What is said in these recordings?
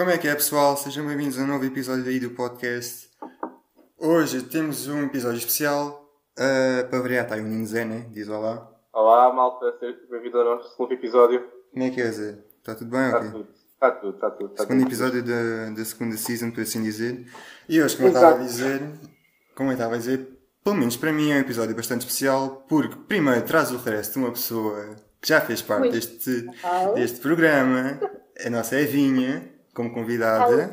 Como é que é, pessoal? Sejam bem-vindos a um novo episódio aí do podcast. Hoje temos um episódio especial. Uh, para variar, está aí o Nino Zé, né? Diz olá. Olá, malta. Seja bem-vindo ao nosso novo episódio. Como é que é, Zé? Está tudo bem? Está ok? tudo. Está tudo, está tudo. Está Segundo tudo. episódio da, da segunda season, por assim dizer. E hoje, como eu estava a dizer, como eu estava a dizer, pelo menos para mim é um episódio bastante especial, porque primeiro traz o regresso de uma pessoa que já fez parte deste, deste programa, a nossa Evinha, como convidada.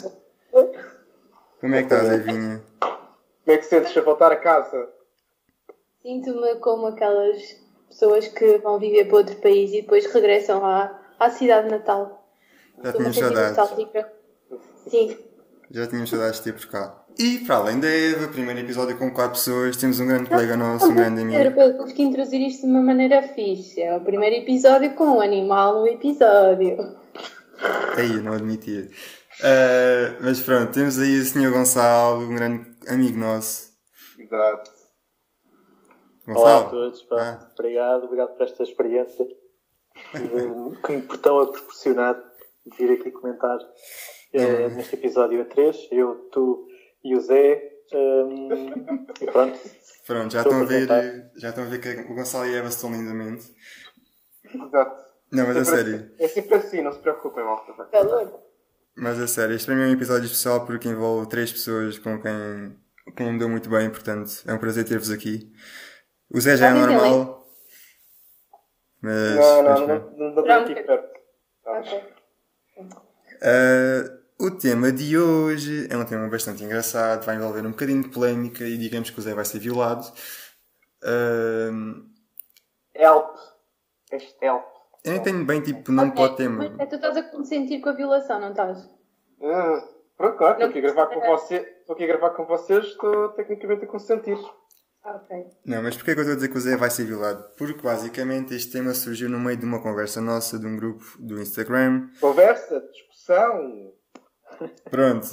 Como é que estás, Evinha? Como é que sentes a voltar a casa? Sinto-me como aquelas pessoas que vão viver para outro país e depois regressam à, à cidade natal. Já Estou-me a tínhamos sentir saudades. Sim. Já tínhamos saudades de ter por cá. E para além da Eva, primeiro episódio com quatro pessoas, temos um grande colega nosso, um grande Era amigo. para eu que introduzir isto de uma maneira fixe. É o primeiro episódio com um animal no episódio. Aí, eu não admitia. Ah, mas pronto, temos aí o Sr. Gonçalo, um grande amigo nosso. Exato. Olá a Gonçalo? todos, pá. Ah. obrigado, obrigado por esta experiência que me portão a proporcionar de vir aqui comentar eh, É. neste episódio a 3, eu, tu e o Zé. ehm, e pronto, Pronto, já estão, a ver, já estão a ver que o Gonçalo e a Eva estão lindamente. Exato. Não, mas a Sempre sério. assim. É sempre assim, não se preocupem, malta. Calor. Mas a sério, este para mim é um episódio especial porque envolve três pessoas com quem, quem me deu muito bem, portanto é um prazer ter-vos aqui. O Zé já é ver, normal. Mas, Não, não, não, não, não aqui perto. Ok. Ah, o tema de hoje é um tema bastante engraçado, vai envolver um bocadinho de polémica e digamos que o Zé vai ser violado. Ah, Help. Este help. Eu nem tenho bem tipo nome Ok, para o tema. Mas é, tu estás a consentir com a violação, não estás? Ah, pronto, claro, estou Não. aqui a gravar com vocês. Estou aqui a gravar com vocês, estou tecnicamente a consentir. Ah, Ok. Não, mas porquê que eu estou a dizer que o Zé vai ser violado? Porque basicamente este tema surgiu no meio de uma conversa nossa de um grupo do Instagram. Conversa, discussão. Pronto.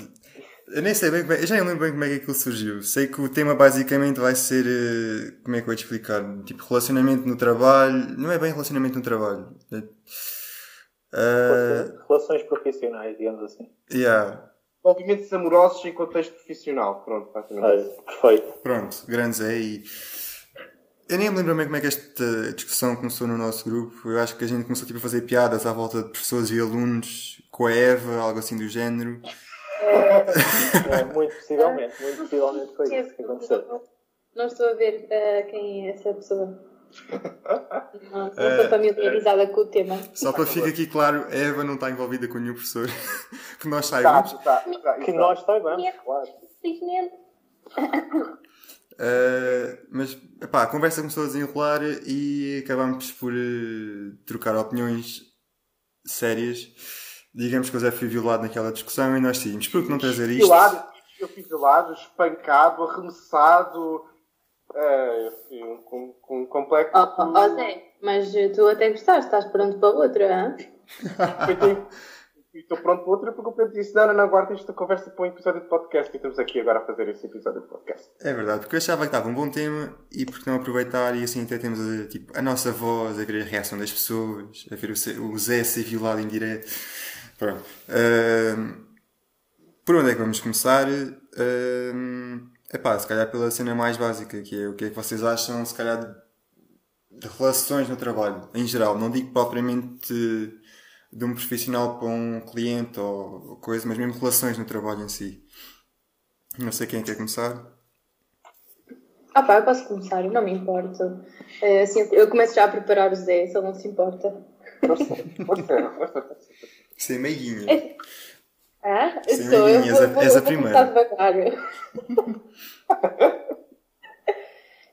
Eu nem sei bem como é, eu já nem lembro bem como é que aquilo surgiu. Sei que o tema basicamente vai ser, eh, como é que eu vou te explicar? Tipo, relacionamento no trabalho. Não é bem relacionamento no trabalho. É- Ah, relações profissionais, digamos assim. yeah. Movimentos amorosos em contexto profissional. Pronto, basicamente. Olha, perfeito. Pronto, grande Zé. E eu nem me lembro bem como é que esta discussão começou no nosso grupo. Eu acho que a gente começou tipo, a fazer piadas à volta de professores e alunos com a Eva, algo assim do género. É, muito possivelmente, muito possivelmente foi isso que aconteceu. Não estou a ver ah, quem é essa pessoa. Não, não estou familiarizada com o tema. Só para ficar aqui claro, a Eva não está envolvida com nenhum professor que nós saibamos. tá, tá, Que exato. nós saibamos, claro. Felizmente. Uh, mas epá, a conversa começou a desenrolar e acabámos por uh, trocar opiniões sérias. Digamos que o Zé foi violado naquela discussão e nós decidimos, por que não trazer isto? Violado, eu fui violado, espancado, arremessado. É, enfim, com, com um complexo. Oh, oh, oh, Zé, mas tu até gostaste, estás pronto para outra? Eu e Estou pronto para outra porque o Pedro disse: Não, não, não, guarda esta conversa para um episódio de podcast e estamos aqui agora a fazer esse episódio de podcast. É verdade, porque eu achava que estava um bom tema e por que não aproveitar e assim até temos a, tipo, a nossa voz, a ver a reação das pessoas, a ver o, Zé- o Zé ser violado em direto. Pronto. Uh, por onde é que vamos começar? Uh, epá, se calhar pela cena mais básica, que é o que é que vocês acham, se calhar, de, de relações no trabalho, em geral. Não digo propriamente de um profissional para um cliente ou, ou coisa, mas mesmo relações no trabalho em si. Não sei quem quer começar. Ah pá, eu posso começar, não me importo. É, assim, eu começo já a preparar o Zé, se ele não se importa. Força, força, força. Ser meiguinha. É- Ah, Sim, sou, eu és vou, a- és a eu vou primeira.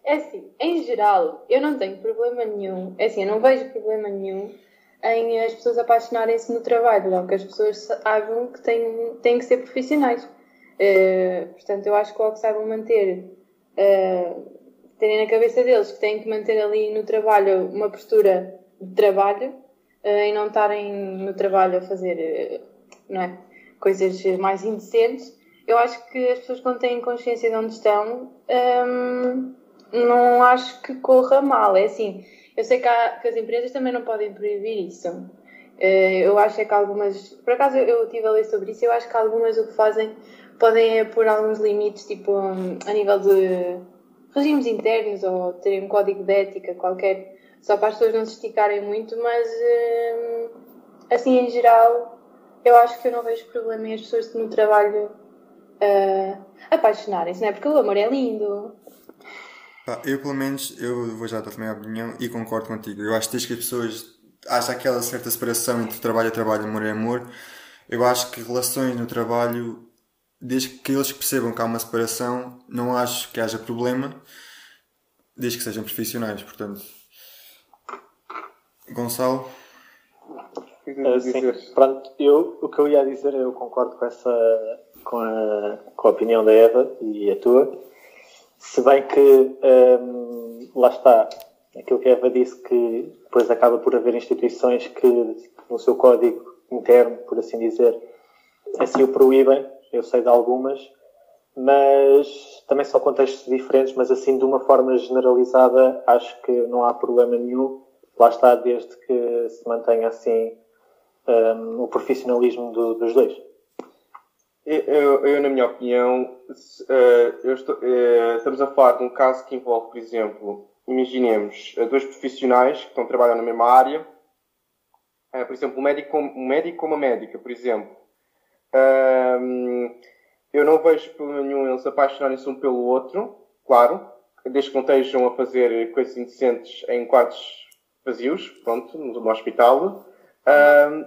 É assim, em geral, eu não tenho problema nenhum, é assim, eu não vejo problema nenhum em as pessoas apaixonarem-se no trabalho, não que as pessoas saibam que têm, têm que ser profissionais. Eh, portanto, eu acho que logo que saibam manter, eh, terem na cabeça deles que têm que manter ali no trabalho uma postura de trabalho e não estarem no trabalho a fazer eh, não é, coisas mais indecentes. Eu acho que as pessoas, quando têm consciência de onde estão, hum, não acho que corra mal. É assim, eu sei que, há- que as empresas também não podem proibir isso. Eh, eu acho é que algumas, por acaso eu estive a ler sobre isso, eu acho que algumas o que fazem podem é pôr alguns limites, tipo hum, a nível de regimes internos ou terem um código de ética qualquer, só para as pessoas não se esticarem muito, mas hum, assim em geral eu acho que eu não vejo problema em as pessoas no trabalho uh, apaixonarem-se, não é? Porque o amor é lindo. eu pelo menos eu vou já dar também a opinião e concordo contigo. Eu acho que que as pessoas acham aquela certa separação entre trabalho a trabalho, amor é amor, eu acho que relações no trabalho desde que eles percebam que há uma separação, não acho que haja problema, desde que sejam profissionais, portanto. Gonçalo? Uh, sim, pronto, eu, o que eu ia dizer, eu concordo com essa, com a, com a opinião da Eva e a tua, se bem que, um, lá está, aquilo que a Eva disse, que depois acaba por haver instituições que, no seu código interno, por assim dizer, assim o proíbem, eu sei de algumas, mas também são contextos diferentes, mas assim de uma forma generalizada acho que não há problema nenhum. Lá está, desde que se mantenha assim um, o profissionalismo do, dos dois. Eu, eu, na minha opinião, uh, estou, uh, estamos a falar de um caso que envolve, por exemplo, imaginemos uh, dois profissionais que estão trabalhando na mesma área, por exemplo, um médico, um médico com uma médica, por exemplo um, eu não vejo problema nenhum eles apaixonarem-se um pelo outro, claro, desde que não estejam a fazer coisas indecentes em quartos vazios, pronto, no, hospital. Um,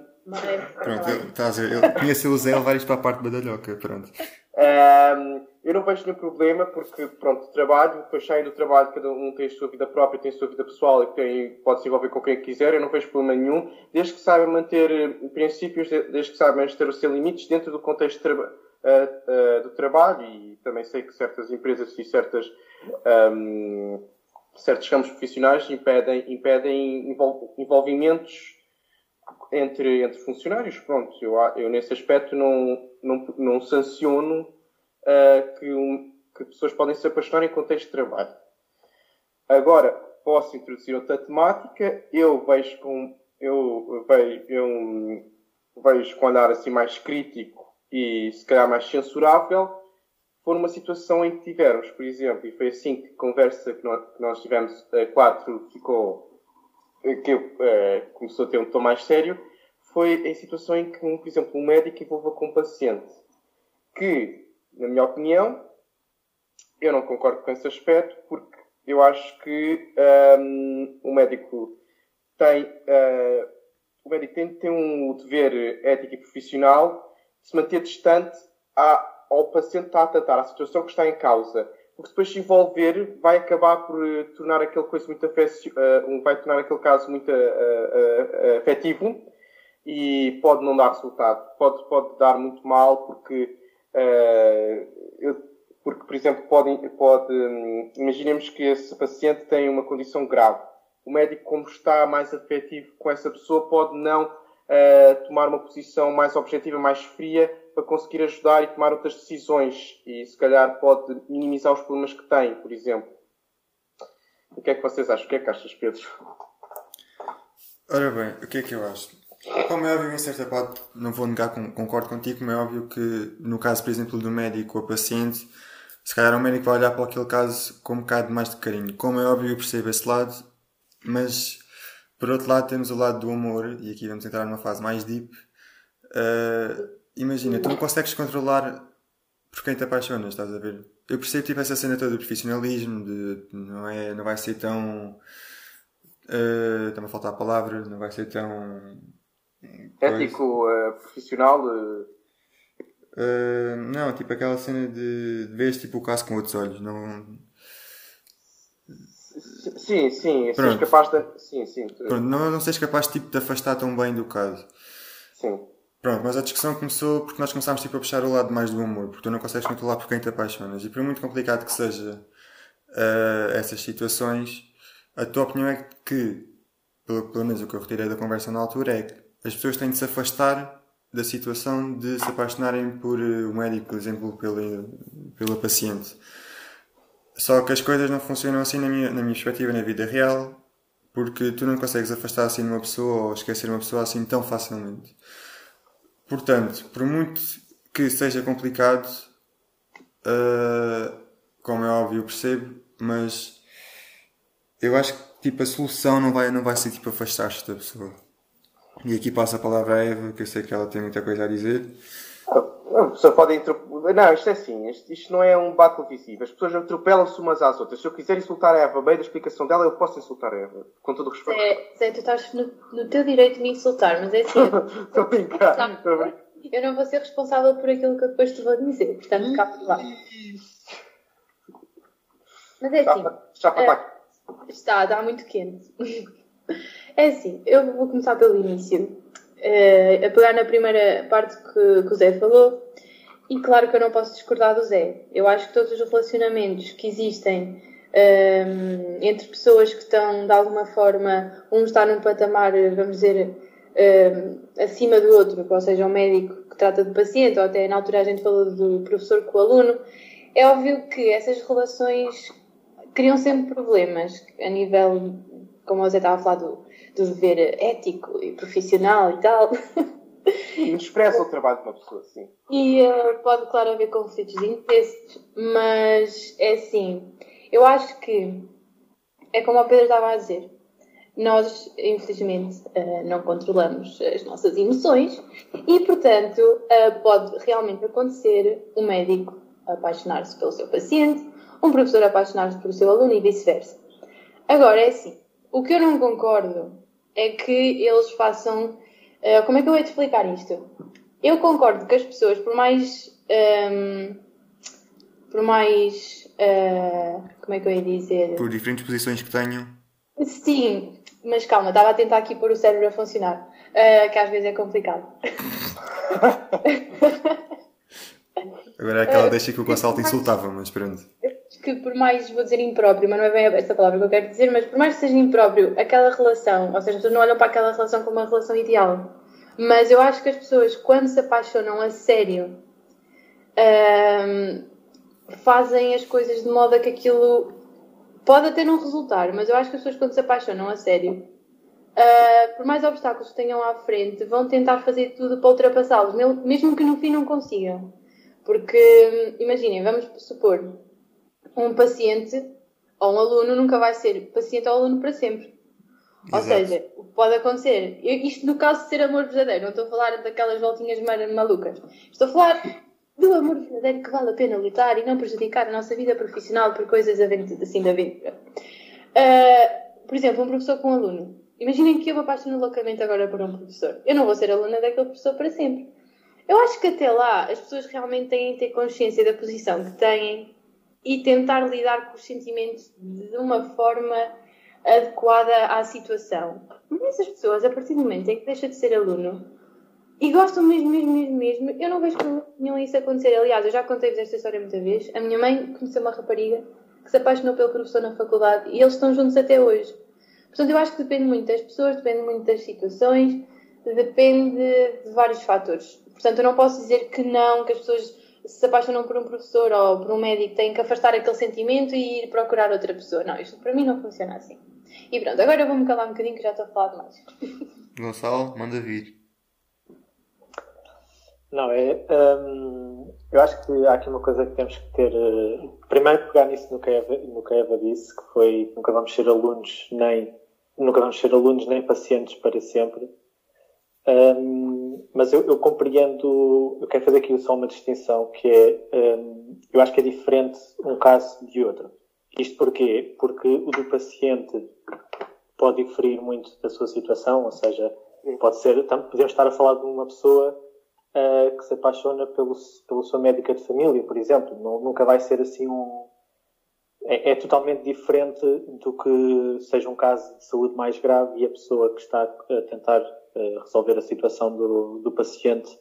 pronto, eu, estás a ver, eu conheço o Zé levar isto para a parte badalhoca, pronto. Um, eu não vejo nenhum problema porque, pronto, trabalho, depois saem do trabalho, cada um tem a sua vida própria, tem a sua vida pessoal e tem, pode se envolver com quem quiser, eu não vejo problema nenhum, desde que saibam manter eh, princípios, desde que saibam estabelecer limites dentro do contexto uh, uh, do trabalho e também sei que certas empresas e certas, um, certos campos profissionais impedem, impedem envol envolvimentos entre, entre funcionários. Pronto, eu, eu nesse aspecto não, não, não sanciono uh, que, um, que pessoas podem se apaixonar em contexto de trabalho. Agora, posso introduzir outra temática. Eu vejo com, eu vejo, eu vejo com um olhar assim mais crítico e se calhar mais censurável for uma situação em que tivermos, por exemplo, e foi assim que a conversa que nós, que nós tivemos, uh, quatro, ficou, que uh, começou a ter um tom mais sério, foi em situação em que, por exemplo, um médico envolva com um paciente que na minha opinião, eu não concordo com esse aspecto, porque eu acho que um, o médico tem, uh, o médico tem, tem um dever ético e profissional de se manter distante à, ao paciente está a tratar, à situação que está em causa. Porque depois se envolver vai acabar por uh, tornar aquele coisa muito afecio, uh, vai tornar aquele caso muito afetivo e pode não dar resultado. Pode, pode dar muito mal porque Uh, porque, por exemplo, pode, pode, hum, imaginemos que esse paciente tem uma condição grave. O médico, como está mais afetivo com essa pessoa, pode não uh, tomar uma posição mais objetiva, mais fria, para conseguir ajudar e tomar outras decisões. E, se calhar, pode minimizar os problemas que tem, por exemplo. O que é que vocês acham? O que é que achas, Pedro? Ora bem, o que é que eu acho? Como é óbvio, em certa parte, não vou negar, concordo contigo, como é óbvio que no caso, por exemplo, do médico ou paciente, se calhar o médico vai olhar para aquele caso com um bocado mais de carinho. Como é óbvio, eu percebo esse lado, mas por outro lado temos o lado do amor, e aqui vamos entrar numa fase mais deep. Uh, imagina, tu não consegues controlar por quem te apaixonas, estás a ver? Eu percebo tipo essa cena toda do profissionalismo, de não, é, não vai ser tão. Uh, Está-me a faltar a palavra, não vai ser tão Ético, uh, profissional. Uh... Uh, não, tipo aquela cena de, de veres tipo, o caso com outros olhos. Não... Sim, sim, seres capaz de. Sim, sim. Pronto, não, não seres capaz tipo, de afastar tão bem do caso. Sim. Pronto, mas a discussão começou porque nós começámos tipo, a puxar o lado mais do amor, porque tu não consegues controlar por quem te apaixonas. E por muito complicado que seja uh, essas situações, a tua opinião é que, pelo, pelo menos o que eu retirei da conversa na altura, é que as pessoas têm de se afastar da situação de se apaixonarem por o eh, médico, por exemplo, pela, pela paciente. Só que as coisas não funcionam assim na minha, na minha perspectiva, na vida real, porque tu não consegues afastar assim uma pessoa ou esquecer uma pessoa assim tão facilmente. Portanto, por muito que seja complicado, uh, como é óbvio, percebo, mas eu acho que tipo, a solução não vai, não vai ser tipo afastar-te da pessoa. E aqui passa a palavra à Eva, que eu sei que ela tem muita coisa a dizer. A pessoa pode Não, isto é assim, isto, isto não é um battle decisivo. As pessoas atropelam-se umas às outras. Se eu quiser insultar a Eva, bem da explicação dela, eu posso insultar a Eva, com todo o respeito. Zé, Zé tu estás no, no, teu direito de me insultar, mas é assim. Estou a brincar. Eu não vou ser responsável por aquilo que eu depois te vou dizer, portanto, cá por lá. Mas é assim. Já é, está, está muito quente. É assim, eu vou começar pelo início. Uh, a pegar na primeira parte que, que o Zé falou, e claro que eu não posso discordar do Zé. Eu acho que todos os relacionamentos que existem um, entre pessoas que estão de alguma forma, um está num patamar, vamos dizer, um, acima do outro, ou seja, um médico que trata do paciente, ou até na altura a gente falou do professor com o aluno, é óbvio que essas relações criam sempre problemas a nível, como o Zé estava a falar, do, do dever ético e profissional e tal. Expressa o trabalho de uma pessoa, sim. E uh, pode, claro, haver conflitos de interesses, mas é assim, eu acho que é como o Pedro estava a dizer. Nós, infelizmente, uh, não controlamos as nossas emoções e, portanto, uh, pode realmente acontecer um médico apaixonar-se pelo seu paciente, um professor apaixonar-se pelo seu aluno e vice-versa. Agora, é assim, o que eu não concordo é que eles façam Uh, como é que eu vou te explicar isto? Eu concordo que as pessoas, por mais. Um, ehm, por mais. Uh, como é que eu ia dizer? Por diferentes posições que tenham. Sim, mas calma, estava a tentar aqui pôr o cérebro a funcionar, uh, que às vezes é complicado. Agora é aquela deixa que o Gonçalo te insultava, mas pronto. Que por mais, vou dizer impróprio, mas não é bem essa palavra que eu quero dizer, mas por mais que seja impróprio, aquela relação, ou seja, as pessoas não olham para aquela relação como uma relação ideal. Mas eu acho que as pessoas, quando se apaixonam a sério, um, fazem as coisas de modo a que aquilo pode até não resultar, mas eu acho que as pessoas, quando se apaixonam a sério, uh, por mais obstáculos que tenham à frente, vão tentar fazer tudo para ultrapassá-los, mesmo que no fim não consigam. Porque, imaginem, vamos supor, um paciente ou um aluno nunca vai ser paciente ou aluno para sempre. Ou seja, o que pode acontecer, isto no caso de ser amor verdadeiro, não estou a falar daquelas voltinhas malucas, estou a falar do amor verdadeiro que vale a pena lutar e não prejudicar a nossa vida profissional por coisas assim da aventura. Uh, por exemplo, um professor com um aluno. Imaginem que eu me apaixono loucamente agora por um professor. Eu não vou ser aluna daquele professor para sempre. Eu acho que até lá as pessoas realmente têm que ter consciência da posição que têm e tentar lidar com os sentimentos de uma forma adequada à situação. Mas essas pessoas, a partir do momento em que deixa de ser aluno e gostam mesmo, mesmo, mesmo, mesmo, eu não vejo nenhum isso acontecer. Aliás, eu já contei-vos esta história muita vez. A minha mãe conheceu uma rapariga que se apaixonou pelo professor na faculdade e eles estão juntos até hoje. Portanto, eu acho que depende muito das pessoas, depende muito das situações, depende de vários fatores. Portanto, eu não posso dizer que não, que as pessoas se apaixonam por um professor ou por um médico têm que afastar aquele sentimento e ir procurar outra pessoa. Não, isto para mim não funciona assim. E pronto, agora eu vou-me calar um bocadinho que já estou a falar demais. Gonçalo, manda vir. Não, é. Hum, eu acho que há aqui uma coisa que temos que ter. Uh, primeiro, pegar nisso no que, a Eva, no que a Eva disse, que foi nunca vamos ser alunos nem. Nunca vamos ser alunos nem pacientes para sempre. Um, mas eu, eu, compreendo, eu quero fazer aqui só uma distinção, que é, um, eu acho que é diferente um caso de outro. Isto porquê? Porque o do paciente pode diferir muito da sua situação, ou seja, pode ser, podemos estar a falar de uma pessoa uh, que se apaixona pelo, pelo seu médica de família, por exemplo. Não, nunca vai ser assim um. É, é, totalmente diferente do que seja um caso de saúde mais grave e a pessoa que está a tentar resolver a situação do, do paciente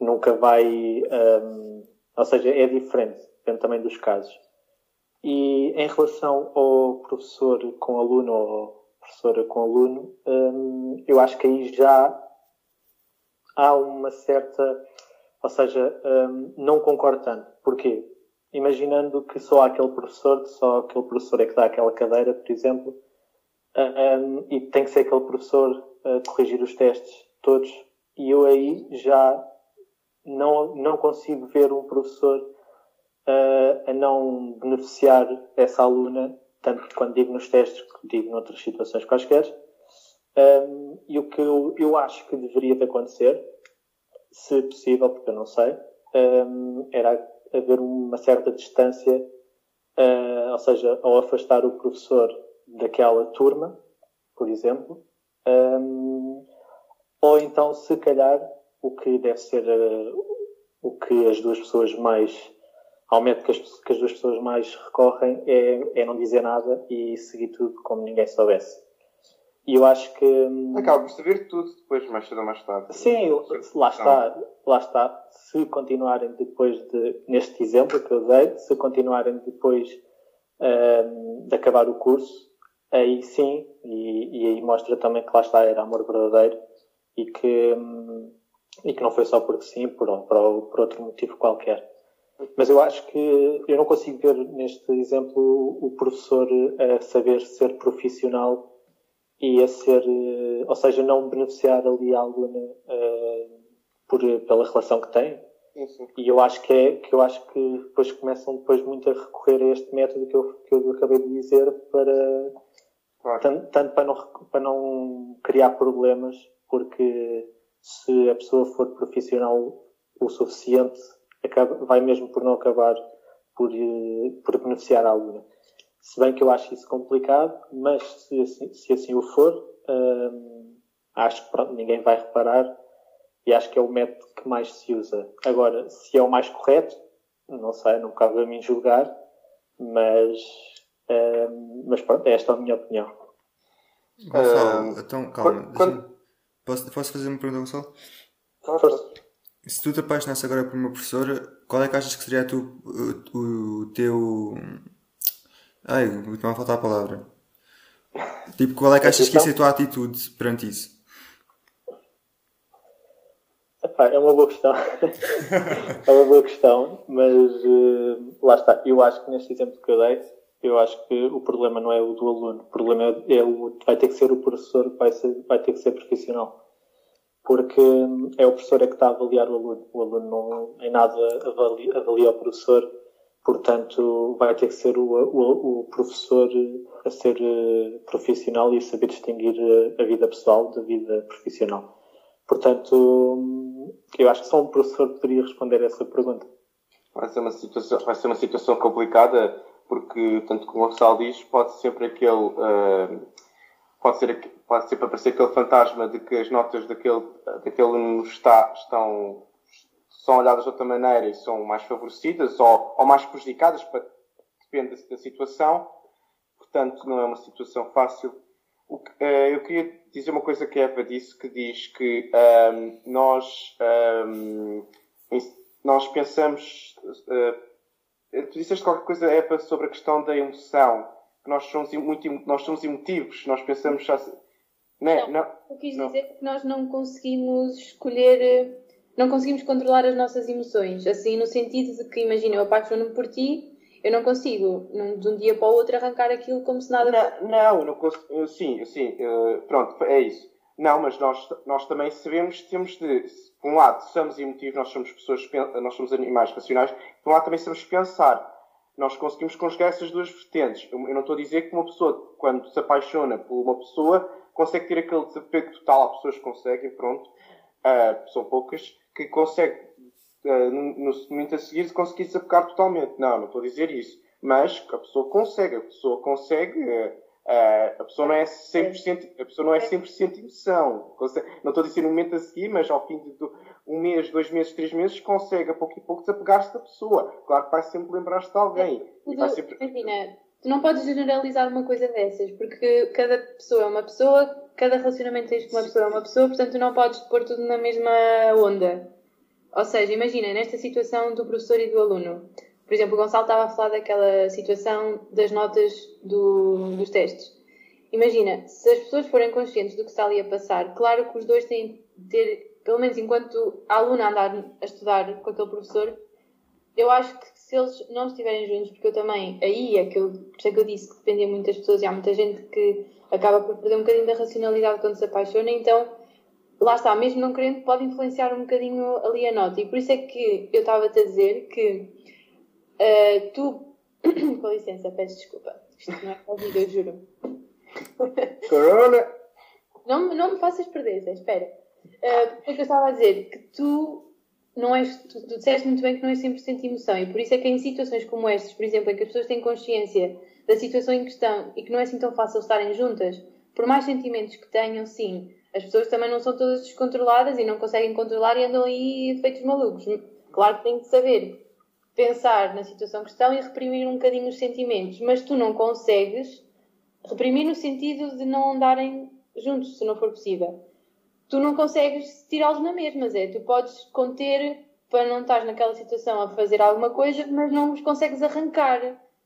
nunca vai. Um, ehm, ou seja, é diferente, depende também dos casos. E em relação ao professor com aluno ou professora com aluno, hum, eu acho que aí já há uma certa. Ou seja, hum, não concordo tanto. Porquê? Imaginando que só aquele professor, só aquele professor é que dá aquela cadeira, por exemplo, um, e tem que ser aquele professor corrigir os testes todos. E eu aí já não, não consigo ver um professor uh, a não beneficiar essa aluna, tanto quando digo nos testes, que digo noutras situações quaisquer. Um, e o que eu, eu acho que deveria de acontecer, se possível, porque eu não sei, um, era haver uma certa distância, uh, ou seja, ao afastar o professor daquela turma, por exemplo, um, ou então, se calhar, o que deve ser uh, o que as duas pessoas mais, ao método que as, que as duas pessoas mais recorrem é, é não dizer nada e seguir tudo como ninguém soubesse. E eu acho que. Hum, Acaba por saber tudo depois, mais cedo ou mais tarde. Sim, lá está. Lá está. Se continuarem depois de. Neste exemplo que eu dei, se continuarem depois um, de acabar o curso, aí sim, e, e, aí mostra também que lá está, era amor verdadeiro e que, e que não foi só porque sim, por, por, por outro motivo qualquer. Mas eu acho que eu não consigo ver neste exemplo o professor a saber ser profissional e a ser, eh, ou seja, não beneficiar ali a aluna uh, por, pela relação que tem. E eu acho que é, que eu acho que depois começam depois muito a recorrer a este método que eu, que eu acabei de dizer para. Tanto, tanto para, não, para não criar problemas, porque se a pessoa for profissional o suficiente, acaba, vai mesmo por não acabar por, eh, por beneficiar a aluna. Se bem que eu acho isso complicado, mas se assim, se assim o for, hum, acho que pronto, ninguém vai reparar e acho que é o método que mais se usa. Agora, se é o mais correto, não sei, não cabe a mim julgar, mas, hum, mas pronto, esta é a minha opinião. Gonçalo, uh, então calma, quando... posso, posso fazer uma pergunta, Gonçalo? Se tu te apaixonasses agora por uma professora, qual é que achas que seria tu, o, o teu Ai, muito mal faltar a palavra. Tipo, qual é que achas que ia ser a tua atitude perante isso? Epá, é uma boa questão. é uma boa questão, mas uh, lá está. Eu acho que neste exemplo que eu dei, eu acho que o problema não é o do aluno. O problema é, o vai ter que ser o professor vai, ser, vai ter que ser profissional. Porque hum, é o professor é que está a avaliar o aluno. O aluno não em nada avalia, avalia o professor Portanto, vai ter que ser o, o, o professor a ser uh, profissional e a saber distinguir uh, a vida pessoal da vida profissional. Portanto, hum, eu acho que só um professor poderia responder a essa pergunta. Vai ser uma situação, vai ser uma situação complicada, porque, tanto como o Gonçalo diz, pode sempre aquele. Uh, pode, ser, pode sempre aparecer aquele fantasma de que as notas daquele, daquele está, estão são olhadas de outra maneira e são mais favorecidas ou, ou mais prejudicadas, para, depende da, situação. Portanto, não é uma situação fácil. Que, uh, eu queria dizer uma coisa que a Eva disse, que diz que um, ehm, nós, um, ehm, nós pensamos. Uh, tu disseste qualquer coisa, Eva, sobre a questão da emoção. Que nós somos, muito, nós somos emotivos, nós pensamos. Não, não, não, eu quis não. dizer que nós não conseguimos escolher eh, não conseguimos controlar as nossas emoções. Assim, no sentido de que, imagina, eu apaixono-me por ti, eu não consigo, de um dia para o outro, arrancar aquilo como se nada Não, não, não consigo. Sim, sim, uh, pronto, é isso. Não, mas nós, nós também sabemos que temos de. Por um lado, somos emotivos, nós somos pessoas, nós somos animais racionais, por um lado também sabemos pensar. Nós conseguimos conjugar essas duas vertentes. Eu, não estou a dizer que uma pessoa, quando se apaixona por uma pessoa, consegue ter aquele desapego total. Há pessoas que conseguem, pronto, uh, são poucas, que consegue, uh, no momento a seguir, conseguir desapegar totalmente. Não, não estou a dizer isso. Mas a pessoa consegue, a pessoa consegue. Uh, Uh, a pessoa não é 100%, a pessoa não é 100% emoção. Não estou a dizer no momento a seguir, mas ao fim de um mês, dois meses, três meses, consegue a pouco e pouco desapegar-se da pessoa. Claro que vai sempre lembrar-se de alguém. É, sempre... Imagina, tu não podes generalizar uma coisa dessas, porque cada pessoa é uma pessoa, cada relacionamento tens com uma pessoa é uma pessoa, portanto não podes pôr tudo na mesma onda. Ou seja, imagina, nesta situação do professor e do aluno. Por exemplo, o Gonçalo estava a falar daquela situação das notas do, dos testes. Imagina, se as pessoas forem conscientes do que está ali a passar, claro que os dois têm de ter, pelo menos enquanto a aluna andar a estudar com aquele professor, eu acho que se eles não estiverem juntos, porque eu também, aí é que eu, isso é que eu disse que dependia muitas pessoas e há muita gente que acaba por perder um bocadinho da racionalidade quando se apaixona, então lá está, mesmo não querendo, pode influenciar um bocadinho ali a nota. E por isso é que eu estava-te a dizer que uh, tu. Com licença, peço desculpa. Isto não é Covid, eu juro. Corona! Não, não me faças perder, Zé, espera. Uh, porque eu estava a dizer que tu não és. Tu, tu disseste muito bem que não és 100% emoção. E por isso é que em situações como estas, por exemplo, em que as pessoas têm consciência da situação em questão e que não é assim tão fácil estarem juntas, por mais sentimentos que tenham, sim, as pessoas também não são todas descontroladas e não conseguem controlar e andam aí feitos malucos. Claro que têm que saber pensar na situação que estão e reprimir um bocadinho os sentimentos, mas tu não consegues reprimir no sentido de não andarem juntos, se não for possível. Tu não consegues tirá-los na mesma, Zé. Tu podes conter para não estar naquela situação a fazer alguma coisa, mas não os consegues arrancar.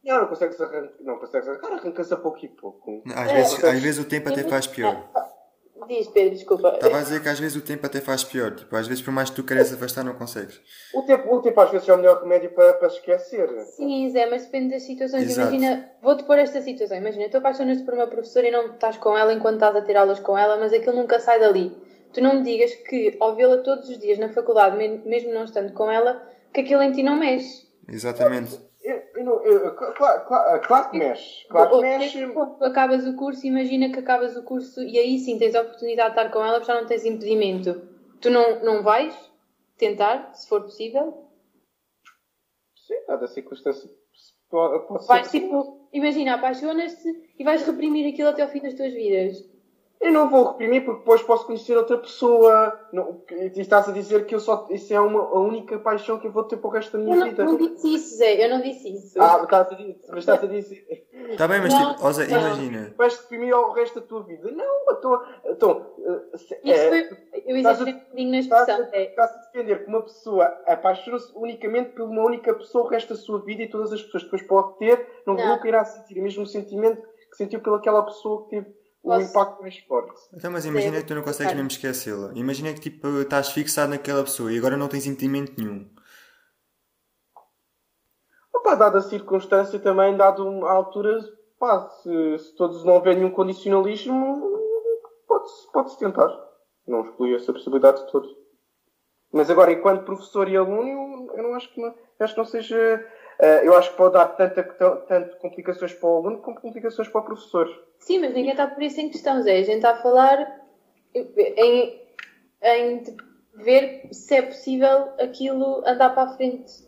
Não, não consegues arrancar, não consegues arrancar, arranca-se a pouco e pouco. Às, é, vezes, às vezes o tempo até faz pior. Diz, Pedro, desculpa. Estava a dizer que às vezes o tempo até faz pior. Tipo, às vezes, por mais que tu queres afastar, não consegues. O tempo, o tempo às vezes é o melhor remédio para, para esquecer. Sim, Zé, mas depende das situações. Exato. Imagina, vou-te pôr esta situação. Imagina, tu apaixonas-te por uma professora e não estás com ela enquanto estás a ter aulas com ela, mas aquilo nunca sai dali. Tu não me digas que, ao vê-la todos os dias na faculdade, mesmo não estando com ela, que aquilo em ti não mexe. Exatamente. Eu, eu, claro, claro, claro, que mexe. Claro que mexe. Tu acabas o curso, imagina que acabas o curso e aí sim tens a oportunidade de estar com ela, já não tens impedimento. Tu não, não vais tentar, se for possível? Sim, dada a circunstância. Pode, vais, tipo, imagina, apaixonas-te e vais reprimir aquilo até ao fim das tuas vidas. Eu não vou reprimir porque depois posso conhecer outra pessoa. Não, estás a dizer que eu só, isso é uma, a única paixão que eu vou ter para o resto da minha eu vida. Eu não disse isso, Zé. Eu não disse isso. Ah, estás a dizer. Mas estás a dizer. Está bem, mas não, tipo, oh, Zé, imagina. Vais reprimir o resto da tua vida. Não, então. então isso é, foi, eu exagerei um bocadinho na expressão. Estás a defender que uma pessoa apaixona-se unicamente por uma única pessoa o resto da sua vida e todas as pessoas que depois pode ter não, não. nunca irá sentir o mesmo sentimento que sentiu pelaquela pessoa que teve o Posso... impacto mais forte. Então, mas imagina que tu não consegues mesmo esquecê-la. Imagina que tipo, estás fixado naquela pessoa e agora não tens entendimento nenhum. Opa, dada a circunstância também, dado a altura, pá, se, se todos não houver nenhum condicionalismo, pode-se pode tentar. Não exclui essa possibilidade de todos. Mas agora, enquanto professor e aluno, eu não acho que não, acho que não seja eu acho que pode dar tanta, tanto complicações para o aluno como complicações para o professor. Sim, mas ninguém está por isso em questão, Zé. A gente está a falar em, em ver se é possível aquilo andar para a frente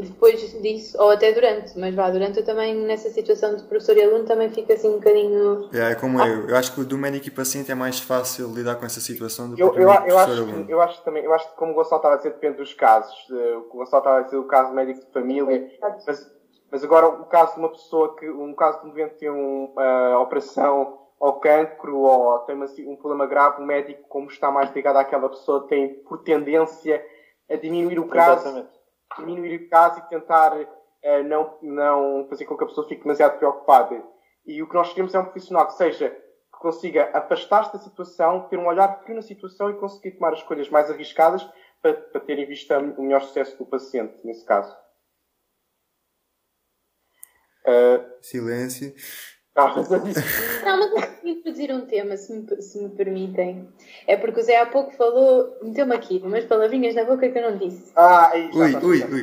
depois disso, ou até durante, mas vá, durante eu também, nessa situação de professor e aluno, também fica assim um bocadinho. É, é como ah. eu. Eu acho que do médico e paciente é mais fácil lidar com essa situação do que eu, eu, eu acho, que, eu acho também, eu acho que como o Gonçalo estava a dizer, depende dos casos. Eh, o Gonçalo estava a dizer o caso médico de família, mas, mas agora o caso de uma pessoa que, um caso de um doente tem uma uh, operação ou cancro ou tem uma, um problema grave, o médico, como está mais ligado àquela pessoa, tem por tendência a diminuir o caso. Exatamente diminuir o caso e tentar uh, não, não fazer com que a pessoa fique demasiado preocupada. E o que nós queremos é um profissional que seja que consiga afastar-se da situação, ter um olhar frio na situação e conseguir tomar as escolhas mais arriscadas para, para ter em vista o melhor sucesso do paciente, nesse caso. Uh... Silêncio. Ah, não, mas eu queria introduzir um tema, se me, se me permitem. É porque o Zé há pouco falou, meteu-me aqui umas palavrinhas na boca que eu não disse. Ah, isso. Ui, ui, ui.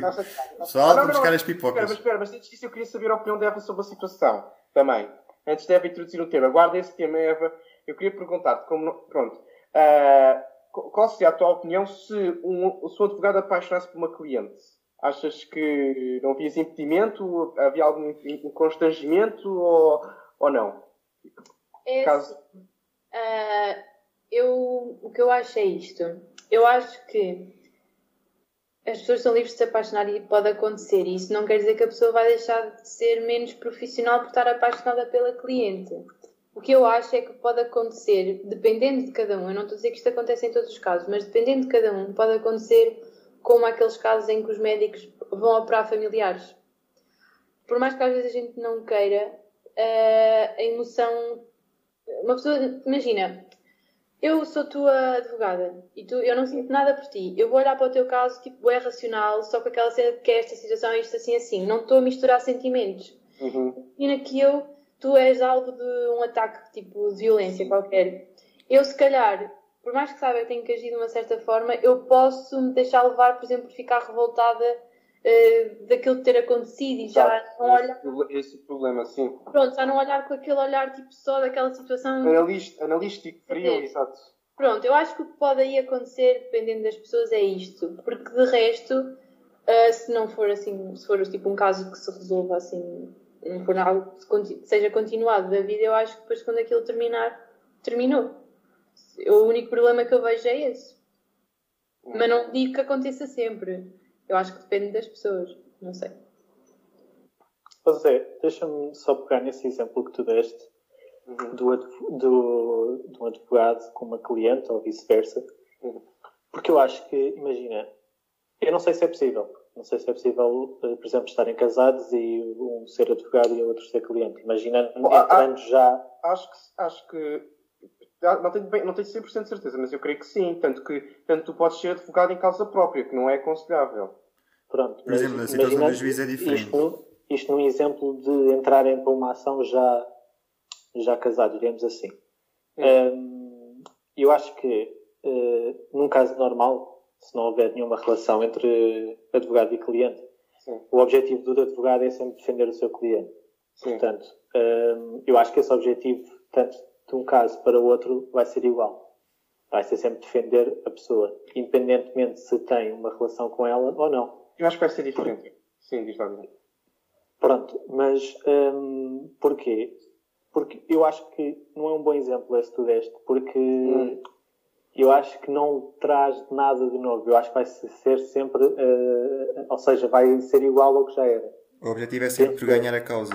Só para buscar as pipocas. Espera, mas espera, mas antes disso eu queria saber a opinião da Eva sobre a situação também. Antes de Eva introduzir o tema. Guarda esse tema, Eva. Eu queria perguntar-te, como. Pronto. Uh, qual seria a tua opinião se um, se um advogado apaixonasse por uma cliente? Achas que não havia impedimento? Havia algum constrangimento? Ou ou não? É Caso... uh, eu, o que eu acho é isto. Eu acho que as pessoas são livres de se apaixonar e pode acontecer. E isso não quer dizer que a pessoa vai deixar de ser menos profissional por estar apaixonada pela cliente. O que eu acho é que pode acontecer, dependendo de cada um, eu não estou a dizer que isto acontece em todos os casos, mas dependendo de cada um, pode acontecer como aqueles casos em que os médicos vão operar familiares. Por mais que às vezes a gente não queira, uh, a emoção. Uma pessoa, imagina, eu sou tua advogada e tu, eu não sinto nada por ti. Eu vou olhar para o teu caso, tipo, é racional, só com aquela cena de que é esta situação, isto assim, assim. Não estou a misturar sentimentos. Uhum. Imagina que eu, tu és alvo de um ataque, tipo, de violência qualquer. Eu, se calhar, por mais que saiba que tenho que agir de uma certa forma, eu posso me deixar levar, por exemplo, por ficar revoltada uh, ter acontecido e já não olhar. Esse problema, sim. Pronto, já não olhar com aquele olhar tipo só daquela situação. Analist, analístico, frio, exato. Pronto, eu acho que o que pode aí acontecer, dependendo das pessoas, é isto. Porque de resto, uh, se não for assim, se for tipo um caso que se resolva assim, não for algo que seja continuado da vida, eu acho que depois quando aquilo terminar, terminou. O único problema que eu vejo é esse. Mas não digo que aconteça sempre. Eu acho que depende das pessoas. Não sei. José, deixa-me só pegar nesse exemplo que tu deste uhum. do, do, de um advogado com uma cliente ou vice-versa. Uhum. Porque eu acho que, imagina, eu não sei se é possível. Não sei se é possível, eh, por exemplo, estarem casados e um ser advogado e o outro ser cliente. Imagina, entrando já. Acho que, acho que não tenho, bem, não tenho 100% de certeza, mas eu creio que sim. Tanto que tanto tu podes ser advogado em causa própria, que não é aconselhável. Pronto, Por exemplo, na situação do juiz é diferente. Isto, isto num exemplo de entrarem para uma ação já, já casados, digamos assim. Um, eu acho que, uh, num caso normal, se não houver nenhuma relação entre advogado e cliente, sim. o objetivo do advogado é sempre defender o seu cliente. Sim. Portanto, um, eu acho que esse objetivo, tanto de um caso para o outro vai ser igual. Vai ser sempre defender a pessoa, independentemente se tem uma relação com ela ou não. Eu acho que vai ser diferente. Sim, diz lá. Pronto, mas hum, porquê? Porque eu acho que não é um bom exemplo esse tu deste, porque hum. eu acho que não traz nada de novo. Eu acho que vai ser sempre, uh, ou seja, vai ser igual ao que já era. O objetivo é sempre ganhar a causa.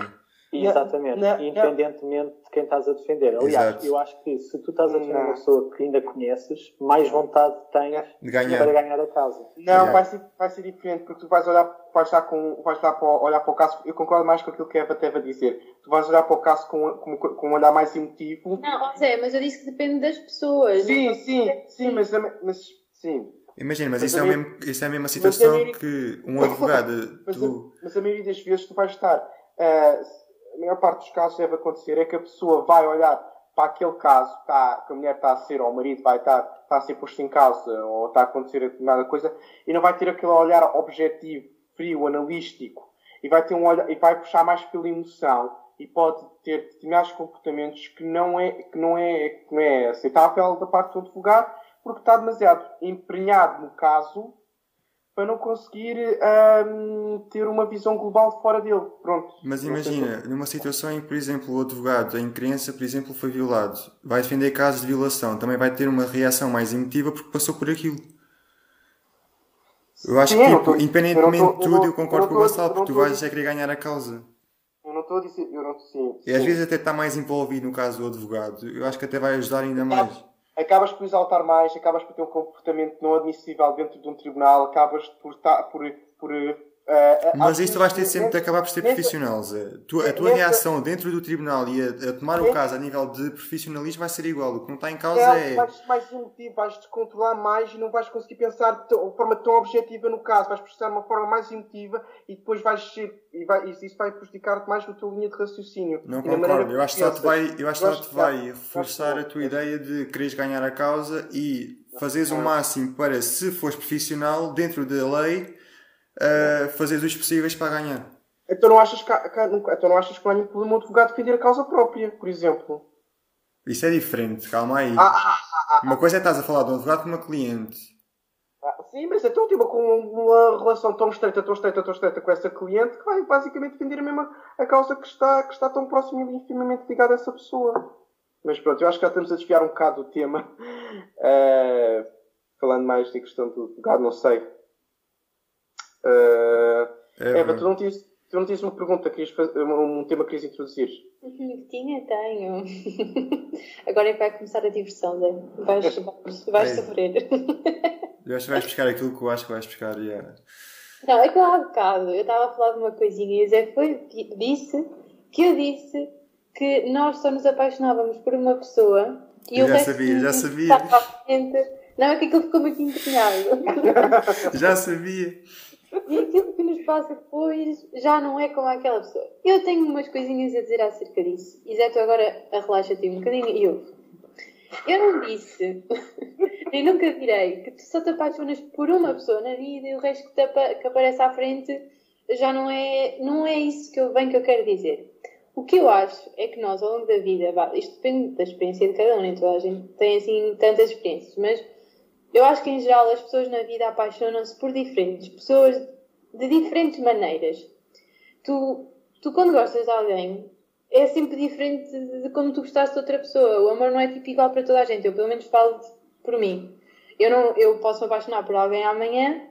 Exatamente, não, não, independentemente de quem estás a defender. Aliás, Exato. eu acho que se tu estás a defender uma pessoa que ainda conheces, mais vontade tens de ganhar. para ganhar a causa. Não, vai ser, vai ser diferente, porque tu vais olhar, vais estar com, vais estar para, olhar para o caso, eu concordo mais com aquilo que a Eva teve a dizer. Tu vais olhar para o caso com, com, com um olhar mais emotivo. Não, Zé, mas eu disse que depende das pessoas. Sim, sim, sim, mas, mas sim. Imagina, mas, mas isso, é mesmo, isso é a mesma situação a que um advogado. mas, tu... a, mas a maioria das vezes tu vais estar. Uh, a maior parte dos casos deve acontecer é que a pessoa vai olhar para aquele caso está, que a mulher está a ser, ou o marido vai estar, está a ser posto em causa, ou está a acontecer determinada coisa, e não vai ter aquele olhar objetivo, frio, analístico, e vai ter um olhar, e vai puxar mais pela emoção, e pode ter determinados comportamentos que não é, que não é, que não é aceitável da parte do advogado, porque está demasiado emprenhado no caso para não conseguir um, ter uma visão global de fora dele. Pronto. Mas imagina, numa situação em que, por exemplo, o advogado em crença, por exemplo, foi violado, vai defender casos de violação, também vai ter uma reação mais emotiva porque passou por aquilo. Eu acho Sim, que, tipo, tô, independentemente de tudo, eu, eu concordo com o Gonçalo, porque tu vais já querer ganhar a causa. Eu não estou a dizer, eu não, sim, E às vezes até está mais envolvido no caso do advogado. Eu acho que até vai ajudar ainda mais acabas por exaltar mais, acabas por ter um comportamento não admissível dentro de um tribunal, acabas por, por, por Uh, Mas isto vais ter sempre de acabar por ser profissional, Zé. Tu, a tua reação dentro do tribunal e a, a tomar o caso a nível de profissionalismo vai ser igual. O que não está em causa é. Vais mais emotivo, vais descontrolar mais e não vais conseguir pensar de forma tão objetiva no caso. Vais precisar de uma forma mais emotiva e depois vais ser. E vai, isso vai prejudicar-te mais na tua linha de raciocínio. Não concordo. Eu acho que só te vai, eu acho só te vai reforçar a tua ideia de quereres ganhar a causa e fazeres o máximo para, se fores profissional, dentro da lei uh, fazer os possíveis para ganhar. Então não achas que, então não achas que não há nenhum problema um advogado defender a causa própria, por exemplo? Isso é diferente, calma aí. Ah, ah, ah, uma coisa é estás a falar de um advogado com uma cliente. sim, mas então tipo, com uma relação tão estreita, tão estreita, tão estreita com essa cliente que vai basicamente defender a mesma a causa que está, que está tão próxima e intimamente ligada a essa pessoa. Mas pronto, eu acho que já estamos a desviar um bocado do tema. Uh, falando mais da questão do advogado, não sei. Uh, é, Eva, tu não, tinhas, tu não tinhas uma pergunta, querias fazer, um tema que querias introduzir? Tinha, tenho. Agora é que vai começar a diversão, né? vais, vais, vais é. sofrer. Eu acho que vais buscar aquilo que eu acho que vais buscar. Yeah. Não, é que há bocado eu estava a falar de uma coisinha e o Zé foi, disse que eu disse que nós só nos apaixonávamos por uma pessoa E eu já sabia, já sabia. Não, é que aquilo ficou muito empenhado. já sabia. E aquilo que nos passa depois já não é como aquela pessoa. Eu tenho umas coisinhas a dizer acerca disso. E Zé, tu agora relaxa-te um bocadinho e ouve. Eu não disse, nem nunca direi, que tu só te apaixonas por uma pessoa na vida e o resto que, te, que aparece à frente já não é, não é isso que eu, bem que eu quero dizer. O que eu acho é que nós, ao longo da vida, isto depende da experiência de cada um, nem toda a gente tem assim tantas experiências, mas eu acho que em geral as pessoas na vida apaixonam-se por diferentes pessoas de diferentes maneiras. Tu, tu quando gostas de alguém, é sempre diferente de como tu gostaste de outra pessoa. O amor não é tipo igual para toda a gente. Eu pelo menos falo por mim. Eu, não, eu posso me apaixonar por alguém amanhã,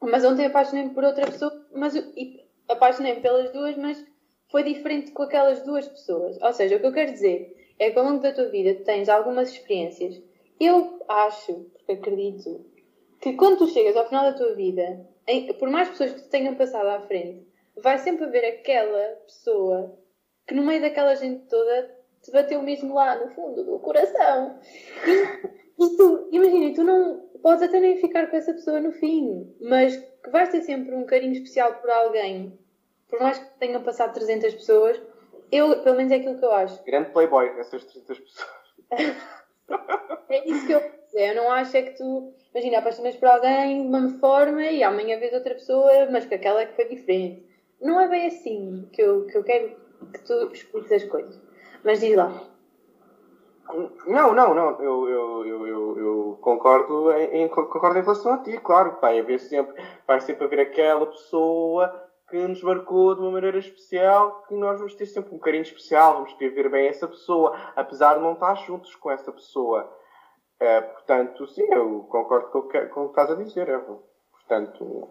mas ontem apaixonei-me por outra pessoa, mas apaixonei-me pelas duas, mas foi diferente com aquelas duas pessoas. Ou seja, o que eu quero dizer é que ao longo da tua vida tens algumas experiências. Eu acho, porque acredito, que quando tu chegas ao final da tua vida, em, por mais pessoas que te tenham passado à frente, vai sempre haver aquela pessoa que no meio daquela gente toda te bateu mesmo lá no fundo do coração. E, e tu, imagina, tu não podes até nem ficar com essa pessoa no fim, mas que vais ter sempre um carinho especial por alguém, por mais que tenham passado 300 pessoas, eu, pelo menos é aquilo que eu acho. Grande playboy, essas 300 pessoas. é isso que eu eu não acho é que tu, imagina, apaixonas por alguém de uma forma e amanhã vês outra pessoa, mas que aquela é que foi diferente. Não é bem assim que eu, que eu quero que tu expliques as coisas. Mas diz lá. Não, não, não. Eu, eu, eu, eu, eu concordo, em, concordo em relação a ti, claro. Vai haver sempre, vai sempre haver aquela pessoa que nos marcou de uma maneira especial, que nós vamos ter sempre um carinho especial, vamos querer ver bem essa pessoa, apesar de não estar juntos com essa pessoa. É, portanto, sim, eu concordo com o que, com o que estás a dizer, Eva. Portanto.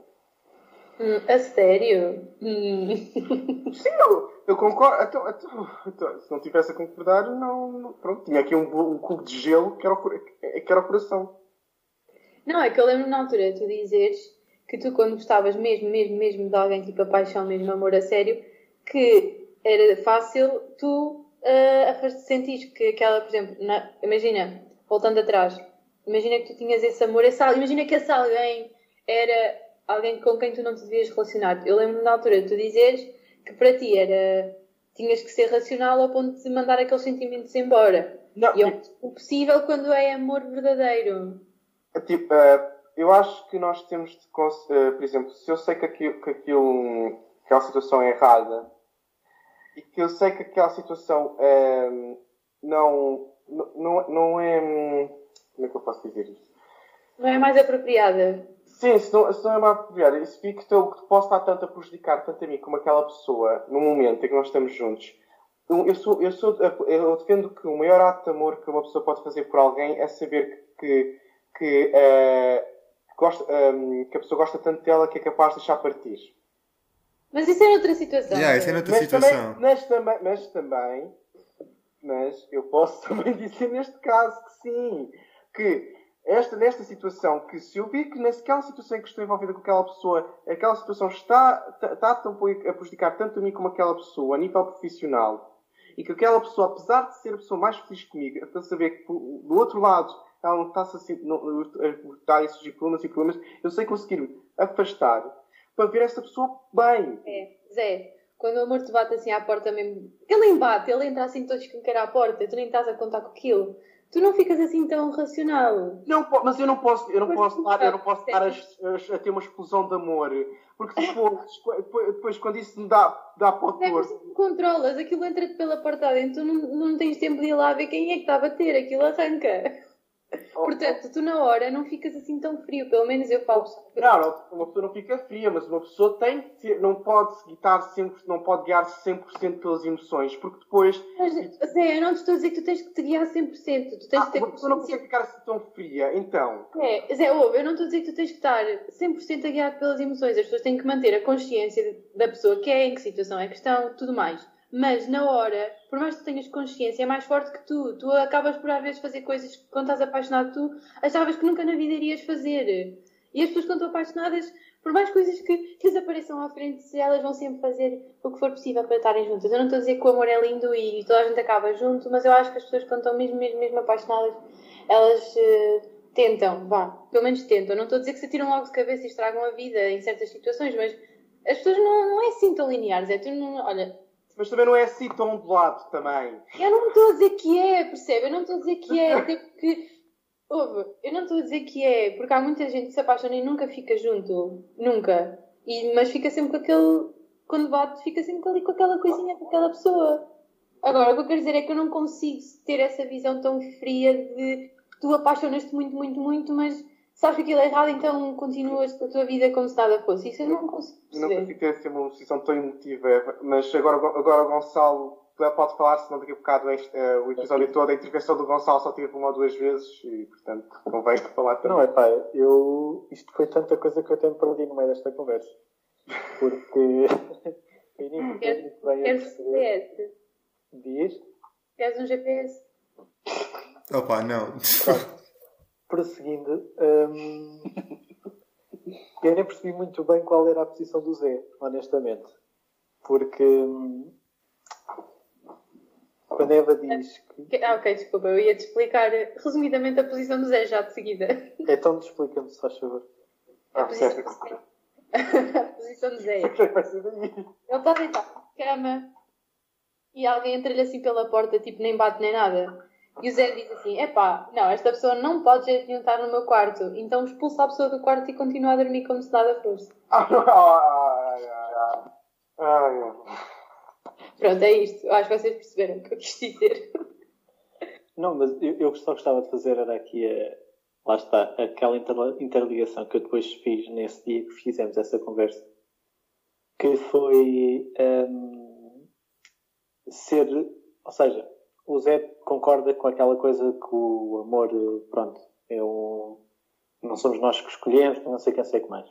Hum, a sério? Hum. Sim, eu, eu concordo. Então, então, então, se não tivesse a concordar, não, não, Pronto, tinha aqui um, um cubo de gelo que era, o, que era o coração. Não, é que eu lembro na altura tu dizeres que tu, quando gostavas mesmo, mesmo, mesmo de alguém, tipo a paixão, mesmo amor a sério, que era fácil tu uh, sentir que aquela, por exemplo, na, imagina, voltando atrás, imagina que tu tinhas esse amor, esse, imagina que esse alguém era alguém com quem tu não te devias relacionar. Eu lembro na altura de tu dizeres que para ti era tinhas que ser racional ao ponto de mandar aqueles sentimentos embora. Não, e é o possível quando é amor verdadeiro. É tipo, uh, eu acho que nós temos de, uh, por exemplo, se eu sei que aquilo, que aquilo, aquela situação é errada e que eu sei que aquela situação uh, não não, não é. Hum, como é que eu posso dizer isto? Não é mais apropriada. Sim, se não, se não é mais apropriada. Isso fica que eu posso estar tanto a prejudicar tanto a mim como aquela pessoa no momento em que nós estamos juntos. Eu, sou, eu, sou, eu defendo que o maior ato de amor que uma pessoa pode fazer por alguém é saber que, que, uh, gosta, um, que a pessoa gosta tanto dela que é capaz de deixar partir. Mas isso é outra situação. Yeah, isso é outra mas situação. Também, mas, também, mas também mas eu posso também dizer neste caso que sim, que esta, nesta situação, que se eu vi que naquela situação em que estou envolvida com aquela pessoa, aquela situação está, está, está a prejudicar tanto a mim como aquela pessoa, a nível profissional, e que aquela pessoa, apesar de ser a pessoa mais feliz comigo, para saber que do outro lado ela não está a, não, está a surgir problemas e problemas, eu sei conseguir afastar para ver essa pessoa bem. É, Zé, quando o amor te bate assim à porta mesmo. Ele embate, ele entra assim todo escancar à porta, tu nem estás a contar com aquilo. Tu não ficas assim tão racional. Não, mas eu não posso, eu não posso estar, eu não posso estar a, a, ter uma explosão de amor. Porque depois, depois, quando isso me dá, dá para o torto. É controlas, aquilo entra-te pela porta dentro, tu não, não tens tempo de ir lá ver quem é que está a bater, aquilo arranca. Portanto, tu na hora não ficas assim tão frio, pelo menos eu falo. Não, uma pessoa não fica fria, mas uma pessoa tem que ter, não pode guiar sempre, não pode guiar-se 100% pelas emoções, porque depois. Mas, Zé, eu não te estou a dizer que tu tens que te guiar 100%. Tu tens ah, que ter uma pessoa não consegue ficar assim tão fria, então. É, Zé, ouve, eu não estou a dizer que tu tens que estar 100% a guiar pelas emoções. As pessoas têm que manter a consciência da pessoa que é, em que situação é que estão, tudo mais. Mas na hora, por mais que tu tenhas consciência, é mais forte que tu. Tu acabas por às vezes fazer coisas que quando estás apaixonado tu achavas que nunca na vida irias fazer. E as pessoas quando estão apaixonadas por mais coisas que, que lhes apareçam à frente, elas vão sempre fazer o que for possível para estarem juntas. Eu não estou a dizer que o amor é lindo e toda a gente acaba junto, mas eu acho que as pessoas, quando estão mesmo, mesmo, mesmo apaixonadas, elas uh, tentam, vá, pelo menos tentam. Não estou a dizer que se tiram logo de cabeça e estragam a vida em certas situações, mas as pessoas não, não é assim tão lineares. É tu não, olha. Mas também não é assim tão ondulado também. Eu não estou a dizer que é, percebe? Eu não estou a dizer que é, até porque Ouve, eu não estou a dizer que é, porque há muita gente que se apaixona e nunca fica junto. Nunca. E, mas fica sempre com aquele. Quando bate, fica sempre ali com aquela coisinha daquela pessoa. Agora, o que eu quero dizer é que eu não consigo ter essa visão tão fria de tu apaixonas-te muito, muito, muito, mas sabes que aquilo é errado, então continuas a tua vida como se nada fosse. Isso eu não consigo perceber. Não consigo ter assim, uma posição tão emotiva, mas agora, agora o Gonçalo pode falar, senão daqui a bocado este, uh, o episódio todo, a intervenção do Gonçalo só tive uma ou duas vezes e, portanto, convém falar também. Não, é pá, eu, isto foi tanta coisa que eu até me perdi no meio desta conversa. Porque eu nem um GPS? Diz? Queres um GPS? Opa, não. Prosseguindo, hum, eu nem percebi muito bem qual era a posição do Zé, honestamente. Porque hum, quando a Eva diz que. Ah, ok, desculpa, eu ia te explicar resumidamente a posição do Zé já de seguida. Então explica-me, se faz favor. A posição, do Zé. a posição do Zé. Ele está deitado na cama e alguém entra-lhe assim pela porta, tipo, nem bate nem nada. E o Zé diz assim: epá, não, esta pessoa não pode jeito nenhum estar no meu quarto, então expulsa a pessoa do quarto e continua a dormir como se nada fosse. Pronto, é isto. Eu acho que vocês perceberam o que eu quis dizer. Não, mas eu, eu só gostava de fazer era aqui a, lá está, aquela interligação que eu depois fiz nesse dia que fizemos essa conversa. Que foi um, ser, ou seja, o Zé concorda com aquela coisa que o amor, pronto, é um, não somos nós que escolhemos, não sei quem sei que mais.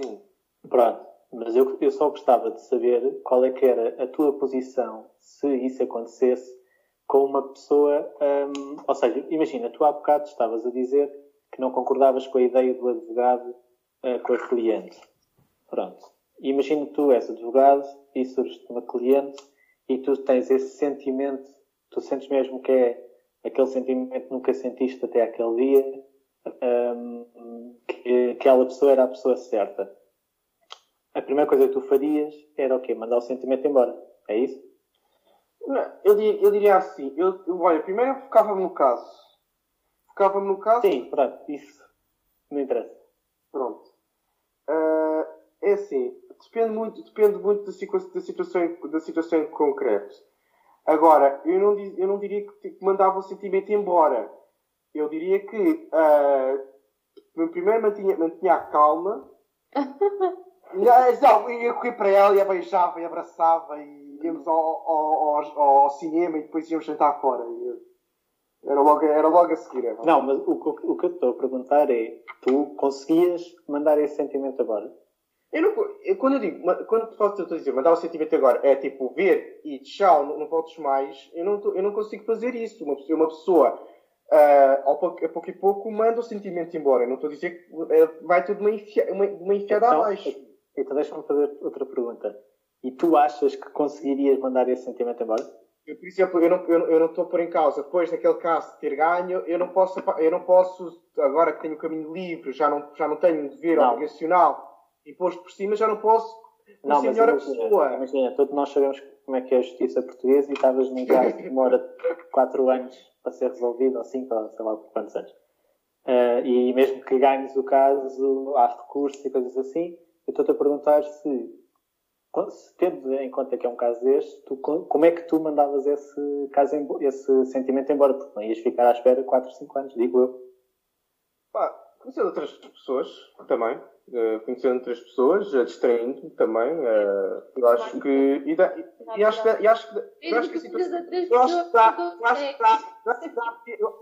Sim. Pronto. Mas eu, eu só gostava de saber qual é que era a tua posição se isso acontecesse com uma pessoa. Um, ou seja, imagina, tu há bocado estavas a dizer que não concordavas com a ideia do advogado uh, com a cliente. Pronto. Imagina que tu és advogado e surge uma cliente e tu tens esse sentimento, tu sentes mesmo que é aquele sentimento que nunca sentiste até aquele dia, um, que aquela pessoa era a pessoa certa a primeira coisa que tu farias era o quê? Mandar o sentimento embora. É isso? Não, eu, diria, eu diria assim. Eu, eu, olha, primeiro eu focava-me no caso. Focava-me no caso. Sim, pronto, isso. Não interessa. Pronto. Uh, é assim, depende muito, depende muito da, da, situação, da situação em concreto. Agora, eu não, eu não diria que mandava o sentimento embora. Eu diria que uh, primeiro mantinha, mantinha a calma Não, ia correr para ela e a beijava e abraçava e íamos ao, ao, ao, ao cinema e depois íamos jantar fora. Era logo, era logo a seguir. É não, mas o, o, o que eu estou a perguntar é: tu conseguias mandar esse sentimento agora? Eu não, eu, quando eu digo, quando posso te dizer mandar o sentimento agora é tipo ver e tchau, não, não voltes mais, eu não, eu não consigo fazer isso. Uma, uma pessoa, uh, ao pouco, a pouco e pouco, manda o sentimento embora. Eu não estou a dizer que uh, vai tudo uma, enfia, uma, uma enfiada então, abaixo. Então deixa-me fazer outra pergunta. E tu achas que conseguirias mandar esse sentimento embora? Eu, por exemplo, eu não, eu, eu não estou por em causa, depois naquele caso de ter ganho, eu não posso, eu não posso agora que tenho o caminho livre, já não, já não tenho um dever não. obrigacional imposto por cima, já não posso não, ser melhor a pessoa. Imagina, todos nós sabemos como é que é a justiça portuguesa e estavas num caso que demora 4 anos para ser resolvido, ou 5, ou sei lá por quantos anos. Uh, e mesmo que ganhes o caso, há recursos e coisas assim, eu estou-te a perguntar se, se, tendo em conta que é um caso deste, tu, como é que tu mandavas esse, caso, esse sentimento embora? Porque não ias ficar à espera 4, 5 anos, digo eu. Pá, conhecendo outras pessoas também, uh, conhecendo outras pessoas, uh, distraindo também, uh, eu acho que. E, da, e, e acho que. E acho que eu acho que situação. Eu acho que. Eu acho que.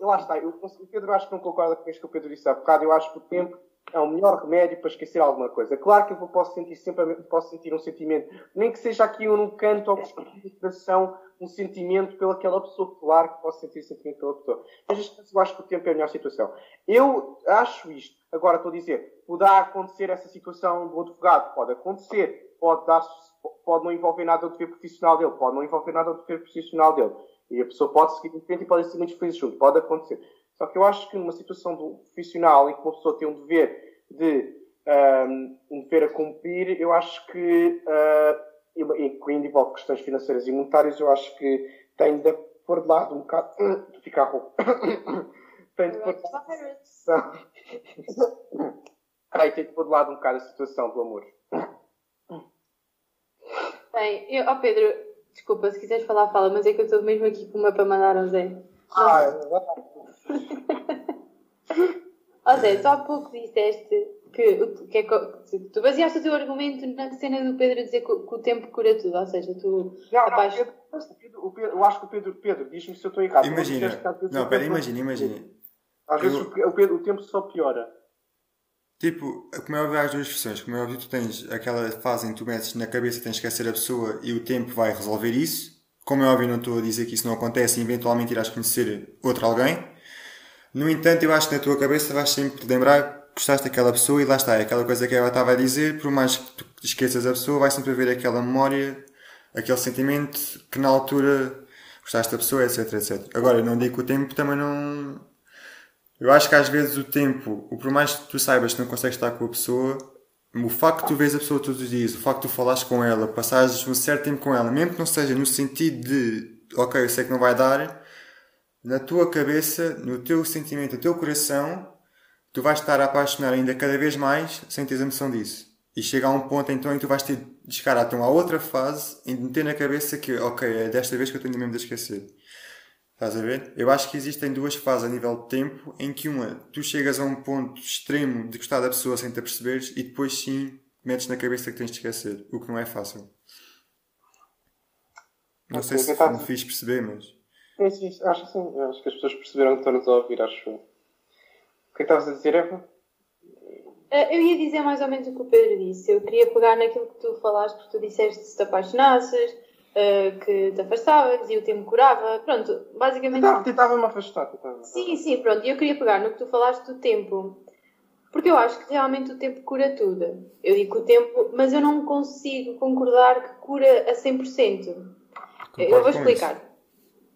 Lá está. Eu, o Pedro acho que não concorda com isto que o Pedro disse há bocado. Eu acho que o tempo é o melhor remédio para esquecer alguma coisa. Claro que eu posso sentir sempre posso sentir um sentimento, nem que seja aqui um num canto ou de coração, um sentimento pelaquela pessoa. Claro que posso sentir sentimento pela pessoa. Mas eu acho que o tempo é a melhor situação. Eu acho isto. Agora estou a dizer, poderá acontecer essa situação do advogado? Pode acontecer. Pode, dar, pode não envolver nada do dever profissional dele. Pode não envolver nada do dever profissional dele. E a pessoa pode seguir em e pode ser muito feliz junto. Pode acontecer. Só que eu acho que numa situação do profissional em que uma pessoa tem um dever de um, um dever a cumprir, eu acho que, uh, incluindo envolve questões financeiras e monetárias, eu acho que tem de pôr de lado um bocado. de ficar rouco. tem de pôr de lado. Ai, tem de pôr de lado um bocado a situação do amor. Bem, eu, oh Pedro, desculpa, se quiseres falar, fala, mas é que eu estou mesmo aqui com uma para mandar ao Zé. Ah, Ó Zé, tu há pouco disseste que, que, é, que tu baseaste o teu argumento na cena do Pedro dizer que, que o tempo cura tudo, ou seja, tu. Não, rapaz... não, Pedro, Pedro, eu acho que o Pedro, Pedro diz-me se eu estou errado. Imagina, não, pera, imagina, imagina. Às vezes eu... o, Pedro, o tempo só piora. Tipo, como é óbvio, há as duas versões. Como é óbvio, tu tens aquela fase em que tu metes na cabeça tens que esquecer a pessoa e o tempo vai resolver isso. Como é óbvio, não estou a dizer que isso não acontece e eventualmente irás conhecer outro alguém. No entanto, eu acho que na tua cabeça vais sempre lembrar gostaste daquela pessoa e lá está. É aquela coisa que ela estava a dizer, por mais que tu esqueças a pessoa, vai sempre haver aquela memória, aquele sentimento que na altura gostaste da pessoa, etc, etc. Agora, eu não digo que o tempo também não. Eu acho que às vezes o tempo, o por mais que tu saibas que não consegues estar com a pessoa, o facto de tu vês a pessoa todos os dias, o facto de tu falares com ela, passares um certo tempo com ela, mesmo que não seja no sentido de, ok, eu sei que não vai dar, na tua cabeça, no teu sentimento, no teu coração, tu vais estar a apaixonar ainda cada vez mais sem teres a noção disso. E chega a um ponto então em que tu vais ter de chegar a uma outra fase e meter na cabeça que, ok, é desta vez que eu tenho mesmo de esquecer. Estás a ver? Eu acho que existem duas fases a nível de tempo em que uma, tu chegas a um ponto extremo de gostar da pessoa sem te aperceberes e depois sim metes na cabeça que tens de esquecer, o que não é fácil. Não sei se me fiz perceber, mas. Sim, sim, acho que sim. Acho que as pessoas perceberam que estão-nos a ouvir, acho que é estavas a dizer, Eva? Eh, eu ia dizer mais ou menos o que o Pedro disse. Eu queria pegar naquilo que tu falaste, porque tu disseste se te apaixonasses, uh, que te afastavas e o tempo curava. Pronto, basicamente. Tentava-me afastar. Tentava sim, sim, pronto. E eu queria pegar no que tu falaste do tempo. Porque eu acho que realmente o tempo cura tudo. Eu digo o tempo, mas eu não consigo concordar que cura a 100%. Concordo eu vou explicar.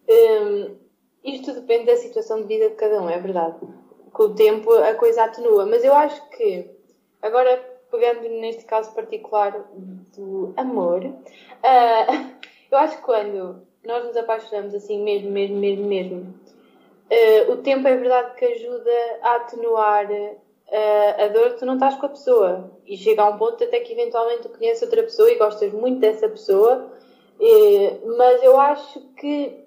Um, isto depende da situação de vida de cada um, é verdade. Com o tempo a coisa atenua, mas eu acho que, agora pegando neste caso particular do amor, uh, eu acho que quando nós nos apaixonamos assim mesmo, mesmo, mesmo, mesmo, uh, o tempo é verdade que ajuda a atenuar uh, a dor que tu não estás com a pessoa. E chega a um ponto até que eventualmente tu conheces outra pessoa e gostas muito dessa pessoa, mas eu acho que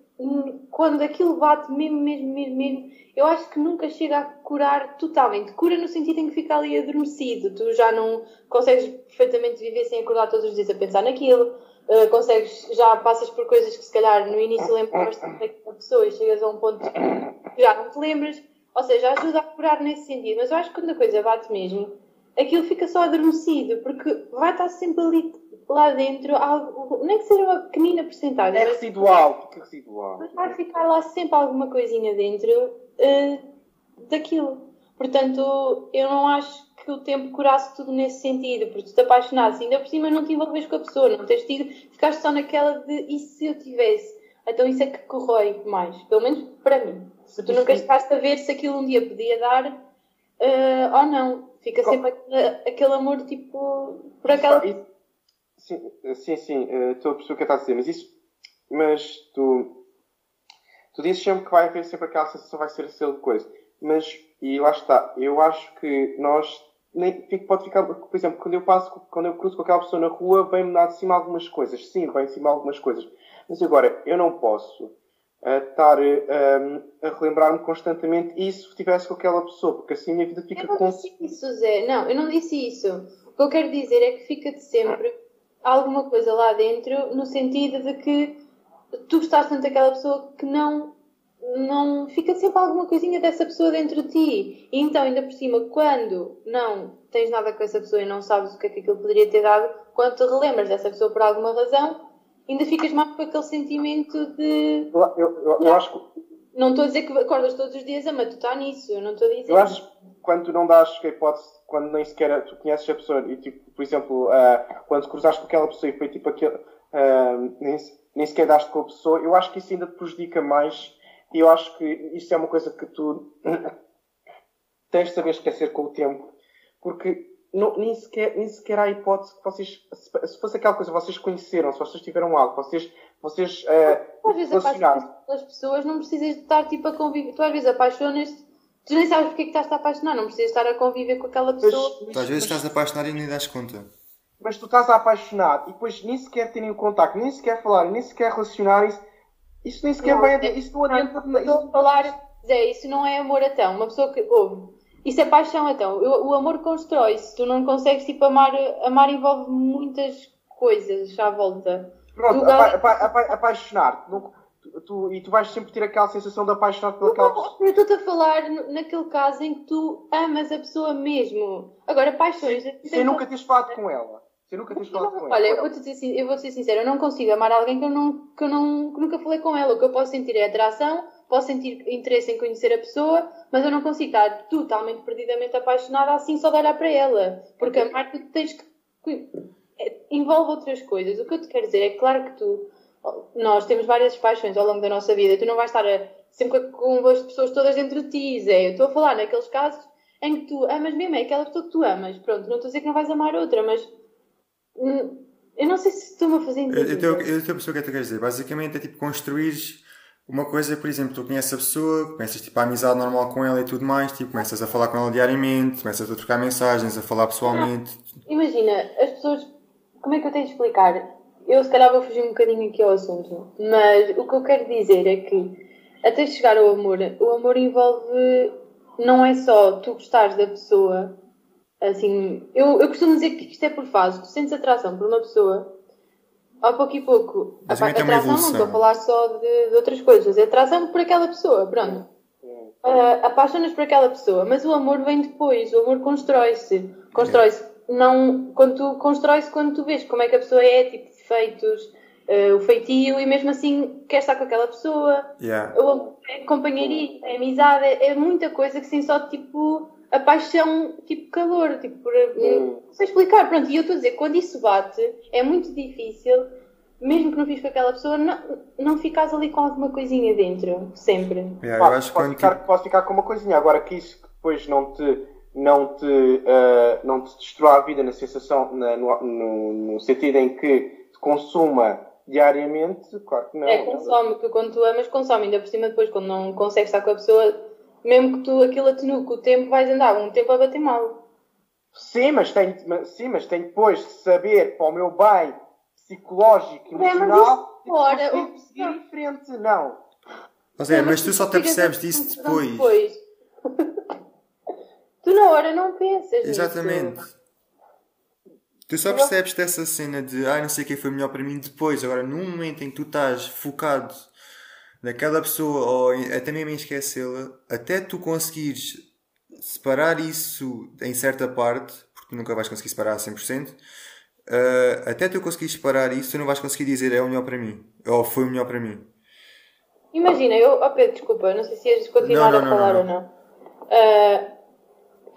quando aquilo bate mesmo, mesmo, mesmo, mesmo, eu acho que nunca chega a curar totalmente. Cura no sentido em que fica ali adormecido. Tu já não consegues perfeitamente viver sem acordar todos os dias a pensar naquilo. Uh, consegues, já passas por coisas que se calhar no início lembras-te daquela pessoa e chegas a um ponto que já não te lembras. Ou seja, ajuda a curar nesse sentido. Mas eu acho que quando a coisa bate mesmo, aquilo fica só adormecido, porque vai estar sempre ali lá dentro algo, nem que seja uma pequenina porcentagem. É residual, porque é residual. Mas vai ficar lá sempre alguma coisinha dentro uh, daquilo. Portanto, eu não acho que o tempo curasse tudo nesse sentido, porque tu te apaixonaste, ainda por cima não te envolves com a pessoa, não tens tido, ficaste só naquela de e se eu tivesse? Então isso é que corrói mais, pelo menos para mim. Se tu nunca estaste a ver se aquilo um dia podia dar uh, ou não. Fica sempre aquele, aquele amor tipo por aquela. Sim, sim, sim, uh, estou a perceber o que estás a dizer, mas isso. Mas tu. Tu dizes sempre que vai haver sempre aquela sensação, vai ser aquele coisa. Mas, e lá está, eu acho que nós. Nem, pode ficar, por exemplo, quando eu passo, quando eu cruzo com aquela pessoa na rua, vem-me dar de cima algumas coisas. Sim, vem de cima algumas coisas. Mas agora, eu não posso uh, estar uh, a relembrar-me constantemente isso se estivesse com aquela pessoa, porque assim a minha vida fica com. Eu não disse isso, Zé. Não, eu não disse isso. O que eu quero dizer é que fica-te sempre alguma coisa lá dentro, no sentido de que tu gostaste tanto daquela pessoa que não não fica sempre alguma coisinha dessa pessoa dentro de ti. E então, ainda por cima, quando não tens nada com essa pessoa e não sabes o que é que aquilo poderia ter dado, quando te relembras dessa pessoa por alguma razão, ainda ficas mais com aquele sentimento de. Eu, eu, eu, eu acho que. Não estou a dizer que acordas todos os dias a matutar nisso, eu não estou a dizer. Eu acho quando tu não dás a hipótese, quando nem sequer tu conheces a pessoa, e tipo, por exemplo, uh, quando cruzaste com aquela pessoa e foi tipo aquele. Uh, nem, nem sequer daste com a pessoa, eu acho que isso ainda te prejudica mais e eu acho que isso é uma coisa que tu tens de saber esquecer com o tempo, porque não, nem, sequer, nem sequer há hipótese que vocês, se, se fosse aquela coisa, vocês conheceram, se vocês tiveram algo, vocês, vocês uh, às vezes apaixonas pelas pessoas, não precisas de estar tipo a conviver, tu às vezes apaixonas-te, tu nem sabes porque é que estás a apaixonar, não precisas estar a conviver com aquela pessoa. Mas, tu às vezes mas, estás apaixonado e nem das conta. Mas tu estás a apaixonar e depois nem sequer terem o contacto, nem sequer falar, nem sequer relacionarem-se isso nem sequer vai adianta. Isso não adianta. Estou a falar, Zé, isso não é amor então. Uma pessoa que ouve. Isso é paixão então. O, o amor constrói-se. Tu não consegues tipo amar. Amar envolve muitas coisas à volta. Pronto, apa, apa, apa, apaixonar-te. Tu, tu, e tu vais sempre ter aquela sensação de apaixonar pela aquela pessoa. Eu estou-te a falar naquele caso em que tu amas a pessoa mesmo. Agora, paixões. Sem nunca teres falado com ela. Você nunca tens falado com ela? Olha, eu vou, -te dizer, eu vou ser sincera, eu não consigo amar alguém que eu, não, que eu não, que nunca falei com ela. O que eu posso sentir é atração, posso sentir interesse em conhecer a pessoa, mas eu não consigo estar totalmente perdidamente apaixonada assim só de olhar para ela. Porque amar tu tens que. É, envolve outras coisas. O que eu te quero dizer é claro que tu. Nós temos várias paixões ao longo da nossa vida. Tu não vais estar a, sempre com as pessoas todas dentro de ti, Zé. Eu estou a falar naqueles casos em que tu amas mesmo, é aquela pessoa que tu amas. Pronto, não estou a dizer que não vais amar outra, mas eu não sei se estou-me a fazer entender. Eu, eu, a pessoa que tu queres dizer. Basicamente é tipo construir uma coisa, por exemplo, tu conheces a pessoa, começas tipo a amizade normal com ela e tudo mais, tipo, começas a falar com ela diariamente, começas a trocar mensagens, a falar pessoalmente. Não. Imagina, as pessoas. Como é que eu tenho de explicar? Eu se calhar vou fugir um bocadinho aqui ao assunto, mas o que eu quero dizer é que até chegar ao amor, o amor envolve. Não é só tu gostares da pessoa Assim, eu, eu costumo dizer que isto é por fases. Tu sentes atração por uma pessoa, ao pouco e pouco. Mas a, a atração não estou a falar só de, de, outras coisas, é atração por aquela pessoa, pronto. Uh, apaixonas por aquela pessoa, mas o amor vem depois, o amor constrói-se. Constrói-se não quando tu constrói-se quando tu vês como é que a pessoa é, tipo defeitos, uh, o feitio, e mesmo assim quer estar com aquela pessoa. Yeah. O amor é companheirismo, é amizade, é, é muita coisa que sem só tipo a paixão, tipo calor, tipo, por, hum. não sei explicar, pronto, e eu estou a dizer, quando isso bate, é muito difícil, mesmo que não fiques com aquela pessoa, não, não ficas ali com alguma coisinha dentro, sempre. Yeah, eu acho pode, ficar, pode ficar com uma coisinha, agora que isso depois não te, não te, uh, não te destrói a vida na sensação, na, no, no, no sentido em que consuma diariamente, claro que não. É, consome, porque quando tu amas, consome, ainda por cima depois, quando não consegues estar com a pessoa mesmo que tu aquilo atenue com o tempo, vais andar um tempo a bater mal. Sim, mas tenho, sim, mas tenho depois de saber para o meu bem psicológico e emocional é, ora, o... seguir em frente, não. Mas, é, mas tu só te apercebes disso depois. depois. tu na hora não pensas Exatamente. Nisso. Tu só percebes dessa cena de ai não sei quem foi melhor para mim depois. Agora, num momento em que tu estás focado naquela pessoa, ou até mesmo em esquecê-la, até tu conseguires separar isso em certa parte, porque tu nunca vais conseguir separar a 100%, uh, até tu conseguires separar isso, tu não vais conseguir dizer é o melhor para mim, ou foi o melhor para mim. Imagina, eu, oh Pedro, desculpa, não sei se ias continuar não, não, a falar não, ou não. Uh,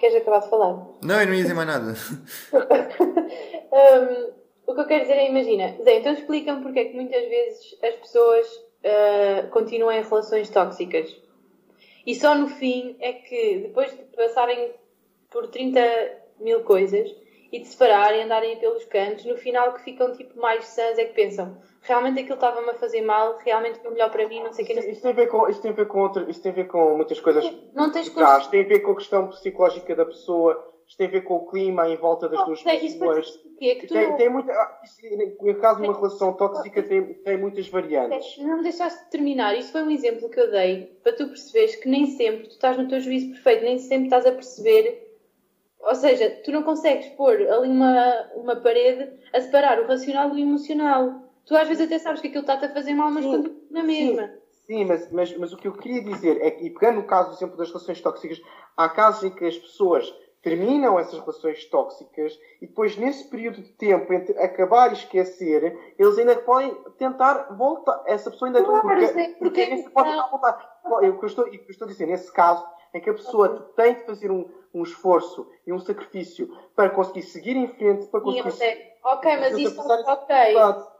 queres acabar de falar? Não, eu não ia dizer mais nada. um, o que eu quero dizer é, imagina, Zé, então explica-me porque é que muitas vezes as pessoas uh, continuam em relações tóxicas. E só no fim é que, depois de passarem por 30 mil coisas e de separarem, andarem pelos cantos, no final que ficam tipo mais sãs é que pensam realmente aquilo estava-me a fazer mal, realmente foi melhor para mim, não sei o que. Não... Isto tem a ver com, isto tem a ver com, isto tem a ver com muitas coisas. Não tens coisas. Tem a ver com a questão psicológica da pessoa, isto tem a ver com o clima em volta das oh, duas pessoas. É que tem, não... tem muita, no caso de uma relação tóxica, tem, tem muitas variantes. Não me deixaste de terminar. Isso foi um exemplo que eu dei para tu perceberes que nem sempre tu estás no teu juízo perfeito, nem sempre estás a perceber. Ou seja, tu não consegues pôr ali uma, uma parede a separar o racional do emocional. Tu às vezes até sabes que aquilo está-te a fazer mal, mas sim, na mesma. Sim, mas, mas, mas o que eu queria dizer é que, e pegando o caso, por exemplo, das relações tóxicas, há casos em que as pessoas terminam essas relações tóxicas e depois, nesse período de tempo entre acabar e esquecer, eles ainda podem tentar voltar. Essa pessoa ainda claro, porque, porque, porque, porque pode tentar voltar. O que eu estou, eu estou a dizer, nesse caso, é que a pessoa tem de fazer um, um esforço e um sacrifício para conseguir seguir em frente, para conseguir. Sim, ok, mas isso ok.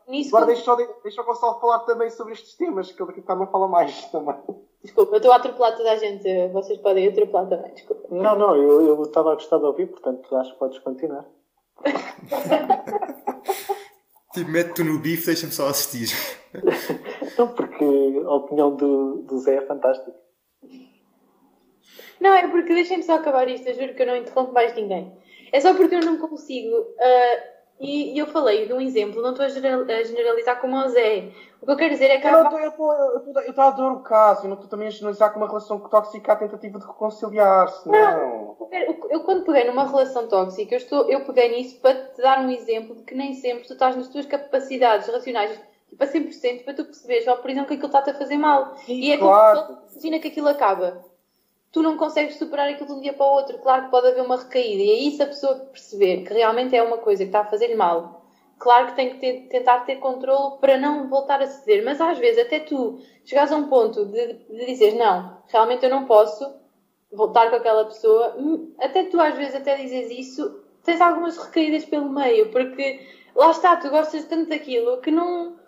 Nisso Agora deixa, deixa o Gonçalo falar também sobre estes temas, que ele está-me a falar mais também. Desculpa, eu estou a atropelar toda a gente. Vocês podem atropelar também, desculpa. Não, não, eu, eu estava a gostar de ouvir, portanto acho que podes continuar. tipo, mete-te no bife, deixa-me só assistir. então, porque a opinião do, do Zé é fantástica. Não, é porque deixem-me só acabar isto, eu juro que eu não interrompo mais ninguém. É só porque eu não consigo. Uh, e, e, eu falei de um exemplo, não estou a generalizar como o Zé. O que eu quero dizer é que. Eu estou a dar o caso, eu não estou também a generalizar com uma relação tóxica a tentativa de reconciliar-se, não. não. Eu, eu, quando peguei numa relação tóxica, eu, estou, eu peguei nisso para te dar um exemplo de que nem sempre tu estás nas tuas capacidades racionais tipo a 100% para tu perceberes, por exemplo, que aquilo está-te a fazer mal. Sim, e é claro. como imagina que aquilo acaba tu não consegues superar aquilo de um dia para o outro. Claro que pode haver uma recaída. E aí, se a pessoa perceber que realmente é uma coisa que está a fazer mal, claro que tem que ter, tentar ter controle para não voltar a ceder. Mas às vezes, até tu chegares a um ponto de, de dizer não, realmente eu não posso voltar com aquela pessoa, hum, até tu às vezes até dizes isso, tens algumas recaídas pelo meio, porque lá está, tu gostas tanto daquilo que não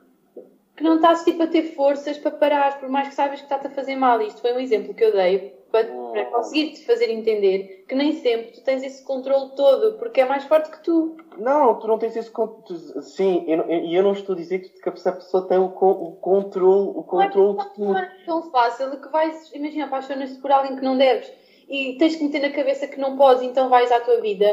que não estás tipo a ter forças para parar, por mais que sabes que está-te a fazer mal. Isto foi um exemplo que eu dei para, para conseguir te fazer entender que nem sempre tu tens esse controle todo, porque é mais forte que tu. Não, tu não tens esse controle. Sim, e eu, eu, não estou a dizer que, que a pessoa tem o, o controle, o controle de tudo. Não é tão fácil que vais, imagina, apaixonas-te por alguém que não deves e tens que meter na cabeça que não podes, então vais à tua vida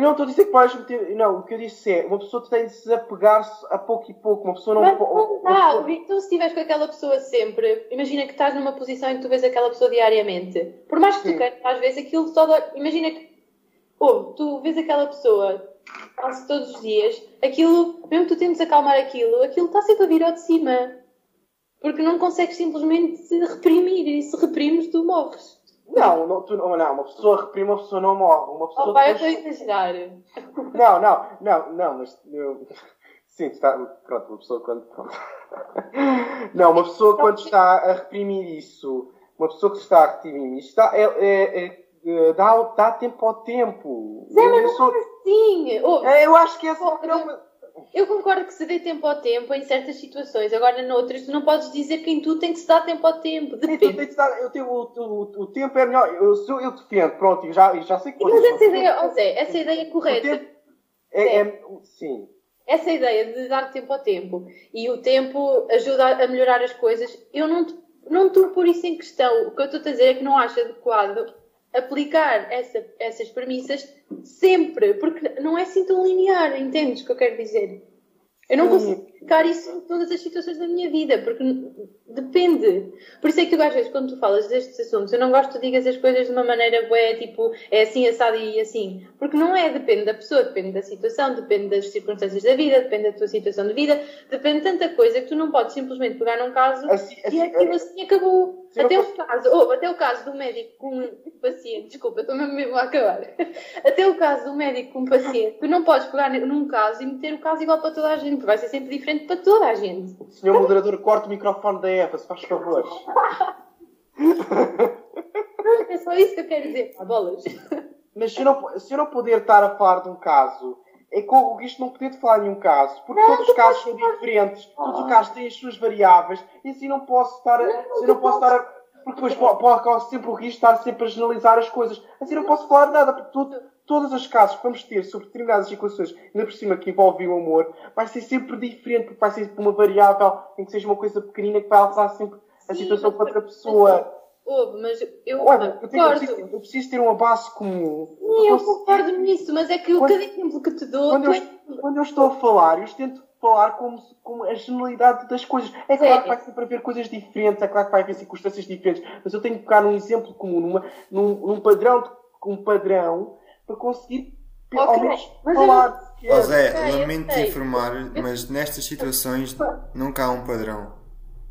não estou a dizer que vais meter. Não, o que eu disse é uma pessoa tem de se apegar-se a pouco e pouco. Uma pessoa não pode. Não dá. Pessoa... Então, se estiveres com aquela pessoa sempre, imagina que estás numa posição em que tu vês aquela pessoa diariamente. Por mais que Sim. tu queiras, às vezes aquilo só. Dá... Imagina que. Ou tu vês aquela pessoa quase todos os dias, aquilo, mesmo que tu tentes acalmar aquilo, aquilo está sempre a vir ao de cima. Porque não consegues simplesmente reprimir. E se reprimes, tu morres. Não, não, tu, não, uma pessoa reprime, uma pessoa não morre. Uma pessoa oh, pai, depois... eu estou a exagerar. Não, não, não, não, mas eu... Sim, está. Pronto, uma pessoa quando. Não, uma pessoa quando está a reprimir isso, uma pessoa que está a reprimir isso, está, é, é, é, dá, dá tempo ao tempo. Zé, mas eu, sou... assim. Oh, eu acho que é só. Eu concordo que se dê tempo ao tempo em certas situações, agora noutras tu não podes dizer que em tudo tem que se dar tempo ao tempo. Depende. Tem que dar, eu tenho, o, o, o, tempo é melhor. Eu, eu, eu defendo, pronto, já, já sei que. Mas essa ideia, oh Zé, essa ideia é correta. É, é, sim. Essa ideia de dar tempo ao tempo e o tempo ajuda a melhorar as coisas, eu não, não estou por isso em questão. O que eu estou a dizer é que não acho adequado aplicar essa, essas premissas sempre, porque não é assim tão linear, entendes o que eu quero dizer? Eu não consigo aplicar isso em todas as situações da minha vida, porque depende. Por isso é que tu, às vezes, quando tu falas destes assuntos, eu não gosto que digas as coisas de uma maneira boa, tipo, é assim, assado e assim. Porque não é, depende da pessoa, depende da situação, depende das circunstâncias da vida, depende da tua situação de vida, depende de tanta coisa que tu não podes simplesmente pegar num caso assim, assim, e aquilo assim acabou. Até o, caso, oh, até o caso do médico com um paciente, desculpa, estou mesmo a acabar. Até o caso do médico com um paciente, tu não podes pegar num caso e meter o caso igual para toda a gente, porque vai ser sempre diferente para toda a gente. Senhor moderador, corte o microfone da Eva, se faz favor. é só isso que eu quero dizer, pá, bolas. Mas se eu, não, se eu não puder estar a falar de um caso é corro o risco de não poder falar nenhum caso, porque não, todos os casos são diferentes, todos os casos têm as suas variáveis, e assim não posso estar a, não, assim não posso estar a, porque depois pode, pode sempre o risco de estar sempre a generalizar as coisas. Assim não posso falar nada, porque tudo, todos os casos que vamos ter sobre determinadas situações, ainda por cima que envolvem o amor, vai ser sempre diferente, porque vai ser uma variável em que seja uma coisa pequenina que vai alterar sempre a situação para outra pessoa. Houve, mas eu Olha, eu, tenho, eu, preciso, eu, preciso, ter uma base comum. Sim, eu concordo nisso, mas é que o cada exemplo que te dou. Quando, eu, é... quando eu estou a falar, eu tento falar como, como a generalidade das coisas. É claro que vai sempre haver coisas diferentes, é claro que vai haver circunstâncias diferentes, mas eu tenho que colocar num exemplo comum, numa, num, num padrão, um padrão, para conseguir okay. ao menos falar. Eu... Oh, Zé, lamento te informar, mas nestas situações nunca há um padrão.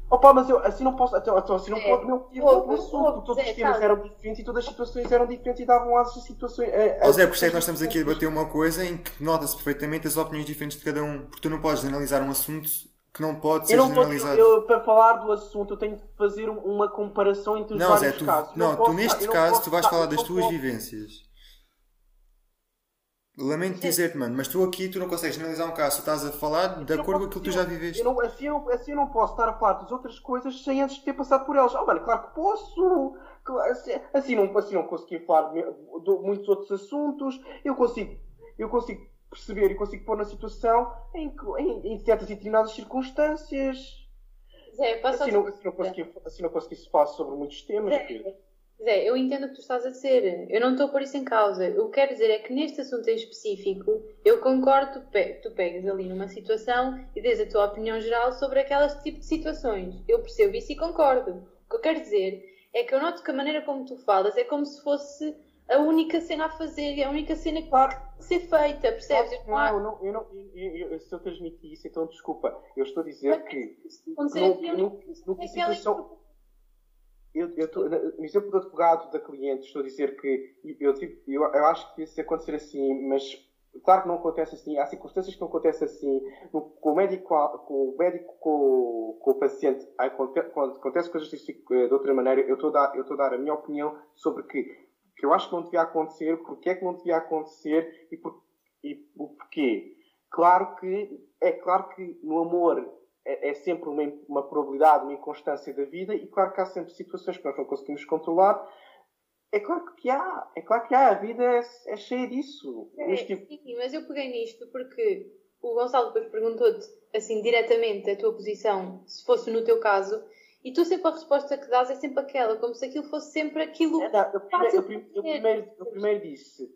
Opa, mas eu assim não posso. Então, assim não é. pode não ter outro assunto. Todos os temas eram diferentes e todas as situações eram diferentes e davam asas a situações. A, a, Zé, por isso é que nós estamos aqui a debater uma coisa em que nota-se perfeitamente as opiniões diferentes de cada um. Porque tu não podes analisar um assunto que não pode ser eu não generalizado. Posso, eu, para falar do assunto, eu tenho que fazer uma comparação entre os não, vários Zé, tu, casos. Não, não tu neste caso, tu vais falar das tuas vivências. Lamento dizer-te, mano, mas tu aqui tu não consegues analisar um caso, tu estás a falar de acordo com aquilo que tu já viveste. Eu não, assim, eu, assim eu não posso estar a falar das outras coisas sem antes ter passado por elas. Oh, mano, claro que posso! Assim, assim, não, assim não consegui falar de, de muitos outros assuntos. Eu consigo, eu consigo perceber e consigo pôr na situação em, em, em certas e determinadas circunstâncias. Zé, assim, não, assim, não consegui, assim não consegui falar sobre muitos temas. Zé, Zé, eu entendo o que tu estás a dizer. Eu não estou por isso em causa. O que quero dizer é que neste assunto em específico, eu concordo que tu pegas ali numa situação e dês a tua opinião geral sobre aquelas tipo de situações. Eu percebo isso e concordo. O que eu quero dizer é que eu noto que a maneira como tu falas é como se fosse a única cena a fazer, a única cena que claro. tem que ser feita, percebes? Não, não, eu não, eu eu, se eu transmiti isso, então desculpa. Eu estou a dizer que. No, no, no, no, situação eu, eu tô, no exemplo do advogado da cliente, estou a dizer que eu, eu, eu acho que isso acontecer assim, mas claro que não acontece assim, há circunstâncias que não acontecem assim, no, com o médico, com o, médico com, com o paciente, quando acontece coisas de outra maneira, eu estou a dar, eu estou a, dar a minha opinião sobre que, que eu acho que não devia acontecer, porque é que não devia acontecer e, por, e o porquê. Claro que, é claro que no amor é, é, sempre uma, uma probabilidade, uma inconstância da vida, e claro que há sempre situações que nós não conseguimos controlar. É claro que há, é claro que há, a vida é, é cheia disso. É, tipo... Sim, mas eu peguei nisto porque o Gonçalo depois perguntou-te assim diretamente a tua posição, se fosse no teu caso, e tu sempre a resposta que dás é sempre aquela, como se aquilo fosse sempre aquilo. É, não, eu, primeiro, eu, eu, primeiro, eu primeiro disse,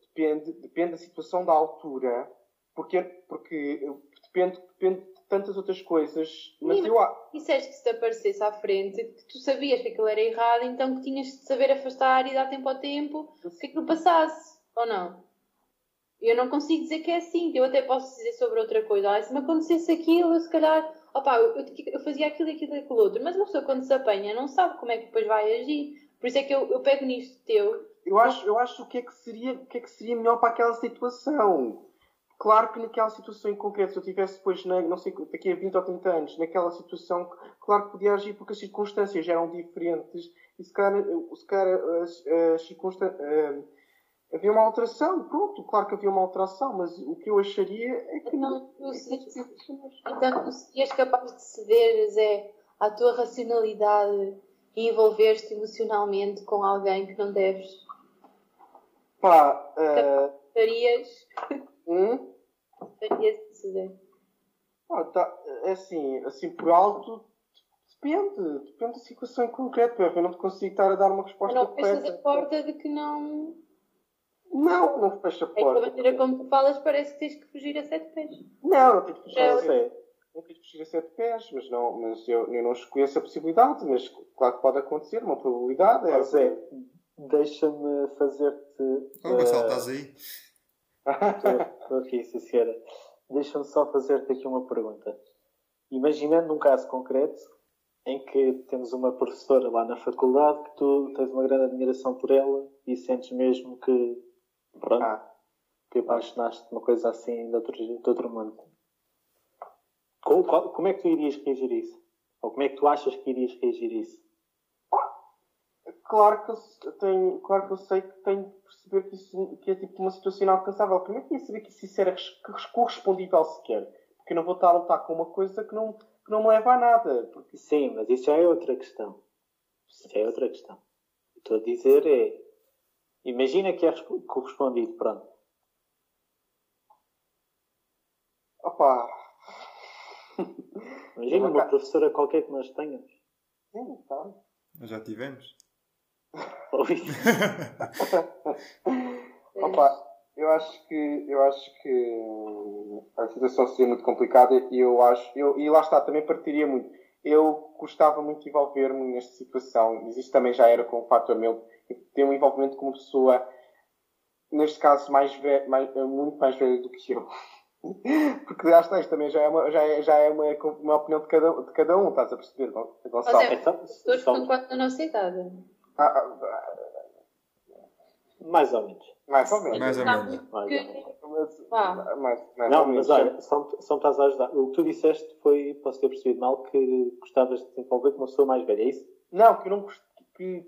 depende, depende da situação da altura, porque, porque depende, depende tantas outras coisas. Mas Sim, eu. Disseste que se te aparecesse à frente, que tu sabias que aquilo era errado, então que tinhas de saber afastar e dar tempo ao tempo que aquilo passasse, ou não? Eu não consigo dizer que é assim, eu até posso dizer sobre outra coisa. Ah, se me acontecesse aquilo, eu se calhar. Opa, eu, eu, eu fazia aquilo e aquilo e aquilo outro. Mas uma pessoa quando se apanha não sabe como é que depois vai agir. Por isso é que eu, eu pego nisto teu. Eu acho, eu acho o que é que seria, o que é que seria melhor para aquela situação. Claro que naquela situação em concreto, se eu tivesse depois, na, não sei, daqui a 20 ou 30 anos, naquela situação, claro que podia agir porque as circunstâncias eram diferentes e se calhar, se calhar as, as circunstâncias. Uh, havia uma alteração, pronto, claro que havia uma alteração, mas o que eu acharia é que não. Então, tu serias capaz de ceder, Zé, à tua racionalidade e envolver-te emocionalmente com alguém que não deves? Pá, uh... Farias? Hum? Ah, tá, é assim, assim por alto, depende, depende da situação em concreto. Eu não te consigo estar a dar uma resposta não correta. Não fechas a porta de que não. Não, não fecha a porta. É que a maneira como tu falas parece que tens que fugir a sete pés. Não, não tens que fugir é, a sete. Não tens que fugir a sete pés, mas, não, mas eu, eu não escolho a possibilidade, mas claro que pode acontecer, uma probabilidade. É, Zé, deixa-me fazer-te. Oh, Gonçalo, uh... estás aí? Estou aqui, sim, senhora. Deixa-me só fazer-te aqui uma pergunta. Imaginando um caso concreto em que temos uma professora lá na faculdade que tu tens uma grande admiração por ela e sentes mesmo que, pronto, ah. que apaixonaste de uma coisa assim de outro, de outro mundo. Como, como é que tu irias reagir isso? Ou como é que tu achas que irias reagir isso? Claro que eu tenho, claro que eu sei que tenho de perceber que, isso, que é tipo uma situação inalcançável. Primeiro queria saber que isso era correspondível sequer. Porque eu não vou estar a lutar com uma coisa que não, que não me leva a nada. Porque... Sim, mas isso já é outra questão. Isso é outra questão. Estou a dizer é. Imagina que é correspondido, pronto. Opa! Imagina uma professora qualquer que nós tenhamos. Sim, tá. Nós já tivemos. Opa, eu acho que eu acho que a situação seria muito complicada e eu acho eu, e lá está também partiria muito. Eu gostava muito de envolver-me nesta situação, mas isto também já era com o fator meu, ter um envolvimento com uma pessoa, neste caso mais, velha, mais muito mais velha do que eu. Porque já está, isto também já é uma, já é, já é uma, uma opinião de cada, de cada um, estás a perceber, Gonçalo? Ou seja, então, todos estão quanto na nossa idade. Ah, ah, ah, mais ou menos. Mais ou menos. Mais ou menos. não, mas olha, só, só me estás a ajudar. O que tu disseste foi, posso ter percebido mal, que gostavas de te envolver com uma pessoa mais velha, é isso? Não, que eu não gosto, que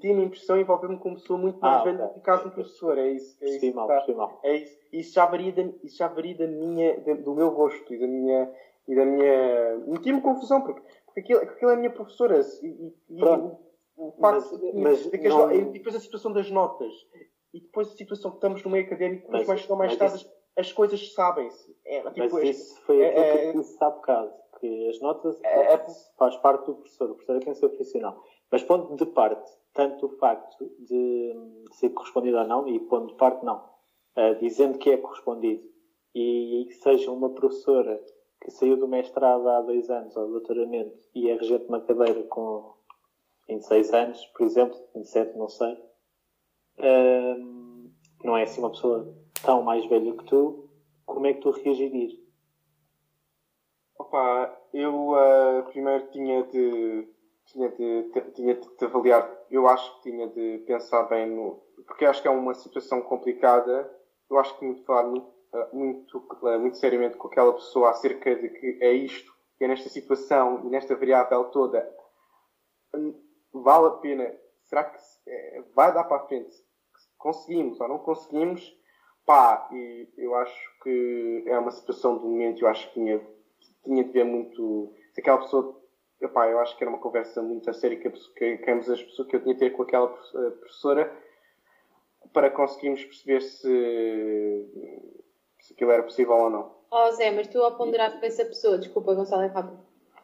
tinha a impressão de envolver-me com uma pessoa muito mais ah, velha do que caso um professor. É isso. É isso, mal, tá. mal. É isso. Isso já varia, da, isso já varia da minha, da, do meu gosto e da minha. E da minha. Metia-me confusão, porque, porque aquilo, aquilo é a minha professora. E, e, Pronto. O facto mas, não... e depois a situação das notas e depois a situação que estamos no meio académico, mas, mais ou mais tarde, isso... as coisas sabem-se. É, tipo, mas isso foi aquilo é, que eu disse há bocado, que as notas é, é, faz parte do professor, o professor é quem é profissional. Mas pondo de parte tanto o facto de ser correspondido ou não, e pondo de parte não, uh, dizendo que é correspondido, e que seja uma professora que saiu do mestrado há dois anos ao doutoramento e é regente de uma cadeira com 26 anos, por exemplo, 27, não sei, não é assim uma pessoa tão mais velha que tu, como é que tu reagirias? Opa, eu uh, primeiro tinha de, tinha de, tinha de avaliar, eu acho que tinha de pensar bem no, porque acho que é uma situação complicada, eu acho que tinha de falar muito, ah, muito, ah, muito seriamente com aquela pessoa acerca de que é isto, que é nesta situação nesta variável toda, vale a pena, será que é, vai dar para a frente? Conseguimos ou não conseguimos? Pá, e eu acho que é uma situação do momento, eu acho que tinha, tinha de ver muito. Se aquela pessoa. Epá, eu acho que era uma conversa muito a séria que, que, que, ambas as pessoas que eu tinha de ter com aquela eh, professora para conseguirmos perceber se, se aquilo era possível ou não. Oh Zé, mas tu ao ponderares para essa pessoa, desculpa Gonçalo, é rápido.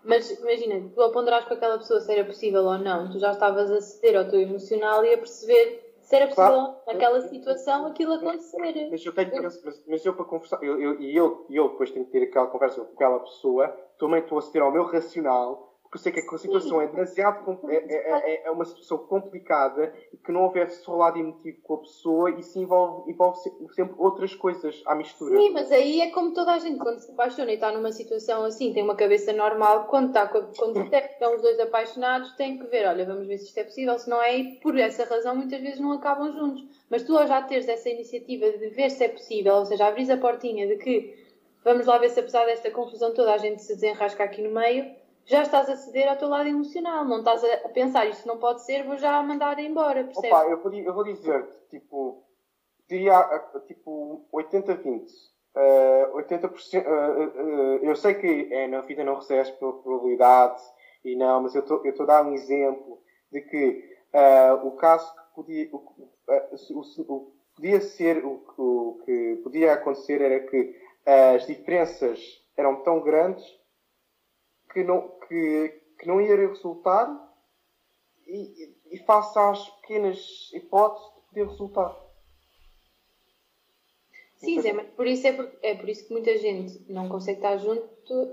Mas imagina, tu ao ponderares para aquela pessoa se era possível ou não, tu já estavas a ceder ao teu emocional e a perceber se era possível claro. naquela situação aquilo acontecer. Mas eu tenho que, mas, mas eu para conversar, eu, eu, e eu, eu depois tenho que ter aquela conversa com aquela pessoa, também estou a ceder ao meu racional porque eu sei que a situação é demasiado é, é, é, é, uma situação complicada e que não houver só lado emotivo com a pessoa e se envolve, envolve sempre outras coisas à mistura. Sim, mas aí é como toda a gente, quando se apaixona e está numa situação assim, tem uma cabeça normal, quando, está, quando estão os dois apaixonados, tem que ver, olha, vamos ver se isto é possível, se não é, e por essa razão muitas vezes não acabam juntos. Mas tu ao já teres essa iniciativa de ver se é possível, ou seja, abris a portinha de que vamos lá ver se apesar desta confusão toda a gente se desenrasca aqui no meio, já estás a ceder ao teu lado emocional, não estás a pensar isto não pode ser, vou já mandar embora, percebes? Opa, eu vou, eu vou dizer-te, tipo, diria tipo 80-20. Uh, 80%, uh, uh, eu sei que é, na vida não recebes pela probabilidade e não, mas eu estou a dar um exemplo de que uh, o caso que podia, o, o, o, podia ser, o, o que podia acontecer era que as diferenças eram tão grandes que não, que, que não ia resultar e, e faça as pequenas hipóteses de poder resultar. Sim, Zé, mas por isso é, por, é por isso que muita gente não consegue estar junto.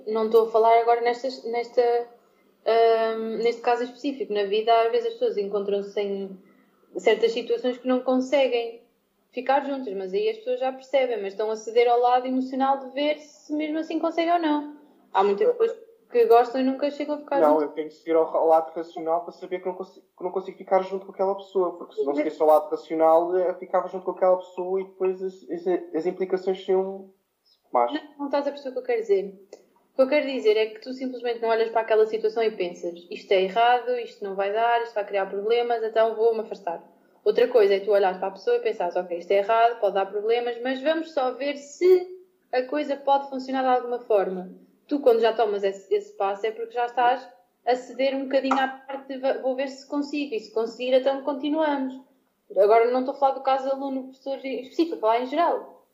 Não estou a falar agora nestas, nesta, um, neste caso específico. Na vida, às vezes as pessoas encontram-se em certas situações que não conseguem ficar juntas, mas aí as pessoas já percebem, mas estão a ceder ao lado emocional de ver se mesmo assim conseguem ou não. Há muitas pessoas que gostam e nunca chegam a ficar não, junto. Não, eu tenho que seguir ao, lado racional para saber que não, consigo, que não consigo ficar junto com aquela pessoa, porque se não seguisse ao lado racional, eu ficava junto com aquela pessoa e depois as, as, as implicações seriam más. Não, não estás a perceber o que eu quero dizer. O que eu quero dizer é que tu simplesmente não olhas para aquela situação e pensas isto é errado, isto não vai dar, isto vai criar problemas, então vou-me afastar. Outra coisa é tu olhares para a pessoa e pensares, ok, isto é errado, pode dar problemas, mas vamos só ver se a coisa pode funcionar de alguma forma tu, quando já tomas esse, esse passo, é porque já estás a ceder um bocadinho à parte de vou ver se consigo, e se conseguir, então continuamos. Agora não estou a falar do caso aluno, professor específico, a falar em geral.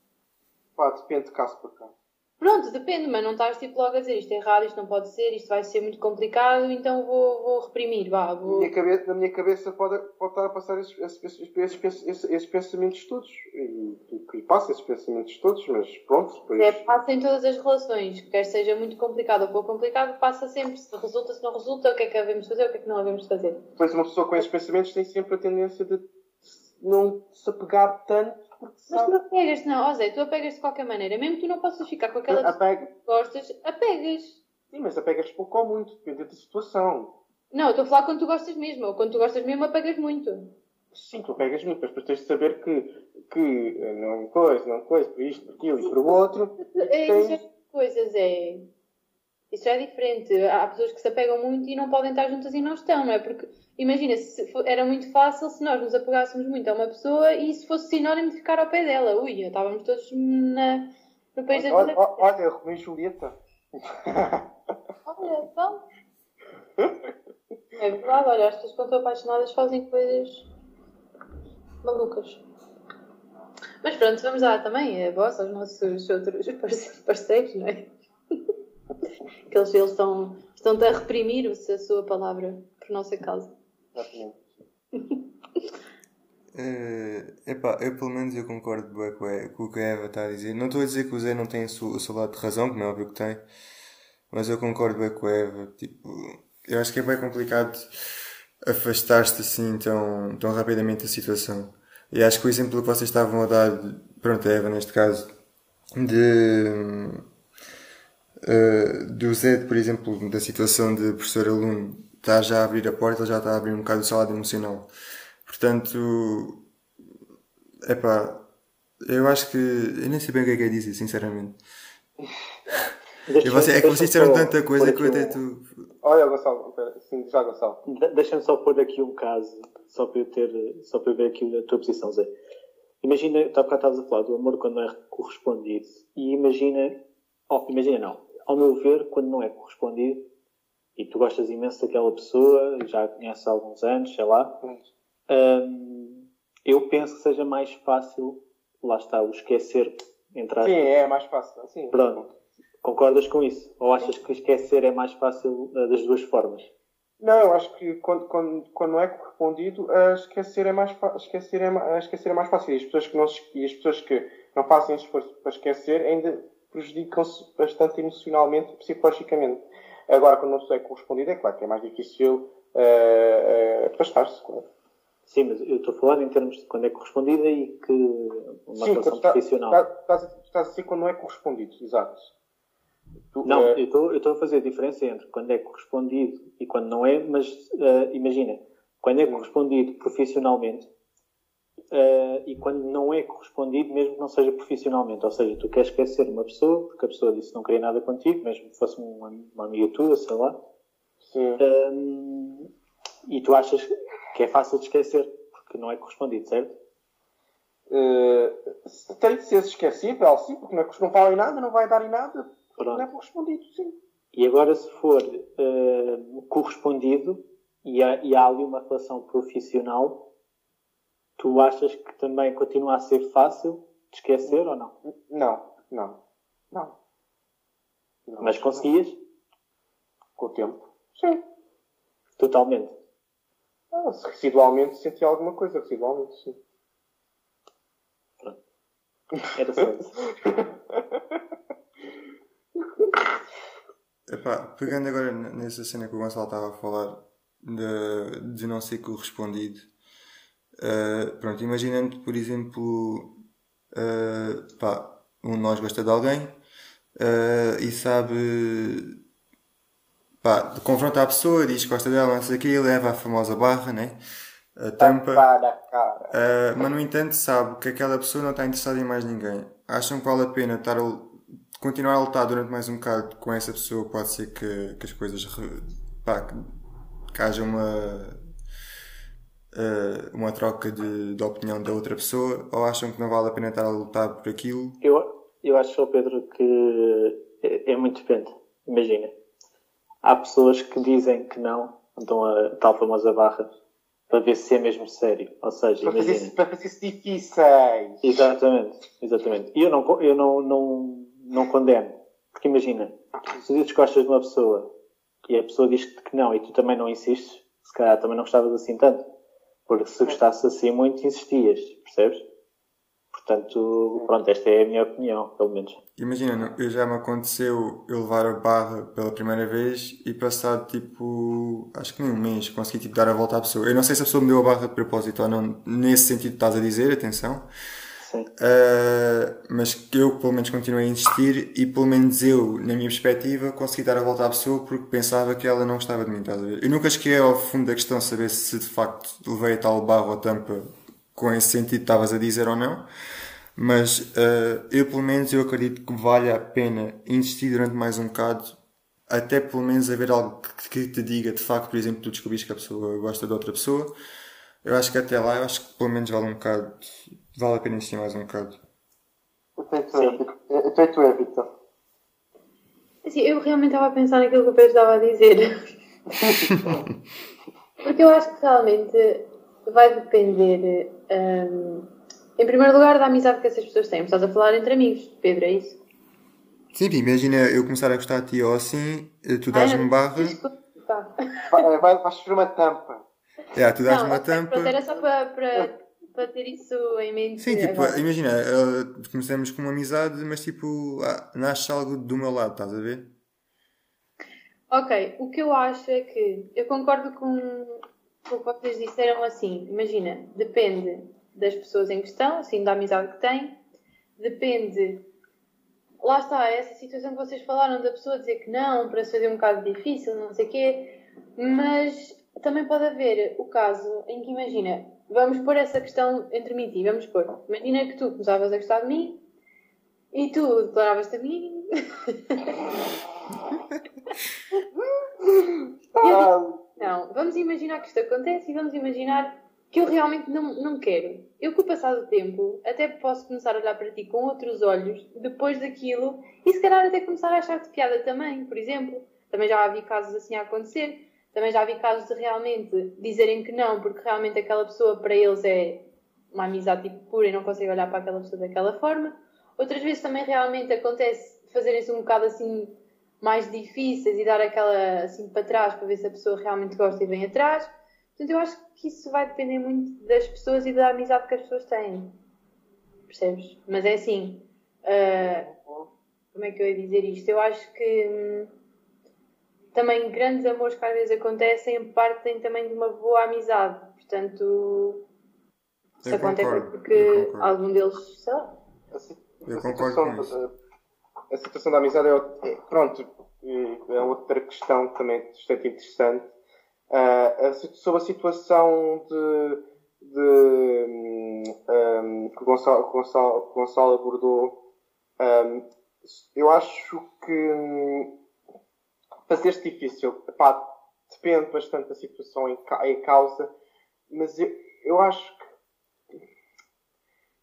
Pá, depende de caso por caso. Pronto, depende, mas não estás tipo logo a dizer isto é errado, isto não pode ser, isto vai ser muito complicado, então vou, vou reprimir, vá. Vou... Na, minha cabeça, na minha cabeça pode, pode estar a passar esses, esses, esses, esses, pensamentos todos. E, e passa esses pensamentos todos, mas pronto. Depois... É, passa em todas as relações, quer seja muito complicado ou pouco complicado, passa sempre. Se resulta, se não resulta, o que é que devemos fazer, o que é que não devemos fazer. Depois uma pessoa com esses pensamentos tem sempre a tendência de não se apegar tanto Mas tu apegas, não, ó Zé, tu apegas de qualquer maneira, mesmo que tu não possas ficar com aquela pessoa que gostas, apegas. Sim, mas apegas pouco ou muito, depende da situação. Não, eu estou a falar quando tu gostas mesmo, ou quando tu gostas mesmo, apegas muito. Sim, tu apegas muito, mas depois tens de saber que, que não coisa, não coisa, por isto, por aquilo e por outro. É, tens... Isso é coisas, é. Isso já é diferente. Há pessoas que se apegam muito e não podem estar juntas e não estão, não é? Porque, imagina, se era muito fácil se nós nos apegássemos muito a uma pessoa e se fosse sinónimo de ficar ao pé dela. Ui, estávamos todos na, no país da Olha, olha eu Romeu Julieta. olha, então. É verdade, olha, as pessoas quando estão apaixonadas fazem coisas malucas. Mas pronto, vamos lá também a é voz, aos nossos outros parceiros, não é? Que eles, eles estão, estão a reprimir a sua palavra por nossa causa. Exatamente. Uh, epá, eu pelo menos eu concordo bem com, o que a Eva está a dizer. Não estou a dizer que o Zé não tem o seu, o seu lado de razão, como é óbvio que tem, mas eu concordo bem com a Eva. Tipo, eu acho que é bem complicado afastar-se assim tão, tão rapidamente da situação. E acho que o exemplo que vocês estavam a dar, pronto, a Eva neste caso, de uh, do Zé, por exemplo, da situação de professor-aluno, está já a abrir a porta, ele já está a abrir um bocado o salado emocional. Portanto, é pá, eu acho que. Eu nem sei bem o que é que é dizer, sinceramente. Você, é que vocês disseram tanta coisa que eu até tu. Olha, Gonçalo, sim, já, Gonçalo. Deixa-me só pôr aqui um caso, só para eu ter, só para eu ver aqui a tua posição, Zé. Imagina, tu há bocado estavas a falar do amor quando não é correspondido, e imagina, oh, imagina não, ao meu ver, quando não é correspondido, e tu gostas imenso daquela pessoa, já a conheces há alguns anos, sei lá, hum, eu penso que seja mais fácil, lá está, o esquecer, entrar. Sim, é mais fácil, sim. Pronto. Concordas com isso? Ou achas que esquecer é mais fácil uh, das duas formas? Não, eu acho que quando, quando, quando não é correspondido, uh, esquecer, é mais esquecer, é, uh, esquecer é mais fácil. E as pessoas que não, e as pessoas que não fazem esforço para esquecer ainda prejudicam-se bastante emocionalmente e psicologicamente. Agora, quando não é correspondido, é claro que é mais difícil uh, uh, afastar-se. Claro. Sim, mas eu estou a falar em termos de quando é correspondida e que uma Sim, relação tá- profissional. Estás, estás, estás a dizer quando não é correspondido, exato. Tu, não, é... eu estou a fazer a diferença entre quando é correspondido e quando não é, mas uh, imagina, quando é correspondido profissionalmente uh, e quando não é correspondido, mesmo que não seja profissionalmente. Ou seja, tu queres esquecer uma pessoa porque a pessoa disse que não queria nada contigo, mesmo que fosse uma, uma amiga tua, sei lá. Um, e tu achas que é fácil de esquecer porque não é correspondido, certo? Uh, tem de ser esquecível, sim, porque não, é, não fala em nada, não vai dar em nada, Pronto. não é correspondido, sim. E agora, se for uh, correspondido e há, e há ali uma relação profissional, tu achas que também continua a ser fácil de esquecer ou não? Não, não, não. não Mas conseguias? Com o tempo, sim. Totalmente. Ah, se residualmente senti alguma coisa, residualmente, sim. Pronto. Era só isso. Epá, pegando agora nessa cena que o Gonçalo estava a falar de, de não ser correspondido, uh, pronto, imaginando, por exemplo, uh, pá, um de nós gosta de alguém uh, e sabe, pá, confronta a pessoa, diz que gosta dela, não sei o quê, leva a famosa barra, né? A tampa. Uh, mas no entanto sabe que aquela pessoa não está interessada em mais ninguém. Acham que vale a pena estar a, continuar a lutar durante mais um bocado com essa pessoa? Pode ser que, que as coisas. Pá, que, que haja uma uh, uma troca de, de opinião da outra pessoa ou acham que não vale a pena estar a lutar por aquilo? Eu, eu acho, Pedro, que é, é muito depende. Imagina, há pessoas que dizem que não, então a tal famosa barra, para ver se é mesmo sério. Ou seja, para imagina. Fazer, para fazer se difíceis. Exatamente, exatamente. E eu não, eu não, não, não condeno. Porque imagina, se tu dizes que gostas de uma pessoa e a pessoa diz que não e tu também não insistes, se calhar também não gostavas assim tanto. Porque se gostasse assim muito, insistias, percebes? Portanto, pronto, esta é a minha opinião, pelo menos. Imagina, já me aconteceu eu levar a barra pela primeira vez e passar tipo, acho que nem um mês, consegui tipo, dar a volta à pessoa. Eu não sei se a pessoa me deu a barra de propósito ou não, nesse sentido que estás a dizer, atenção. Uh, mas que eu pelo menos continuei a insistir e pelo menos eu, na minha perspectiva, consegui dar a volta à pessoa porque pensava que ela não gostava de mim, estás a ver? Eu nunca cheguei ao fundo da questão saber se de facto levei a tal barro ou tampa com esse sentido que estavas a dizer ou não. Mas uh, eu pelo menos eu acredito que vale a pena insistir durante mais um bocado até pelo menos haver algo que, te diga de facto, por exemplo, tu descobriste que a pessoa gosta de outra pessoa. Eu acho que até lá, eu acho que pelo menos vale um bocado vale a pena insistir mais um bocado. Até tu é, Vitor. Assim, eu realmente estava a pensar naquilo que o Pedro estava a dizer. Porque eu acho que realmente vai depender, um, em primeiro lugar, da amizade que essas pessoas têm. Estás a falar entre amigos, Pedro, é isso? Sim, imagina eu começar a gostar de ti ou assim, tu dás-me barra. Vai, vai, vais uma tampa. É, tu dás-me uma tampa. Pronto, era só para, para para ter isso em mente. Sim, tipo, agora. imagina, uh, começamos com uma amizade, mas tipo, ah, nasce algo do meu lado, estás a ver? Ok, o que eu acho é que eu concordo com, com o que vocês disseram assim. Imagina, depende das pessoas em questão, assim, da amizade que têm, depende. Lá está, essa situação que vocês falaram da pessoa dizer que não, para se fazer um bocado difícil, não sei o quê, mas também pode haver o caso em que, imagina, vamos pôr essa questão entre mim e ti, vamos pôr. Imagina que tu começavas a gostar de mim e tu declaravas-te a mim. não, vamos imaginar que isto acontece e vamos imaginar que eu realmente não, não quero. Eu, com o passar do tempo, até posso começar a olhar para ti com outros olhos depois daquilo e se calhar até começar a achar-te piada também, por exemplo. Também já havia casos assim a acontecer. Também já vi casos de realmente dizerem que não, porque realmente aquela pessoa para eles é uma amizade tipo pura e não conseguem olhar para aquela pessoa daquela forma. Outras vezes também realmente acontece fazerem-se um bocado assim mais difíceis e dar aquela assim para trás para ver se a pessoa realmente gosta e vem atrás. Portanto, eu acho que isso vai depender muito das pessoas e da amizade que as pessoas têm. Percebes? Mas é assim. Uh, como é que eu ia dizer isto? Eu acho que. Hum, também grandes amores que às vezes acontecem partem também de uma boa amizade. Portanto, isso acontece porque algum deles, sei lá. A, eu concordo com isso. A situação da amizade é, é, pronto, é outra questão também bastante interessante. Uh, sobre a situação de, de um, um, que o Gonçalo, Gonçalo, Gonçalo abordou, um, eu acho que hum, fazer-se difícil. Epá, depende bastante da situação em, em causa, mas eu, eu acho que.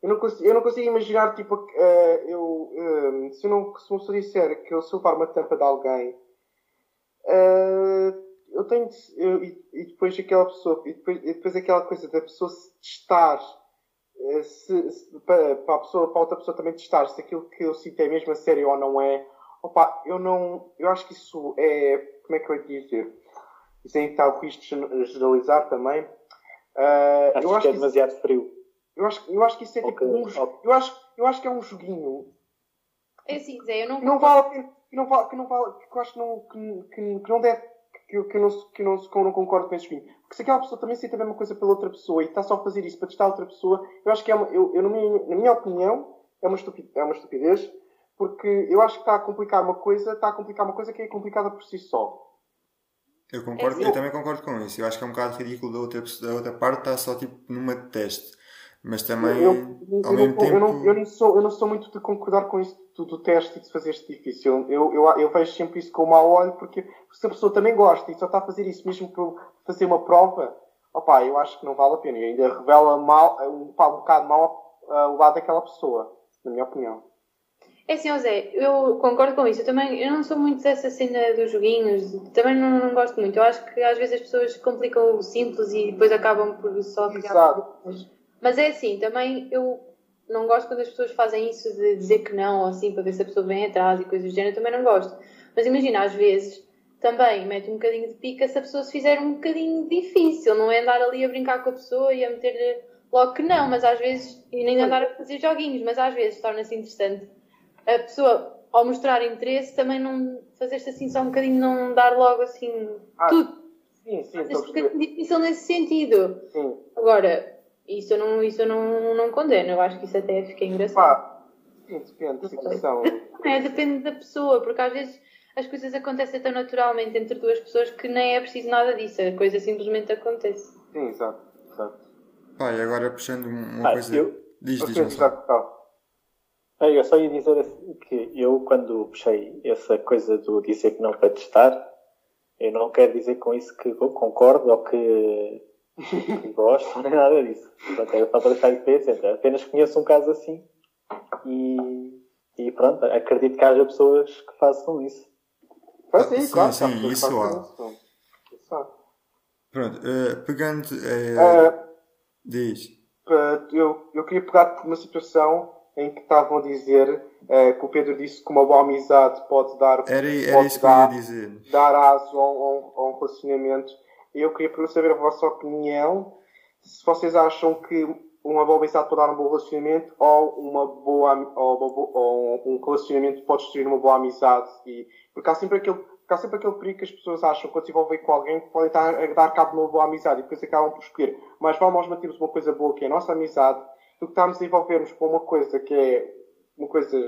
Eu não, consigo, eu não consigo imaginar, tipo, uh, eu, uh, se, eu não, se pessoa disser que eu sou levar uma tampa de alguém, uh, eu tenho de, eu, e, depois aquela pessoa, e depois, e depois aquela coisa da pessoa se testar, se, se, para, para, a pessoa, para outra pessoa também testar se aquilo que eu sinto é mesmo a sério ou não é, Opa, eu não. Eu acho que isso é. Como é que eu ia dizer? Isso aí está o risco de generalizar também. Uh, acho eu acho que é demasiado isso, frio. Eu acho, eu acho que isso é tipo um. Eu acho, eu acho que é um joguinho. É assim, Zé, eu não. Não vale a pena. Que não vale, que não vale, que eu acho que não, que, que, que não deve, que, que, eu não, que, não, que eu não concordo com esse joguinho. Porque se aquela pessoa também sente a mesma coisa pela outra pessoa e está só a fazer isso para testar outra pessoa, eu acho que é uma, eu, eu, na, minha, na minha opinião, é uma, estupidez, é uma estupidez porque eu acho que está a complicar uma coisa, está a complicar uma coisa que é complicada por si só. Eu concordo, é eu também concordo com isso. Eu acho que é um bocado ridículo da outra, da outra parte estar só tipo numa teste. Mas também, eu, eu, ao mesmo tempo... Eu não, eu, não sou, eu não sou muito de concordar com isso do, do teste e de fazer isto difícil. Eu, eu, eu vejo sempre isso com mau olho, porque se a pessoa também gosta e só está a fazer isso mesmo para fazer uma prova, opá, eu acho que não vale a pena. E ainda revela mal, um, um bocado mal uh, o lado daquela pessoa, na minha opinião. É assim, José, eu concordo com isso. Eu também eu não sou muito dessa cena dos joguinhos, também não, não gosto muito. Eu acho que às vezes as pessoas complicam o simples e depois acabam por só ficar. Mas é assim, também eu não gosto quando as pessoas fazem isso de dizer que não, ou assim, para ver se a pessoa vem atrás e coisas do género, eu também não gosto. Mas imagina, às vezes também mete um bocadinho de pica se a pessoa se fizer um bocadinho difícil, não é andar ali a brincar com a pessoa e a meter-lhe logo que não, mas às vezes, e nem andar a fazer joguinhos, mas às vezes torna-se interessante a pessoa, ao mostrar interesse, também não fazer-se assim só um bocadinho, não dar logo assim ah, tudo. Sim, sim. Mas é um bocadinho difícil nesse sentido. Sim. Agora, Isso eu não, isso eu não, não condeno, eu acho que isso até fica engraçado. Pá, sim, depende da situação. É, depende da pessoa, porque às vezes as coisas acontecem tão naturalmente entre duas pessoas que nem é preciso nada disso, a coisa simplesmente acontece. Sim, exato, exato. Pá, e agora puxando uma Ah, coisa. eu- Diz, diz, Gonçalo. exato, tá. Ah, Eu só ia dizer assim que eu, quando puxei essa coisa do dizer que não para testar, eu não quero dizer com isso que concordo ou que, que gosto, nem nada disso. Portanto, é só para deixar. Apenas conheço um caso assim e, e pronto, acredito que haja pessoas que façam isso. Ah, sim, sim, claro, sim, que isso há. isso. Há. Pronto, eh, pegando. eh, Ah, Diz. Uh, eu, eu queria pegar por uma situação em que estavam a dizer uh, que o Pedro disse que uma boa amizade pode dar, Era, era pode dar, dar aso a um, relacionamento. Eu queria saber a vossa opinião, se vocês acham que uma boa amizade pode dar um bom relacionamento ou, uma boa, ou, uma ou um relacionamento pode destruir uma boa amizade. E, porque há sempre aquele porque há sempre aquele perigo que as pessoas acham quando se envolvem com alguém que podem estar a dar cabo de uma boa amizade e depois acabam por escolher. Mas vamos nós mantermos uma coisa boa que é a nossa amizade do que estarmos a envolvermos com uma coisa que é uma coisa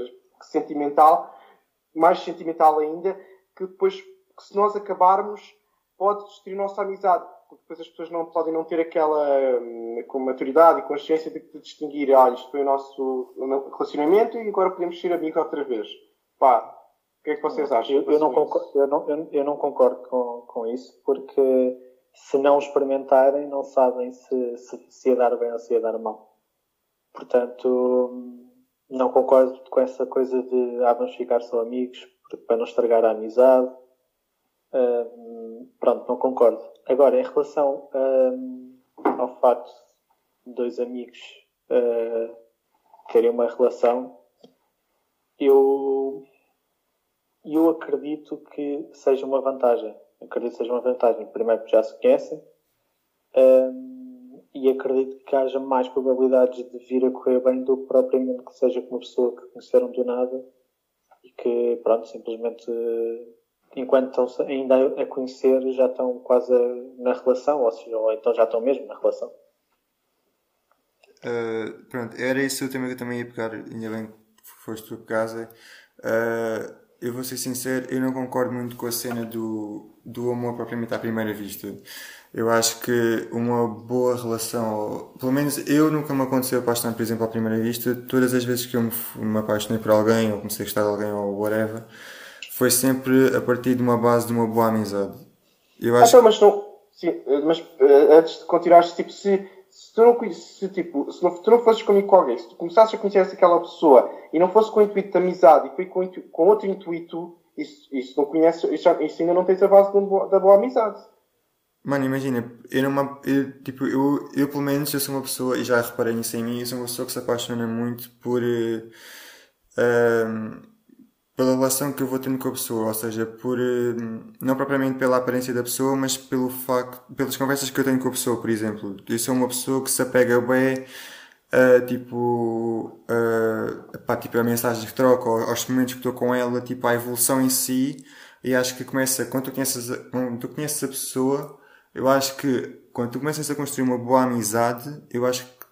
sentimental, mais sentimental ainda, que depois, que se nós acabarmos, pode destruir a nossa amizade. Porque depois as pessoas não podem não ter aquela hum, com maturidade e consciência de, de distinguir, olha, isto foi o nosso relacionamento e agora podemos ser amigos outra vez. Pá, o que é que vocês acham? Eu, eu não, concordo, eu, não, eu, eu não concordo com, com isso, porque se não experimentarem, não sabem se, se, se ia dar bem ou se ia dar mal. Portanto, não concordo com essa coisa de ah, vamos ficar só amigos para não estragar a amizade. Hum, pronto, não concordo. Agora, em relação hum, ao facto de dois amigos uh, terem uma relação, eu eu acredito que seja uma vantagem. Acredito que seja uma vantagem. Primeiro, porque já se conhecem. E acredito que haja mais probabilidades de vir a correr bem do que propriamente que seja com uma pessoa que conheceram do nada e que, pronto, simplesmente, eh, enquanto estão ainda a conhecer, já estão quase na relação, ou seja, ou então já estão mesmo na relação. Uh, pronto, era esse o tema que eu também ia pegar, ainda bem que foste tu casa. Uh, eu vou ser sincero, eu não concordo muito com a cena do, do amor propriamente à primeira vista. Eu acho que uma boa relação, pelo menos eu nunca me aconteceu apaixonar, por exemplo, à primeira vista. Todas as vezes que eu me, me apaixonei por alguém, ou comecei a gostar de alguém, ou whatever, foi sempre a partir de uma base de uma boa amizade. Eu Ah, acho então, mas não. Sim, mas uh, antes de continuares, tipo, se, se tu não se, tipo, se não, tu não fosses comigo com alguém, se tu começasses a conhecer aquela pessoa e não fosse com o intuito de amizade e foi com, com outro intuito, isso, isso não conhece, isso, isso ainda não tens a base da, da boa amizade. Mano, imagina, eu não eu, tipo, eu, eu pelo menos eu sou uma pessoa, e já reparei nisso em mim, eu sou uma pessoa que se apaixona muito por uh, pela relação que eu vou tendo com a pessoa, ou seja, por uh, não propriamente pela aparência da pessoa, mas pelo facto, pelas conversas que eu tenho com a pessoa, por exemplo. Eu sou uma pessoa que se apega bem uh, tipo, uh, pá, tipo a mensagem que troco, aos momentos que estou com ela, tipo a evolução em si, e acho que começa, quando tu conheces, quando tu conheces a pessoa, eu acho que quando tu começas a construir uma boa amizade, eu acho que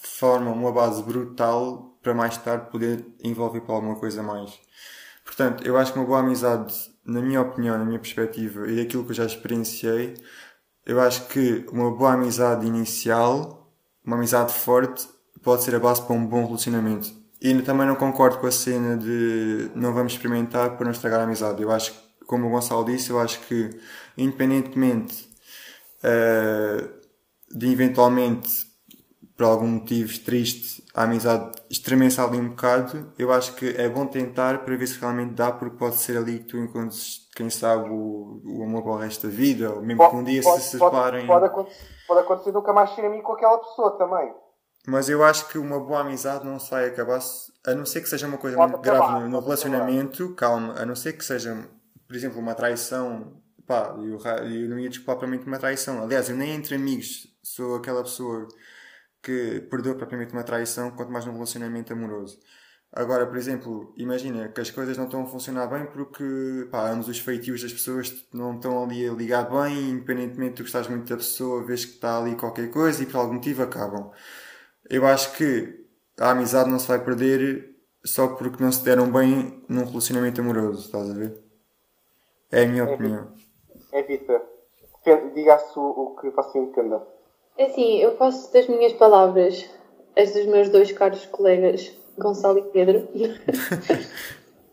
forma uma base brutal para mais tarde poder envolver para alguma coisa mais. Portanto, eu acho que uma boa amizade, na minha opinião, na minha perspectiva e daquilo que eu já experienciei, eu acho que uma boa amizade inicial, uma amizade forte, pode ser a base para um bom relacionamento. E também não concordo com a cena de não vamos experimentar para não estragar a amizade. Eu acho que, como o Gonçalo disse, eu acho que, independentemente uh, de eventualmente, por algum motivo triste, a amizade estremeça ali um bocado, eu acho que é bom tentar para ver se realmente dá, porque pode ser ali que tu encontres, quem sabe, o, o amor para o resto da vida, ou mesmo pode, que um dia pode, se separem. Pode, acontecer, pode acontecer nunca mais ser amigo com aquela pessoa também. Mas eu acho que uma boa amizade não se vai acabar, a não ser que seja uma coisa pode muito acabar, grave no, relacionamento, calma, a não ser que seja, por exemplo, uma traição, pá, eu, eu não ia desculpar propriamente uma traição. Aliás, eu nem entre amigos sou aquela pessoa que perdoa propriamente uma traição, quanto mais num relacionamento amoroso. Agora, por exemplo, imagina que as coisas não estão a funcionar bem porque pá, ambos os feitios das pessoas não estão ali a ligar bem, independentemente de tu gostares muito da pessoa, vês que está ali qualquer coisa e por algum motivo acabam. Eu acho que a amizade não se vai perder só porque não se deram bem num relacionamento amoroso, estás a ver? É a minha é. Evita. Diga-se o, que você entenda. É assim, eu posso das minhas palavras, as dos meus dois caros colegas, Gonçalo e Pedro, uh,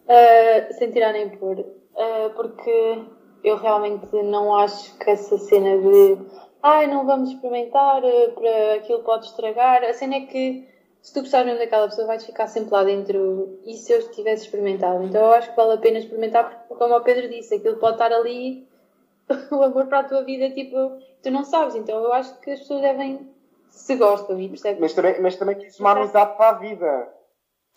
sem tirar nem pôr, uh, porque eu realmente não acho que essa cena de ai, não vamos experimentar, uh, para aquilo pode estragar, a cena é que se tu gostares mesmo daquela pessoa, vais ficar sempre lá dentro. E se eu tivesse experimentado? Então eu acho que vale a pena experimentar, porque, como o Pedro disse, aquilo pode estar ali, o amor para a tua vida, tipo, tu não sabes. Então eu acho que as pessoas devem, se gostam e percebem. Mas também, mas também quis uma amizade para a vida.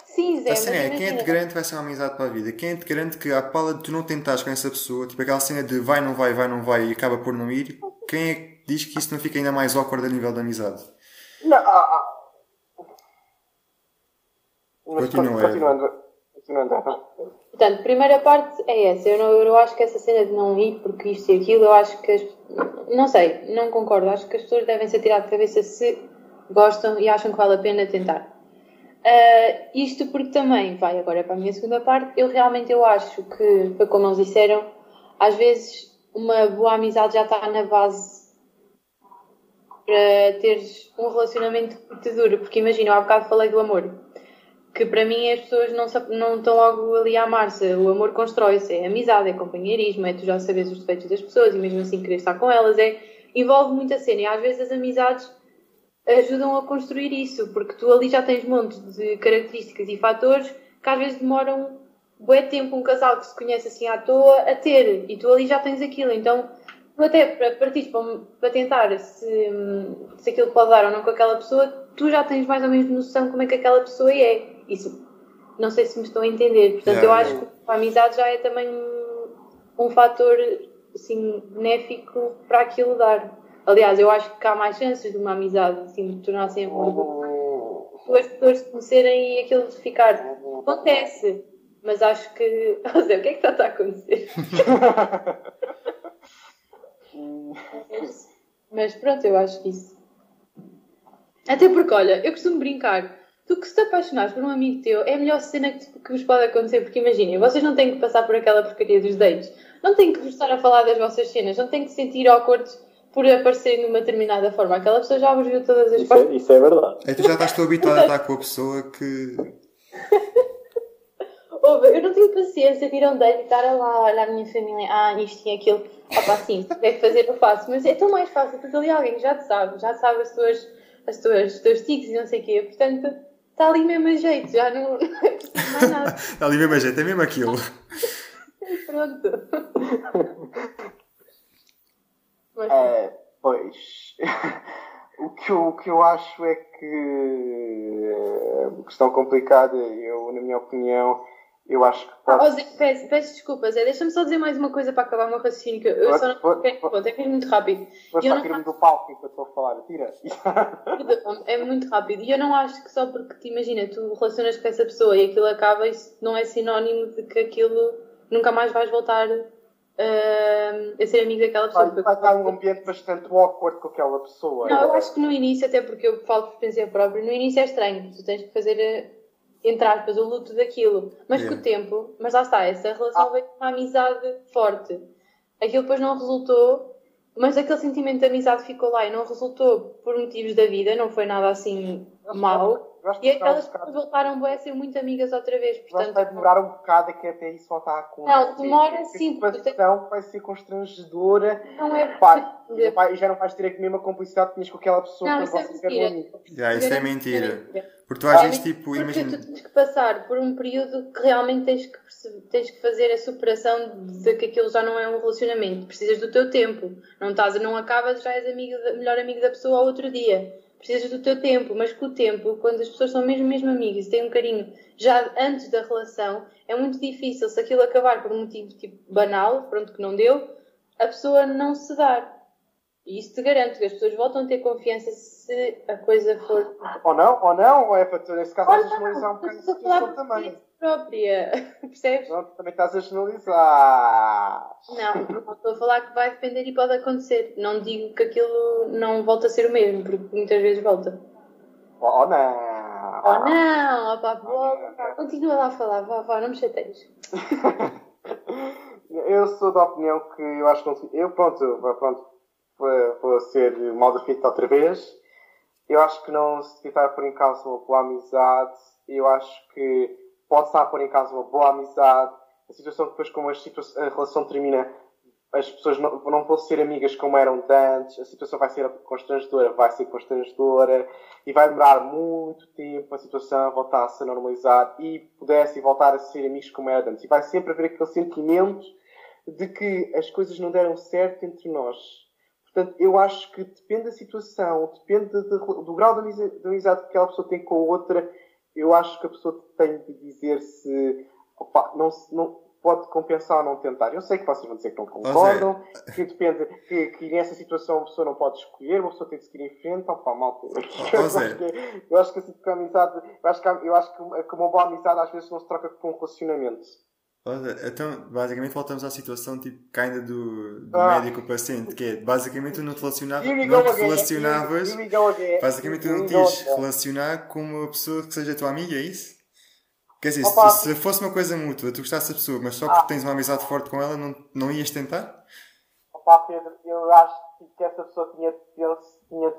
Sim, Zé. A cena é, quem é te garante vai ser uma amizade para a vida? Quem é te garante que à pala de tu não tentares com essa pessoa, tipo aquela cena de vai, não vai, vai, não vai e acaba por não ir, quem é que diz que isso não fica ainda mais awkward a nível da amizade? Não, ah, ah Continua, continuando. Continuando. Portanto, primeira parte é essa. Eu não, eu acho que essa cena de não ir porque isto e aquilo, eu acho que as, não sei, não concordo. Acho que as pessoas devem ser tiradas de cabeça se gostam e acham que vale a pena tentar. Uh, isto porque também, vai agora para a minha segunda parte, eu realmente eu acho que, foi como eles disseram, às vezes uma boa amizade já está na base para teres um relacionamento que te dure. Porque imagina, eu há bocado falei do amor que para mim as pessoas não, não estão logo ali a amar-se. O amor constrói-se, é amizade, é companheirismo, é tu já sabes os defeitos das pessoas e mesmo assim querer estar com elas. É, envolve muita cena e às vezes as amizades ajudam a construir isso, porque tu ali já tens montes de características e fatores que às vezes demoram bué tempo um casal que se conhece assim à toa a ter e tu ali já tens aquilo. Então até para partir para, para tentar se, se aquilo pode dar ou não com aquela pessoa, tu já tens mais ou menos noção como é que aquela pessoa é. Isso, não sei se me estão a entender. Portanto, yeah, eu acho que a amizade já é também um, um fator assim, benéfico para aquilo dar. Aliás, eu acho que há mais chances de uma amizade assim, de tornar-se amor. Duas pessoas se conhecerem e aquilo de ficar. Acontece, mas acho que. Sei, o que é que está a acontecer? mas, mas pronto, eu acho que isso. Até porque, olha, eu costumo brincar tu que se te apaixonares por um amigo teu, é a melhor cena que, que vos pode acontecer, porque imaginem, vocês não têm que passar por aquela porcaria dos dates, não têm que estar a falar das vossas cenas, não têm que sentir awkward por aparecer de uma determinada forma. Aquela pessoa já vos viu todas as isso É, isso é verdade. É, tu já estás tão habituado a estar com a pessoa que. eu não tenho paciência de ir a um date e estar a lá olhar a minha família, ah, isto e aquilo. Opa, sim, se deve fazer, eu faço. Mas é tão mais fácil, porque ali alguém já te sabe, já sabe as tuas, as tuas, os teus tics e não sei o quê. Portanto, Está ali mesmo a jeito, já não, não é preciso mais nada. Está ali mesmo a jeito, é mesmo aquilo. Pronto. Mas... É, pois. o, que eu, o que eu acho é que é uma questão complicada, eu, na minha opinião, eu acho que pode... Oh, Zé, peço, peço desculpa, Zé. Deixa-me só dizer mais uma coisa para acabar o meu raciocínio, que eu pode, só não pode, tenho ponto, é muito rápido. Mas está tirar-me do palco enquanto estou a falar, tira. é muito rápido. E eu não acho que só porque te imagina, tu relacionas com essa pessoa e aquilo acaba, isso não é sinónimo de que aquilo nunca mais vais voltar uh, a ser amigo daquela pessoa. Vai, vai estar um ambiente bastante awkward com aquela pessoa. Não, eu acho que no início, até porque eu falo por experiência própria, no início é estranho, tu tens que fazer entre aspas, o luto daquilo. Mas yeah. com o tempo, mas lá está, essa relação ah. veio com uma amizade forte. Aquilo depois não resultou, mas aquele sentimento de amizade ficou lá e não resultou por motivos da vida, não foi nada assim mau. E aquelas pessoas voltaram a ser muito amigas outra vez. Portanto, vai demorar um bocado que até isso voltar a acontecer. Não, demora sim. A situação vai ser constrangedora. Não é Pá, e já não vais ter a mesma cumplicidade que tinhas com aquela pessoa não, isso é mentira. Já, isso é mentira. Porque tu às vezes, tipo, imagina. Tu tens que passar por um período que realmente tens que, tens que fazer a superação de que aquilo já não é um relacionamento. Precisas do teu tempo. Não estás, não acabas, já és amigo, melhor amigo da pessoa ao outro dia precisas do teu tempo, mas com o tempo, quando as pessoas são mesmo, mesmo amigas e têm um carinho já antes da relação, é muito difícil, se aquilo acabar por um motivo tipo banal, pronto, que não deu, a pessoa não se dar. E isso te garanto que as pessoas voltam a ter confiança se a coisa for. Ou não, ou não, ou é para, nesse caso, estás a generalizar um bocadinho a situação também. própria, percebes? Não, também estás a generalizar. Não, não estou a falar que vai depender e pode acontecer. Não digo que aquilo não volta a ser o mesmo, porque muitas vezes volta. Ou não. Oh não, opá, volta. Continua lá a falar, vá, vá, não me chateias. eu sou da opinião que eu acho que eu pronto, pronto vou ser mal defeito outra vez. Eu acho que não se a pôr em causa uma boa amizade. Eu acho que pode estar a pôr em causa uma boa amizade. A situação depois, como a, a relação termina, as pessoas não, não vão ser amigas como eram de antes. A situação vai ser constrangedora, vai ser constrangedora. E vai demorar muito tempo a situação voltar a se normalizar e pudesse voltar a ser amigos como era antes. E vai sempre haver aquele sentimento de que as coisas não deram certo entre nós Portanto, eu acho que depende da situação, depende de, do grau de amizade que aquela pessoa tem com a outra. Eu acho que a pessoa tem de dizer se opa, não, não, pode compensar ou não tentar. Eu sei que vocês vão dizer que não concordam, que depende, que, que nessa situação a pessoa não pode escolher, uma pessoa tem de seguir em frente. Opa, mal. Eu, acho que, eu acho que assim, a amizade, eu acho que, eu acho que uma boa amizade às vezes não se troca com um relacionamento. Então, basicamente, voltamos à situação tipo, ainda do, do ah. médico-paciente, que é basicamente tu não te, relacionava, não te relacionavas. Basicamente, tu não te ias relacionar com uma pessoa que seja tua amiga, é isso? Quer dizer, Opa, se, se, fosse uma coisa mútua, tu gostasse da pessoa, mas só porque ah. tens uma amizade forte com ela, não, não ias tentar? Opa, Pedro, eu acho que essa pessoa tinha, tinha, tinha,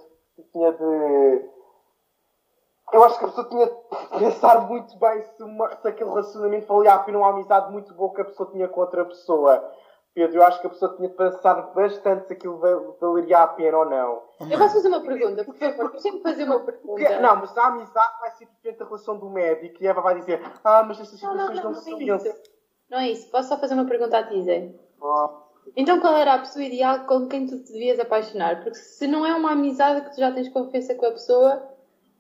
tinha de eu acho que a pessoa tinha de pensar muito bem se, uma, se aquele relacionamento valia a pena uma amizade muito boa que a pessoa tinha com outra pessoa. Pedro, eu acho que a pessoa tinha de pensar bastante se aquilo valeria a pena ou não. Eu posso fazer uma pergunta, por favor, deixa-me fazer uma pergunta. Não, mas a amizade vai ser diferente da relação do médico e Eva vai dizer, ah, mas essas situações não, não, não, não são é isso. Não é isso, posso só fazer uma pergunta a ti, Zé? Oh. Então qual era a pessoa ideal com quem tu te devias apaixonar? Porque se não é uma amizade que tu já tens confiança com a pessoa,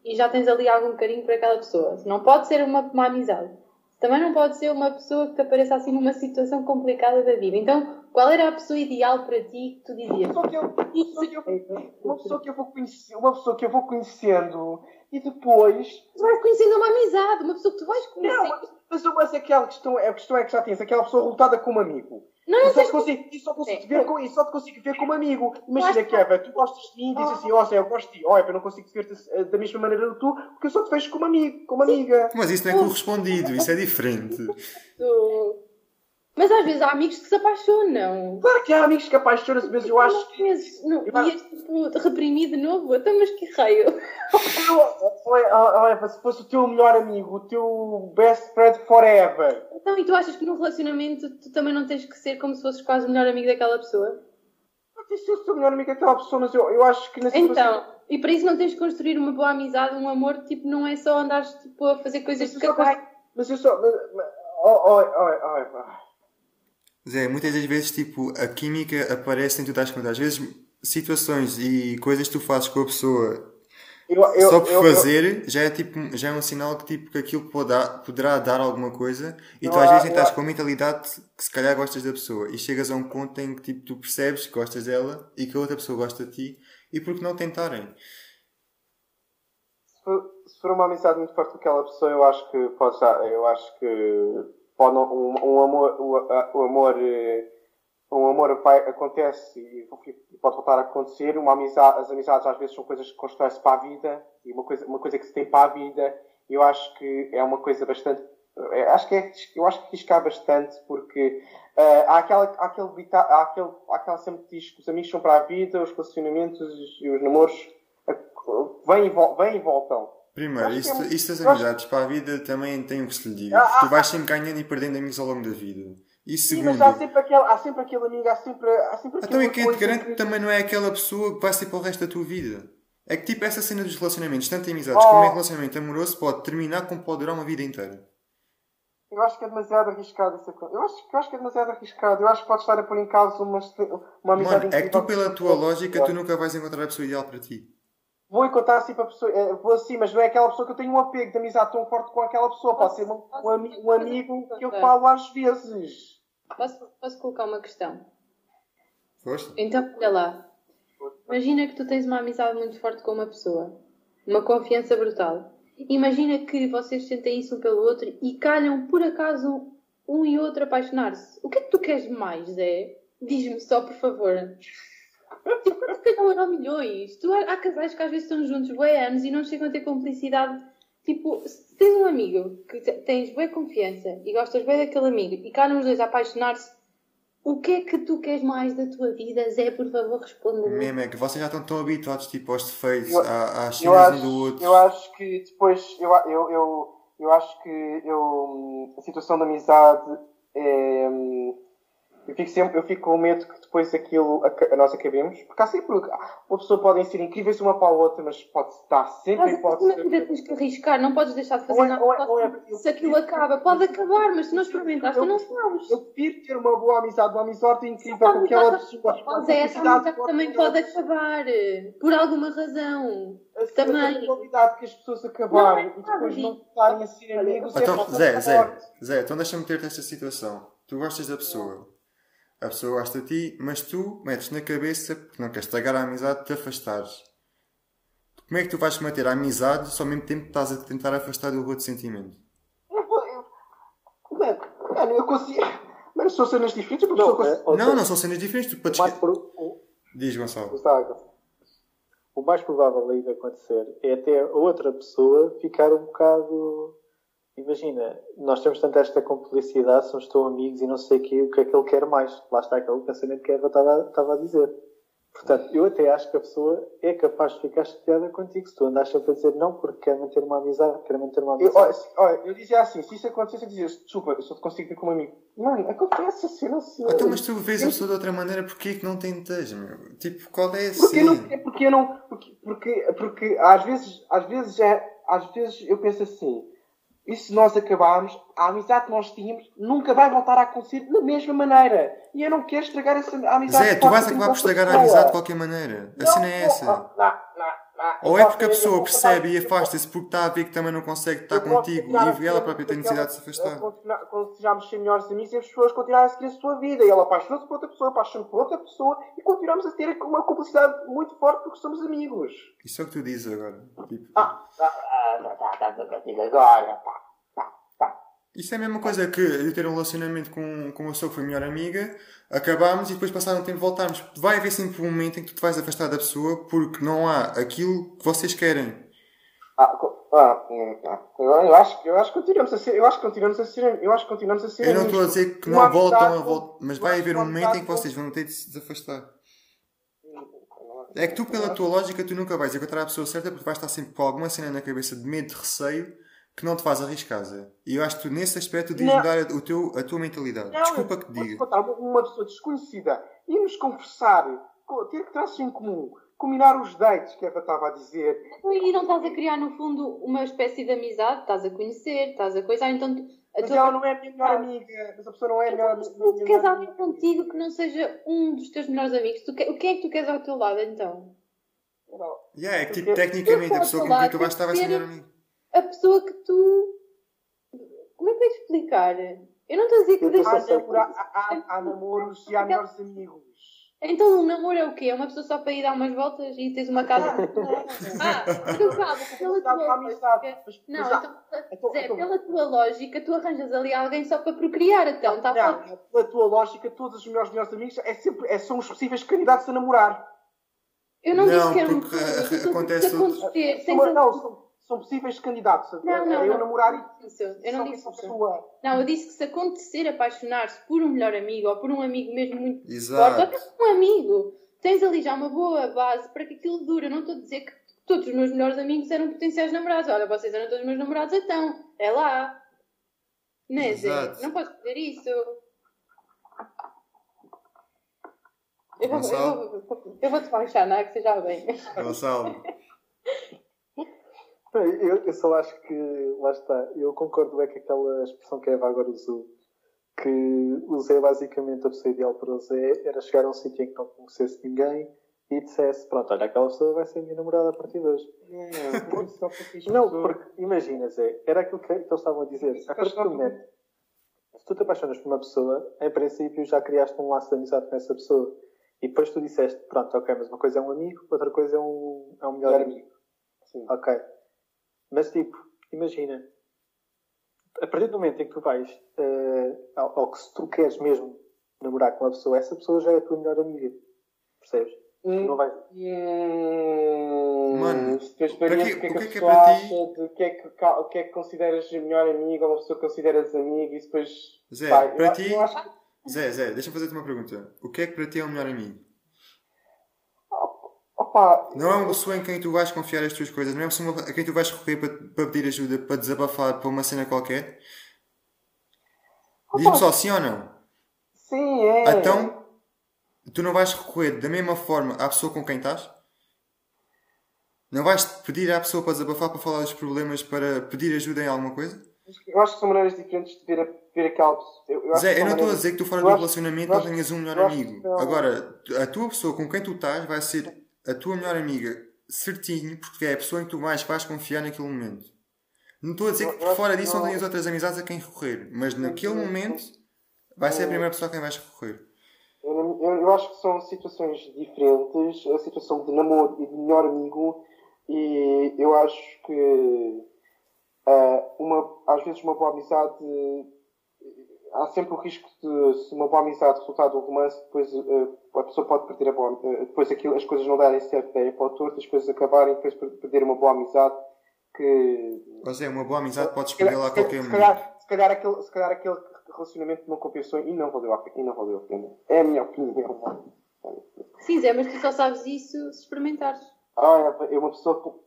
e já tens ali algum carinho por aquela pessoa. Não pode ser uma, uma amizade. Também não pode ser uma pessoa que te apareça assim numa situação complicada da vida. Então, qual era a pessoa ideal para ti que tu dizias? Uma pessoa que eu, uma pessoa que eu, vou conhecer, uma pessoa que eu vou conhecendo e depois. Tu vais conhecendo uma amizade, uma pessoa que tu vais conhecer. Não, mas, mas aquela questão, a questão é que já tens aquela pessoa lutada como amigo. Não, e só, te consigo, e só, consigo ver com, só te consigo ver como amigo. Imagina que, Eva, tu gostas de mim e dizes assim, ó, oh, eu gosto de ti. Ó, oh, Eva, eu não consigo ver-te eh, da mesma maneira que tu, porque eu só te vejo como amigo, como amiga. Mas isso não é correspondido, isso é diferente. Mas às vezes há amigos que se apaixonam. Claro que há amigos que apaixonam-se, mas eu acho que. Vezes, não, eu e tipo, reprimir de novo? Então, mas que raio? Olha, se fosse o teu melhor amigo, o teu best friend forever. Então, e tu achas que num relacionamento tu também não tens que ser como se fosses quase o melhor amigo daquela pessoa? Não tens ser o melhor amigo daquela pessoa, mas eu, eu acho que na situação... Então, e para isso não tens de construir uma boa amizade, um amor, tipo, não é só andares tipo, a fazer coisas de casais. Mas eu só... Oh, oh, oh, oh. Zé, muitas das vezes, tipo, a química aparece em tu estás conta. Às vezes, situações e coisas que tu fazes com a pessoa eu, eu, só por eu, fazer já é tipo já é um sinal que tipo que aquilo poderá, poderá dar alguma coisa. E tu às vezes estás com a mentalidade que se calhar gostas da pessoa. E chegas a um ponto em que tipo tu percebes que gostas dela e que a outra pessoa gosta de ti. E por que não tentarem? Se for, se for uma amizade muito forte com aquela pessoa eu acho que pode eu acho que um, um amor, o, o amor, eh, um amor vai, acontece e pode voltar a acontecer. Uma amizade, as amizades às vezes são coisas que constroem-se para a vida e uma coisa, uma coisa que se tem para a vida. Eu acho que é uma coisa bastante, eh, acho que é, eu acho que arriscar bastante porque uh, há aquela, há aquele, há aquele, há aquela sempre diz que os amigos são para a vida, os relacionamentos e os namoros vêm e, vêm e voltam. Primeiro, isto, é das amizades para a vida também tem o que se lhe diga. Ah, tu vais sempre ganhando e perdendo amigos ao longo da vida. E segundo. Sim, mas há sempre aquele, há sempre aquele amigo, há sempre, há sempre Então, e quem te garante que também não é aquela pessoa que vai ser para o resto da tua vida? É que tipo essa cena dos relacionamentos, tanto em amizades oh. como em relacionamento amoroso, pode terminar como pode durar uma vida inteira. Eu acho que é demasiado arriscado essa coisa. Eu acho, eu acho que é demasiado arriscado. Eu acho que pode estar a pôr em causa uma, uma amizade Mano, é que tu, pela tua lógica, tu nunca vais encontrar a pessoa ideal para ti vou encontrar assim para a pessoa, eh, vou assim, mas não é aquela pessoa que eu tenho um apego de amizade tão forte com aquela pessoa, pode ser um, um, ami um amigo que eu falo às vezes. Posso, posso colocar uma questão? Força. Então, olha lá. Imagina que tu tens uma amizade muito forte com uma pessoa, uma confiança brutal. Imagina que vocês sentem isso um pelo outro e calham por acaso um e outro apaixonar-se. O que é que tu queres mais, Zé? Diz-me só, por favor. Tipo, quanto calham eram milhões? Tu, há, há casais que às vezes estão juntos bué anos e não chegam a ter cumplicidade. Tipo, se tens um amigo que tens boa confiança e gostas bem daquele amigo e calham os dois a apaixonar-se o que é que tu queres mais da tua vida, Zé? Por favor, responda-me. Mesmo é que vocês já estão tão habituados tipo, aos defeitos, às cenas um do outro. Eu acho que depois, eu, eu, eu, eu acho que eu, a situação da amizade é eu fico, sempre, eu fico com medo que depois aquilo a, a nós acabemos, porque há sempre uma pessoa podem ser incríveis uma para a outra, mas pode estar sempre mas, pode ser. Mas tens que arriscar, não podes deixar de fazer é, nada. Ou é, ou é, se aquilo acaba, pode acabar, mas se não experimentaste, tu não sabes. Eu prefiro ter uma boa amizade, uma amizade incrível com aquela pessoa. Mas é, essa amizade também pode acabar, por alguma razão. Também. A probabilidade que as pessoas acabarem não, e depois não estarem a ser amigos então, é Zé, Zé, Zé, então deixa-me ter-te esta situação. Tu gostas da pessoa a pessoa gosta de ti, mas tu metes na cabeça, porque não queres estragar a amizade, te afastares. Como é que tu vais manter a amizade só ao mesmo tempo que estás a tentar afastar do outro sentimento? Mano, eu consigo. Mano, são cenas diferentes. Não, não, consigo... não, não são cenas diferentes. Tu podes... Pro... Diz, Gonçalo. O mais provável aí de acontecer é até a outra pessoa ficar um bocado imagina, nós temos tanta esta complicidade, somos tão amigos e não sei o que, o que é que ele quer mais. Lá está aquele pensamento que a Eva estava, estava a dizer. Portanto, eu até acho que a pessoa é capaz de ficar chateada contigo se tu andas sempre a dizer não porque quer manter uma amizade, quer manter uma amizade. Eu, olha, olha, eu dizia assim, se isso acontecesse, eu dizia, desculpa, eu só te consigo ter como amigo. Mano, acontece assim, não sei. Então, mas tu vês a pessoa de outra maneira, porquê que não tentas, meu? Tipo, qual é assim? Porque, não, é porque eu não, porque, porque, porque às vezes, às vezes é, às vezes eu penso assim, e se nós acabarmos, a amizade que nós tínhamos nunca vai voltar a acontecer da mesma maneira. E eu não quero estragar essa amizade. Zé, tu vais acabar por estragar a amizade de qualquer maneira. A cena é essa. Não, não, não. Ou é porque a pessoa percebe e afasta-se porque está a ver que também não consegue estar contigo e ela própria tem necessidade de se afastar. Quando sejamos ser melhores amigos, as pessoas continuarem a seguir a sua vida. E ela apaixonou-se por outra pessoa, apaixonou-se por outra pessoa e continuamos a ter uma cumplicidade muito forte porque somos amigos. Isso é o que tu dizes agora. Tipo... Ah, ah, ah, tá, tá, tá, tá, agora, pá. Isso é a mesma coisa que eu ter um relacionamento com, com uma pessoa que foi melhor amiga, acabámos e depois passar um tempo voltarmos. Vai haver sempre um momento em que tu te vais afastar da pessoa porque não há aquilo que vocês querem. Ah, ah, eu, eu, acho, eu acho que continuamos a ser, eu acho que continuamos a ser, eu acho que continuamos a ser. Eu não estou a dizer que não voltam a voltar, mas vai haver um momento em que vocês vão ter de se desafastar. É que tu, pela tua lógica, tu nunca vais encontrar a pessoa certa porque vais estar sempre com alguma cena na cabeça de medo, de receio que não te faz arriscar, Zé. E eu acho que tu, nesse aspecto, deves mudar o teu, a tua mentalidade. Não, Desculpa que te diga. encontrar uma pessoa desconhecida e nos conversar, ter que traços em comum, combinar os dates que a Eva estava a dizer. E não estás a criar, no fundo, uma espécie de amizade, estás a conhecer, estás a coisar, então. A mas tua... ela não é a minha melhor amiga, mas a pessoa não é a melhor amiga. Tu queres alguém contigo que não seja um dos teus melhores amigos? Tu, o que é que tu queres ao teu lado, então? Não. Yeah, é que, tipo, tecnicamente, a pessoa com quem tu vais estar vai ser melhor amigo a pessoa que tu. Como é que vais explicar? Eu não estou a dizer que deixas. Há, há, há namoros e há melhores amigos. Então um namoro é o quê? É uma pessoa só para ir dar umas voltas e tens uma casa. ah, então calma, pela tua lógica. Não, então, então, Zé, então- pela tua lógica, tu arranjas ali alguém só para procriar, então, está Não, pela tua lógica, todos os meus melhores amigos é sempre, é, são os possíveis candidatos a namorar. Eu não, não disse que era um. Porque acontece. Acontecer, não, não, são, possíveis candidatos a, não, não, eu não. namorar e isso. Eu não disse isso. Não, eu disse que se acontecer apaixonar-se por um melhor amigo ou por um amigo mesmo muito Exato. forte, ou por um amigo, tens ali já uma boa base para que aquilo dure. Eu não estou a dizer que todos os meus melhores amigos eram potenciais namorados. Olha, vocês eram todos meus namorados, então. É lá. Não é, Zé? Não podes dizer isso. Eu vou, eu, vou, eu vou tomar um chá, não é? Que seja bem. Gonçalo. Eu, eu só acho que, lá está, eu concordo bem com aquela expressão que a Eva agora usou, que o Zé, basicamente, a pessoa ideal para o Zé era chegar a um sítio em que não conhecesse ninguém e dissesse: Pronto, olha, aquela pessoa vai ser minha namorada a partir de hoje. Não, porque imagina, Zé, era aquilo que eles estavam a dizer. A partir do momento, se tu te apaixonas por uma pessoa, em princípio já criaste um laço de amizade com essa pessoa. E depois tu disseste, pronto, ok, mas uma coisa é um amigo, outra coisa é um, é um melhor é. amigo. Sim. Ok. Mas tipo, imagina, a partir do momento em que tu vais uh, ao, ao, que se tu queres mesmo namorar com uma pessoa, essa pessoa já é a tua melhor amiga. Percebes? Hum, não vais. Hum, Mano, se tu experiência, o que é que, que, é que é para ti? De que é que, o que é que consideras melhor amigo ou uma pessoa que consideras amigo e depois. Zé, vai, para eu, ti. Eu acho... Zé, Zé, deixa-me fazer-te uma pergunta. O que é que para ti é o melhor amigo? Opa, não é uma pessoa em quem tu vais confiar as tuas coisas, não é uma pessoa a quem tu vais recorrer para, para pedir ajuda, para desabafar para uma cena qualquer. Diz-me só sim ou não. Sim, é. Então, tu não vais recorrer da mesma forma à pessoa com quem estás? Não vais pedir à pessoa para desabafar, para falar dos problemas, para pedir ajuda em alguma coisa? Eu acho que são maneiras diferentes de ver, a, ver aquela pessoa. Eu, eu Zé, eu não estou a dizer que tu fora do relacionamento não tenhas um melhor amigo. Agora, a tua pessoa com quem tu estás vai ser a tua melhor amiga certinho, porque é a pessoa em que tu mais vais confiar naquele momento. Não estou a dizer que fora disso não tenhas outras amizades a quem recorrer, mas naquele momento vai ser a primeira pessoa a quem vais recorrer. Eu, eu, eu, acho que são situações diferentes, a situação de namoro e de melhor amigo, e eu acho que uh, uma, às vezes uma boa amizade há sempre o risco de, se uma boa amizade resultar de um romance, depois uh, a pessoa pode perder a boa uh, depois aquilo, as coisas não darem certo, derem para o torto, as coisas acabarem, depois perder uma boa amizade que. Mas é, uma boa amizade podes perder lá a qualquer momento. Se calhar, se, calhar aquele, se calhar aquele relacionamento não compensou e não valeu a, e não valeu a pena. É a minha opinião. Sim, Zé, mas tu só sabes isso se experimentares. Ah, é, uma pessoa,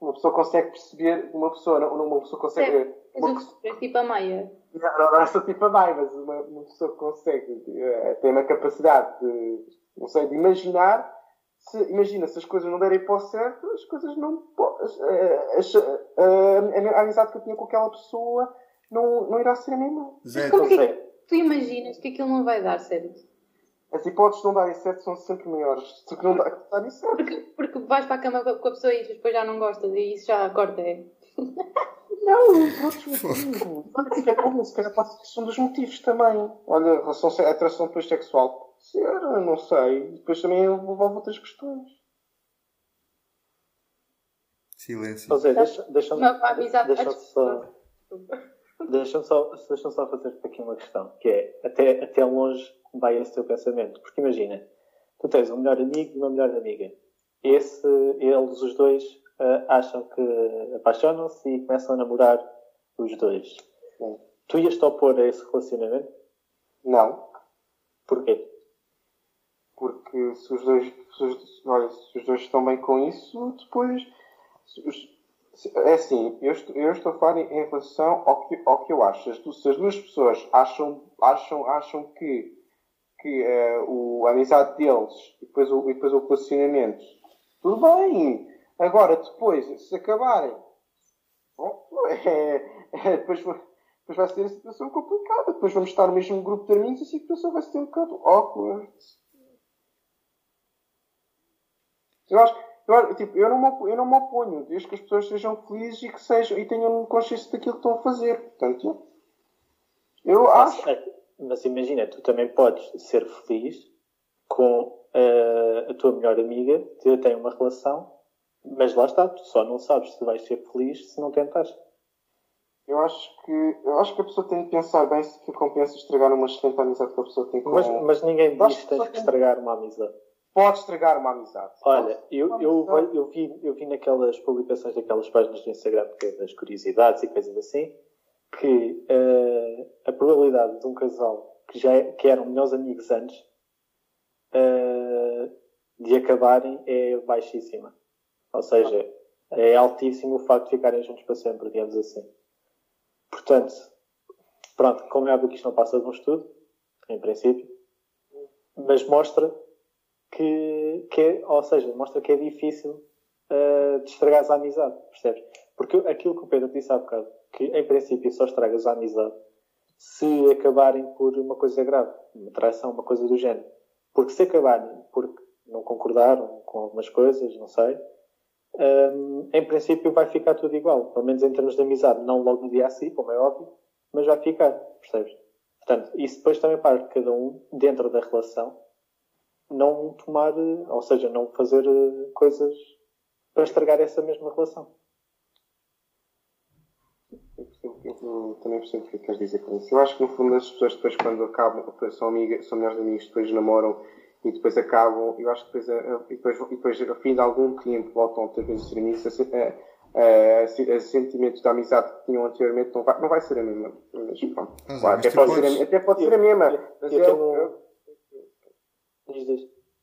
uma pessoa consegue perceber, uma pessoa, não, uma pessoa consegue. Certo. Uma, és tipo a Maia. Não, não sou tipo a Maia, mas uma, uma pessoa que consegue, eh, tem uma capacidade de, não sei, de imaginar. Se, imagina, se as coisas não derem para o certo, as coisas não. Eh, a, a, a, amizade que eu tinha com aquela pessoa não, não irá ser a mesma. Zé, mas como que tu imaginas que aquilo não vai dar certo? As hipóteses de não darem certo são sempre maiores. Se não dá, darem certo. Porque, porque vais para a cama com a pessoa e depois já não gostas e isso já corta. É. Não, outros motivos. Se calhar pode ser um dos motivos também. Olha, relação, atração depois sexual pode ser, não sei. Depois também envolve outras questões. Silêncio. José, deixa-me deixa deixa, deixa só. Deixa-me só, deixa só fazer aqui uma questão, que é até, até longe vai esse teu pensamento. Porque imagina, tu tens um melhor amigo e uma melhor amiga. Esse, eles, os dois, uh, acham que apaixonam-se e começam a namorar os dois. Sim. Tu ias-te opor a esse relacionamento? Não. Porquê? Porque se os dois, se os, olha, se os dois estão bem com isso, depois. É assim, eu estou, eu estou a falar em relação ao que, ao que eu acho. Se as duas pessoas acham, acham, acham que, que uh, o, a amizade deles e depois o, e depois o relacionamento, tudo bem. Agora, depois, se acabarem, bom, é, é, depois, depois vai ser a situação complicada. Depois vamos estar no mesmo grupo de amigos e a situação vai ser um bocado awkward. Eu acho, eu, tipo, eu, não me, eu não me oponho, desde que as pessoas sejam felizes e que sejam e tenham consciência daquilo que estão a fazer. Portanto, eu acho. Mas imagina, tu também podes ser feliz com uh, a tua melhor amiga, que tem uma relação mas lá está, tu só não sabes se vais ser feliz se não tentares. Eu acho que, eu acho que a pessoa tem que pensar bem se que compensa estragar uma excelente amizade que a pessoa tem com Mas, mas ninguém diz que tens que estragar uma amizade. Pode estragar uma amizade. Olha, eu, eu, eu, vi, eu vi naquelas publicações daquelas páginas do Instagram é das curiosidades e coisas assim que uh, a probabilidade de um casal que já é, que eram melhores amigos antes uh, de acabarem é baixíssima. Ou seja, é altíssimo o facto de ficarem juntos para sempre, digamos assim. Portanto, pronto, como é óbvio que isto não passa de um estudo, em princípio, mas mostra que, que é, ou seja, mostra que é difícil uh, de estragar a amizade, percebes? Porque aquilo que o Pedro disse há bocado, que em princípio só estragas a amizade se acabarem por uma coisa grave, uma traição, uma coisa do género. Porque se acabarem porque não concordaram com algumas coisas, não sei, um, em princípio vai ficar tudo igual. Pelo menos em termos de amizade, não logo no dia a si, como é óbvio, mas vai ficar, percebes? Portanto, isso depois também parte de cada um dentro da relação não tomar, ou seja, não fazer eh, coisas para estragar essa mesma relação. Eu, também percebo o que é queres dizer com isso. Eu acho que no fundo as pessoas depois quando acabam, são, amigas, são melhores amigos, depois namoram e depois acabam, eu acho que depois, e depois, e depois ao fim de algum tempo voltam outra vez a ser amigos, a, sentimentos de amizade que tinham anteriormente não vai, não vai ser a mesma. Mas, pronto, claro, até, pode podes... ser a, até pode ser a mesma. Mas eu, é, eu.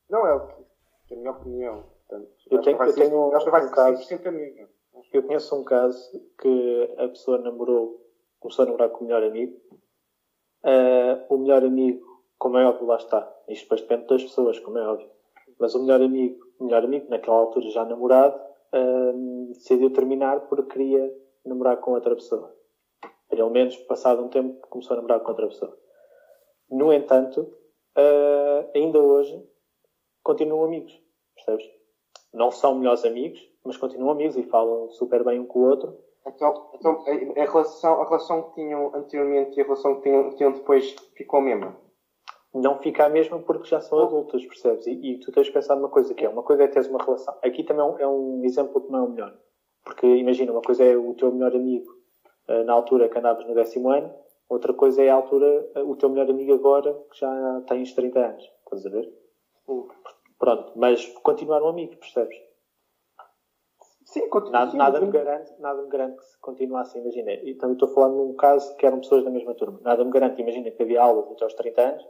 Não é o que, é a minha opinião. Portanto, eu tenho, eu tenho acho que vai um caso, Eu conheço um caso que a pessoa namorou, começou a namorar com o melhor amigo. Uh, o melhor amigo, como é óbvio, lá está. Isto depois depende das pessoas, como é óbvio. Mas o melhor amigo, o melhor amigo, naquela altura já namorado, uh, decidiu terminar porque queria namorar com outra pessoa. Pelo menos, passado um tempo, começou a namorar com outra pessoa. No entanto, uh, ainda hoje continuam amigos, percebes? Não são melhores amigos, mas continuam amigos e falam super bem um com o outro. Então, então a, relação, a relação que tinham anteriormente e a relação que tinham, tinham depois ficou a mesma? Não fica a mesma porque já são adultos, percebes? E, e, tu tens de pensar numa coisa que é, uma coisa é teres uma relação. Aqui também é um, é um exemplo que não é o melhor. Porque imagina, uma coisa é o teu melhor amigo uh, na altura que andavas no décimo ano, Outra coisa é a altura, o teu melhor amigo agora, que já tens 30 anos. Estás a ver? Uh. Pronto, mas continuaram amigos, percebes? Sim, continua. Nada, nada, me garante, nada me garante que se continuasse, imagina. Então, estou falando num caso que eram pessoas da mesma turma. Nada me garante, imagina que havia aulas até aos 30 anos.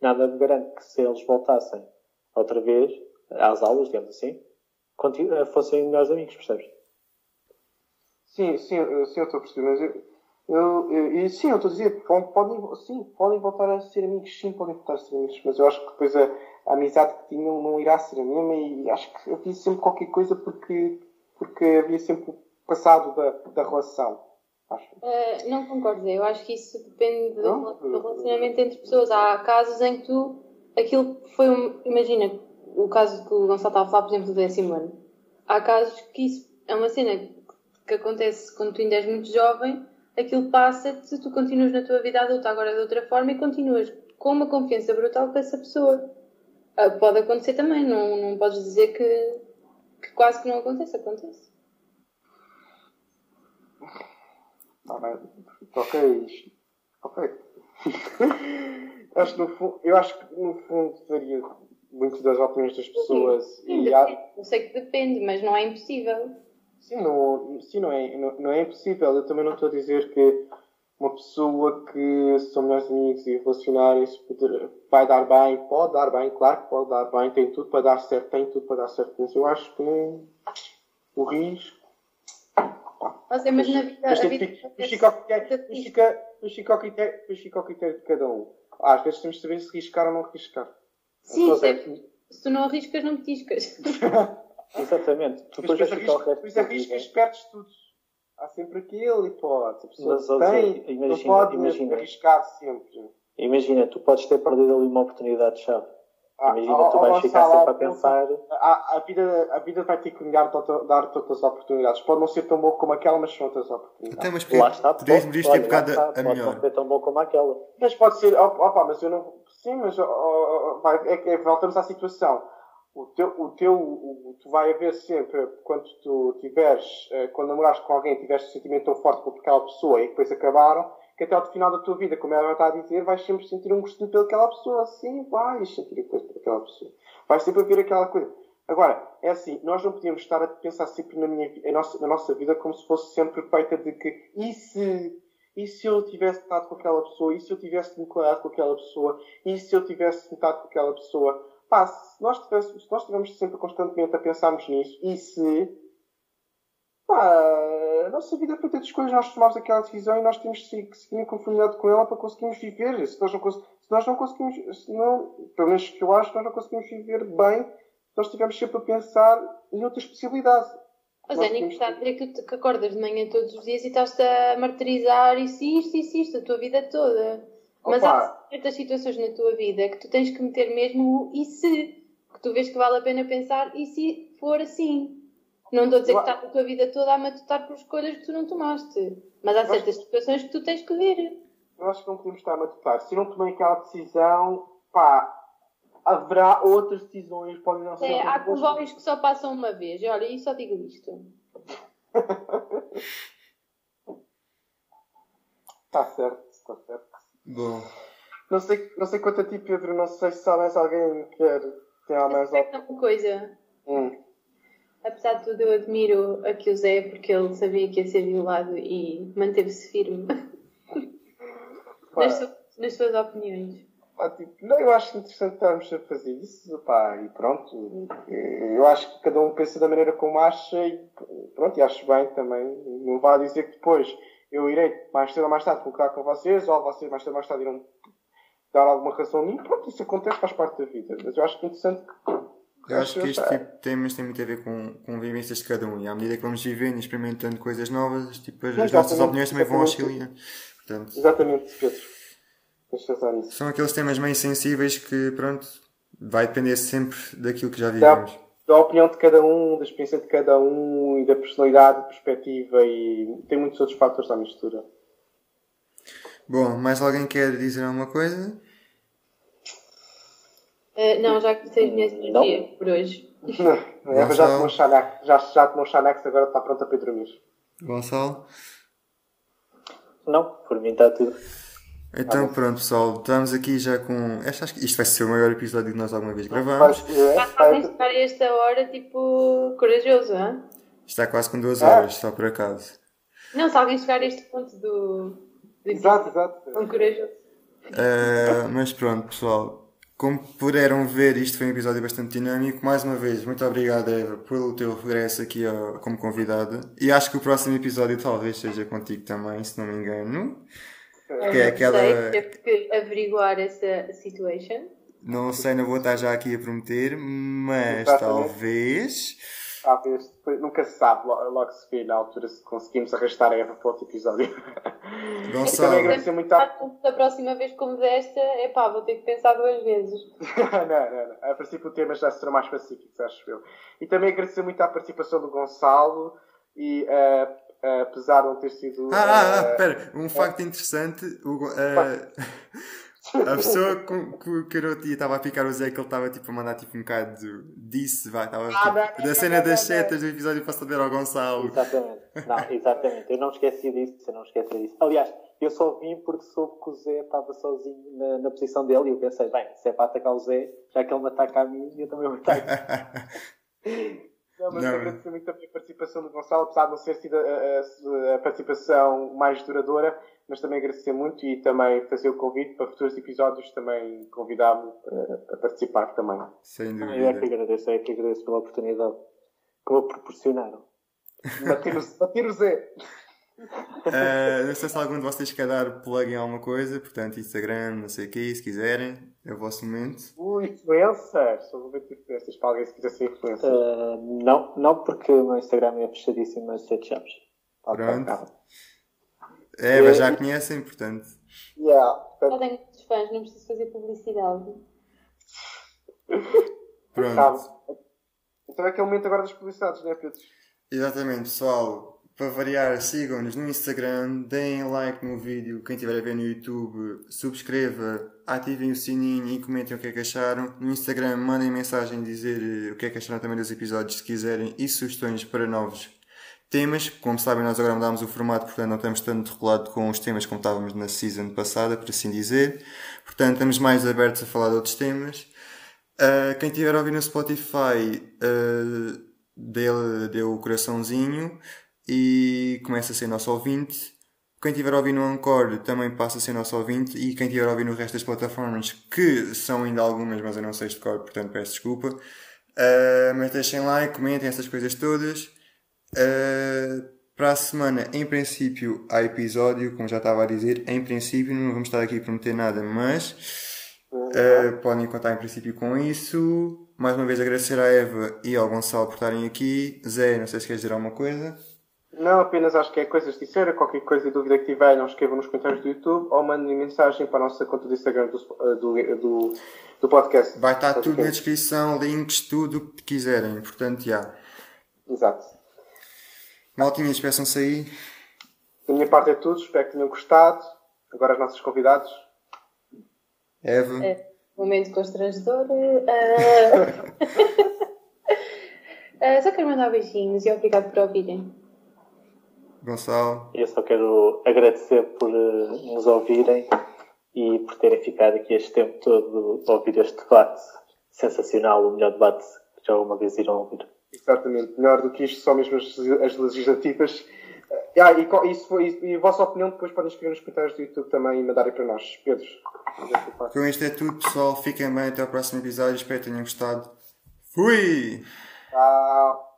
Nada me garante que se eles voltassem outra vez às aulas, digamos assim, fossem melhores amigos, percebes? Sim, sim, sim, eu estou a perceber, mas eu, eu, eu, sim, eu estou a dizer, podem, sim, podem voltar a ser amigos, sim, podem voltar a ser amigos, mas eu acho que depois a, a amizade que tinham não irá ser a mesma e acho que havia sempre qualquer coisa porque, porque havia sempre o passado da, da relação. Uh, não concordo, eu acho que isso depende do, do, relacionamento entre pessoas. Há casos em que tu, aquilo foi um, imagina, o caso que o Gonçalo estava a falar, por exemplo, do décimo ano. Há casos que isso é uma cena que acontece quando tu ainda és muito jovem aquilo passa-te, tu continuas na tua vida adulta agora de outra forma e continuas com uma confiança brutal com essa pessoa. Ah, pode acontecer também, não, não podes dizer que, que quase que não acontece, acontece. Bem. Ok, ok. acho no fundo, eu acho que no fundo varia muito das opiniões das pessoas. Sim, e há... Eu sei que depende, mas não é impossível. Sim, não, sim não, é, não, não é impossível. Eu também não estou a dizer que uma pessoa que são melhores amigos e relacionarem-se vai dar bem, pode dar bem, claro que pode dar bem, tem tudo para dar certo, tem tudo para dar certo. Mas eu acho que o risco. Nossa, mas na vida. Mas, vida fica ao critério de cada um. Às vezes temos de saber se riscar ou não riscar. Sim, é, se tu não arriscas, não petiscas. Exatamente. Tu depois Depois arriscas, perdes tudo. Há sempre aquele hipótese. A pessoa Mas, tem, imagina, não pode imagina, arriscar sempre. Imagina, tu podes ter perdido ali uma oportunidade-chave. Imagina, tu vais ficar sempre a pensar. A, a, vida, a vida vai ter que me dar, dar outras oportunidades. Pode não ser tão boa como aquela, mas são outras oportunidades. Até, mas lá está, podias me ter bocado a, a melhor. Pode não ser tão boa como aquela. Mas pode ser. Opa, mas eu não. Sim, mas vai, é, é, voltamos à situação o teu, o teu, o, tu vai haver sempre, quando tu tiveres, eh, quando namorares com alguém, tiveres um sentimento tão forte por aquela pessoa e depois acabaram, que até ao final da tua vida, como ela está a dizer, vais sempre sentir um gostinho pelaquela pessoa. Sim, vais sentir coisa pelaquela pessoa. Vais sempre haver aquela coisa. Agora, é assim, nós não podíamos estar a pensar sempre na, minha, a nossa, na nossa vida como se fosse sempre feita de que e se, e se eu tivesse estado com aquela pessoa, e se eu tivesse declarado com aquela pessoa, e se eu tivesse estado com aquela pessoa pá, nós, tivéssemos, se nós estivermos sempre constantemente a pensarmos nisso e se pá, a nossa vida é feita de escolhas, nós tomamos aquela decisão e nós temos que seguir em conformidade com ela para conseguirmos viver. Se nós não, se nós não conseguimos, se não, pelo menos que eu acho, nós não conseguimos viver bem se nós estivermos sempre a pensar em outras possibilidades. Mas é, nem está a dizer que, que acordas de manhã todos os dias e estás-te a martirizar isso, isto, isso, isto, a tua vida toda. Mas Opa. há certas situações na tua vida que tu tens que meter mesmo o e se, que tu vês que vale a pena pensar e se for assim. Não estou a dizer que está a tua vida toda a matutar por escolhas que tu não tomaste. Mas há certas situações que tu tens que ver. Eu acho que não podemos estar a matutar. Se eu não tomei aquela decisão, pá, haverá outras decisões, podem não ser. É, há comboios que só passam uma vez. Olha, eu só digo isto. Está certo, está certo. Bom. Não sei, não sei quanto a ti, Pedro, não sei se há mais alguém que quer. Tem mais alguma uma coisa. Hum. Apesar de tudo, eu admiro aqui o Zé porque ele sabia que ia ser violado e manteve-se firme nas, suas, nas suas opiniões. Pá, tipo, não, eu acho interessante estarmos a fazer isso, pá, e pronto. Eu acho que cada um pensa da maneira como acha e pronto, e acho bem também. Não vá dizer que depois eu irei mais cedo ou mais tarde colocar com vocês, ou vocês mais cedo ou mais tarde irão dar alguma razão a mim. Pronto, isso acontece, faz parte da vida. Mas eu acho que é interessante eu acho que este tipo de temas tem muito a ver com, com vivências de cada um e à medida que vamos vivendo e experimentando coisas novas, tipo, as, as nossas opiniões também vão oscilar. Portanto, exatamente, Pedro. São aqueles temas meio sensíveis que, pronto, vai depender sempre daquilo que já vivemos. Da, da opinião de cada um, da experiência de cada um e da personalidade, perspectiva e tem muitos outros fatores à mistura. Bom, mais alguém quer dizer alguma coisa? Uh, não, já que vocês a minha energia por hoje. Não, Eva já tomou Xanax, já, já tomou Xanax, agora está pronta para ir dormir. Gonçalo? Não, por mim está tudo. Então ah, pronto pessoal, estamos aqui já com. Esta, acho que isto vai ser o maior episódio que nós alguma vez gravamos. Fazem estar a esta hora tipo corajoso, hein? Está quase com duas horas, só por acaso. Não, se alguém chegar a este ponto do. do exato, exato. Um corajoso. Uh, mas pronto, pessoal. Como puderam ver, isto foi um episódio bastante dinâmico. Mais uma vez, muito obrigado, Eva, pelo teu regresso aqui ao, como convidada. E acho que o próximo episódio talvez seja contigo também, se não me engano. Que é aquela... sei, teve que averiguar essa situation. Não sei, não vou estar já aqui a prometer, mas talvez. Talvez, nunca se sabe, logo se vê na altura se conseguimos arrastar a Eva para outro episódio. Não e também agradecer muito a... Da próxima vez como desta, é pá, vou ter que pensar duas vezes. não, não, não. A princípio o tema já será mais pacífico, acho eu. E também agradecer muito a participação do Gonçalo e uh, uh, apesar de não ter sido. Ah, ah, ah espera, um facto interessante. O, a pessoa com, com, que eu estava a picar o Zé que ele estava tipo, a mandar tipo, um bocado disso, vai, estava, ah, tipo, da cena das setas do episódio para saber ao Gonçalo. Exatamente, não, exatamente, eu não esqueci disso, eu não esqueci disso. Aliás, eu só vim porque soube que o Zé estava sozinho na, na posição dele e eu pensei, bem, se é para atacar o Zé, já que ele me ataca a mim, eu também vou atacar. Não, mas não. agradecer muito também a participação do Gonçalo, apesar de não ser sido a, a, a, participação mais duradoura, mas também agradecer muito e também fazer o convite para futuros episódios também convidá-lo a, participar também. Sem dúvida. Eu é que agradeço, é que agradeço pela oportunidade que me proporcionaram. Bater o, bater o Zé. Uh, não sei se algum de vocês quer dar plug em alguma coisa, portanto, Instagram, não sei o que, se quiserem, é o vosso momento. Uh, influencers! Só vou ver influencers para alguém se quiser ser influencer. Uh, não, não, porque o meu Instagram é fechadíssimo a sete chaves. Pronto. É, Eva já conhecem, portanto. Yeah. Já tenho muitos fãs, não preciso fazer publicidade. Pronto. Então é que é momento agora das publicidades, não é, Pedro? Exatamente, pessoal para variar, sigam-nos no Instagram, deem like no vídeo, quem estiver a ver no YouTube, subscreva, ativem o sininho e comentem o que é que acharam. No Instagram, mandem mensagem dizer eh, o que é que acharam também dos episódios, se quiserem, e sugestões para novos temas. Como sabem, nós agora mudámos o formato, portanto não estamos tanto regulado com os temas como estávamos na season passada, por assim dizer. Portanto, estamos mais abertos a falar de outros temas. Uh, quem estiver a ouvir no Spotify, uh, dê, o coraçãozinho e começa a ser nosso ouvinte. Quem estiver a ouvir no Anchor também passa a ser nosso ouvinte e quem estiver a ouvir no resto das plataformas, que são ainda algumas, mas eu não sei de cor, portanto peço desculpa. Uh, mas deixem like, comentem essas coisas todas. Uh, para a semana, em princípio, há episódio, como já estava a dizer. Em princípio, não vamos estar aqui a prometer nada, mas uh, podem contar em princípio com isso. Mais uma vez agradecer à Eva e ao Gonçalo por estarem aqui. Zé, não sei se queres dizer alguma coisa. Não, apenas acho que é coisas de disseram. Qualquer coisa e dúvida que tiver, não escrevam nos comentários do YouTube ou mandem mensagem para a nossa conta do Instagram do, eh, do, do, do podcast. Vai estar tudo na descrição, links, tudo o que quiserem. Portanto, já. Exato. Maltinhas, peçam-se aí. Da minha parte é tudo. Espero que tenham gostado. Agora, os nossos convidados. Eva. É. momento constrangedor. Uh... uh, só quero mandar beijinhos e obrigado por ouvirem. Gonçalo. Eu só quero agradecer por uh, nos ouvirem e por terem ficado aqui este tempo todo a ouvir este debate sensacional, o melhor debate que já alguma vez irão ouvir. Exatamente, melhor do que isto, só mesmo as, as legislativas. Uh, ah, e, isso foi, e, a vossa opinião depois podem escrever nos comentários do YouTube também e mandarem para nós. Pedro. Com isto é tudo, pessoal. Fiquem bem até o próximo episódio. Espero que tenham gostado. Fui! Tchau!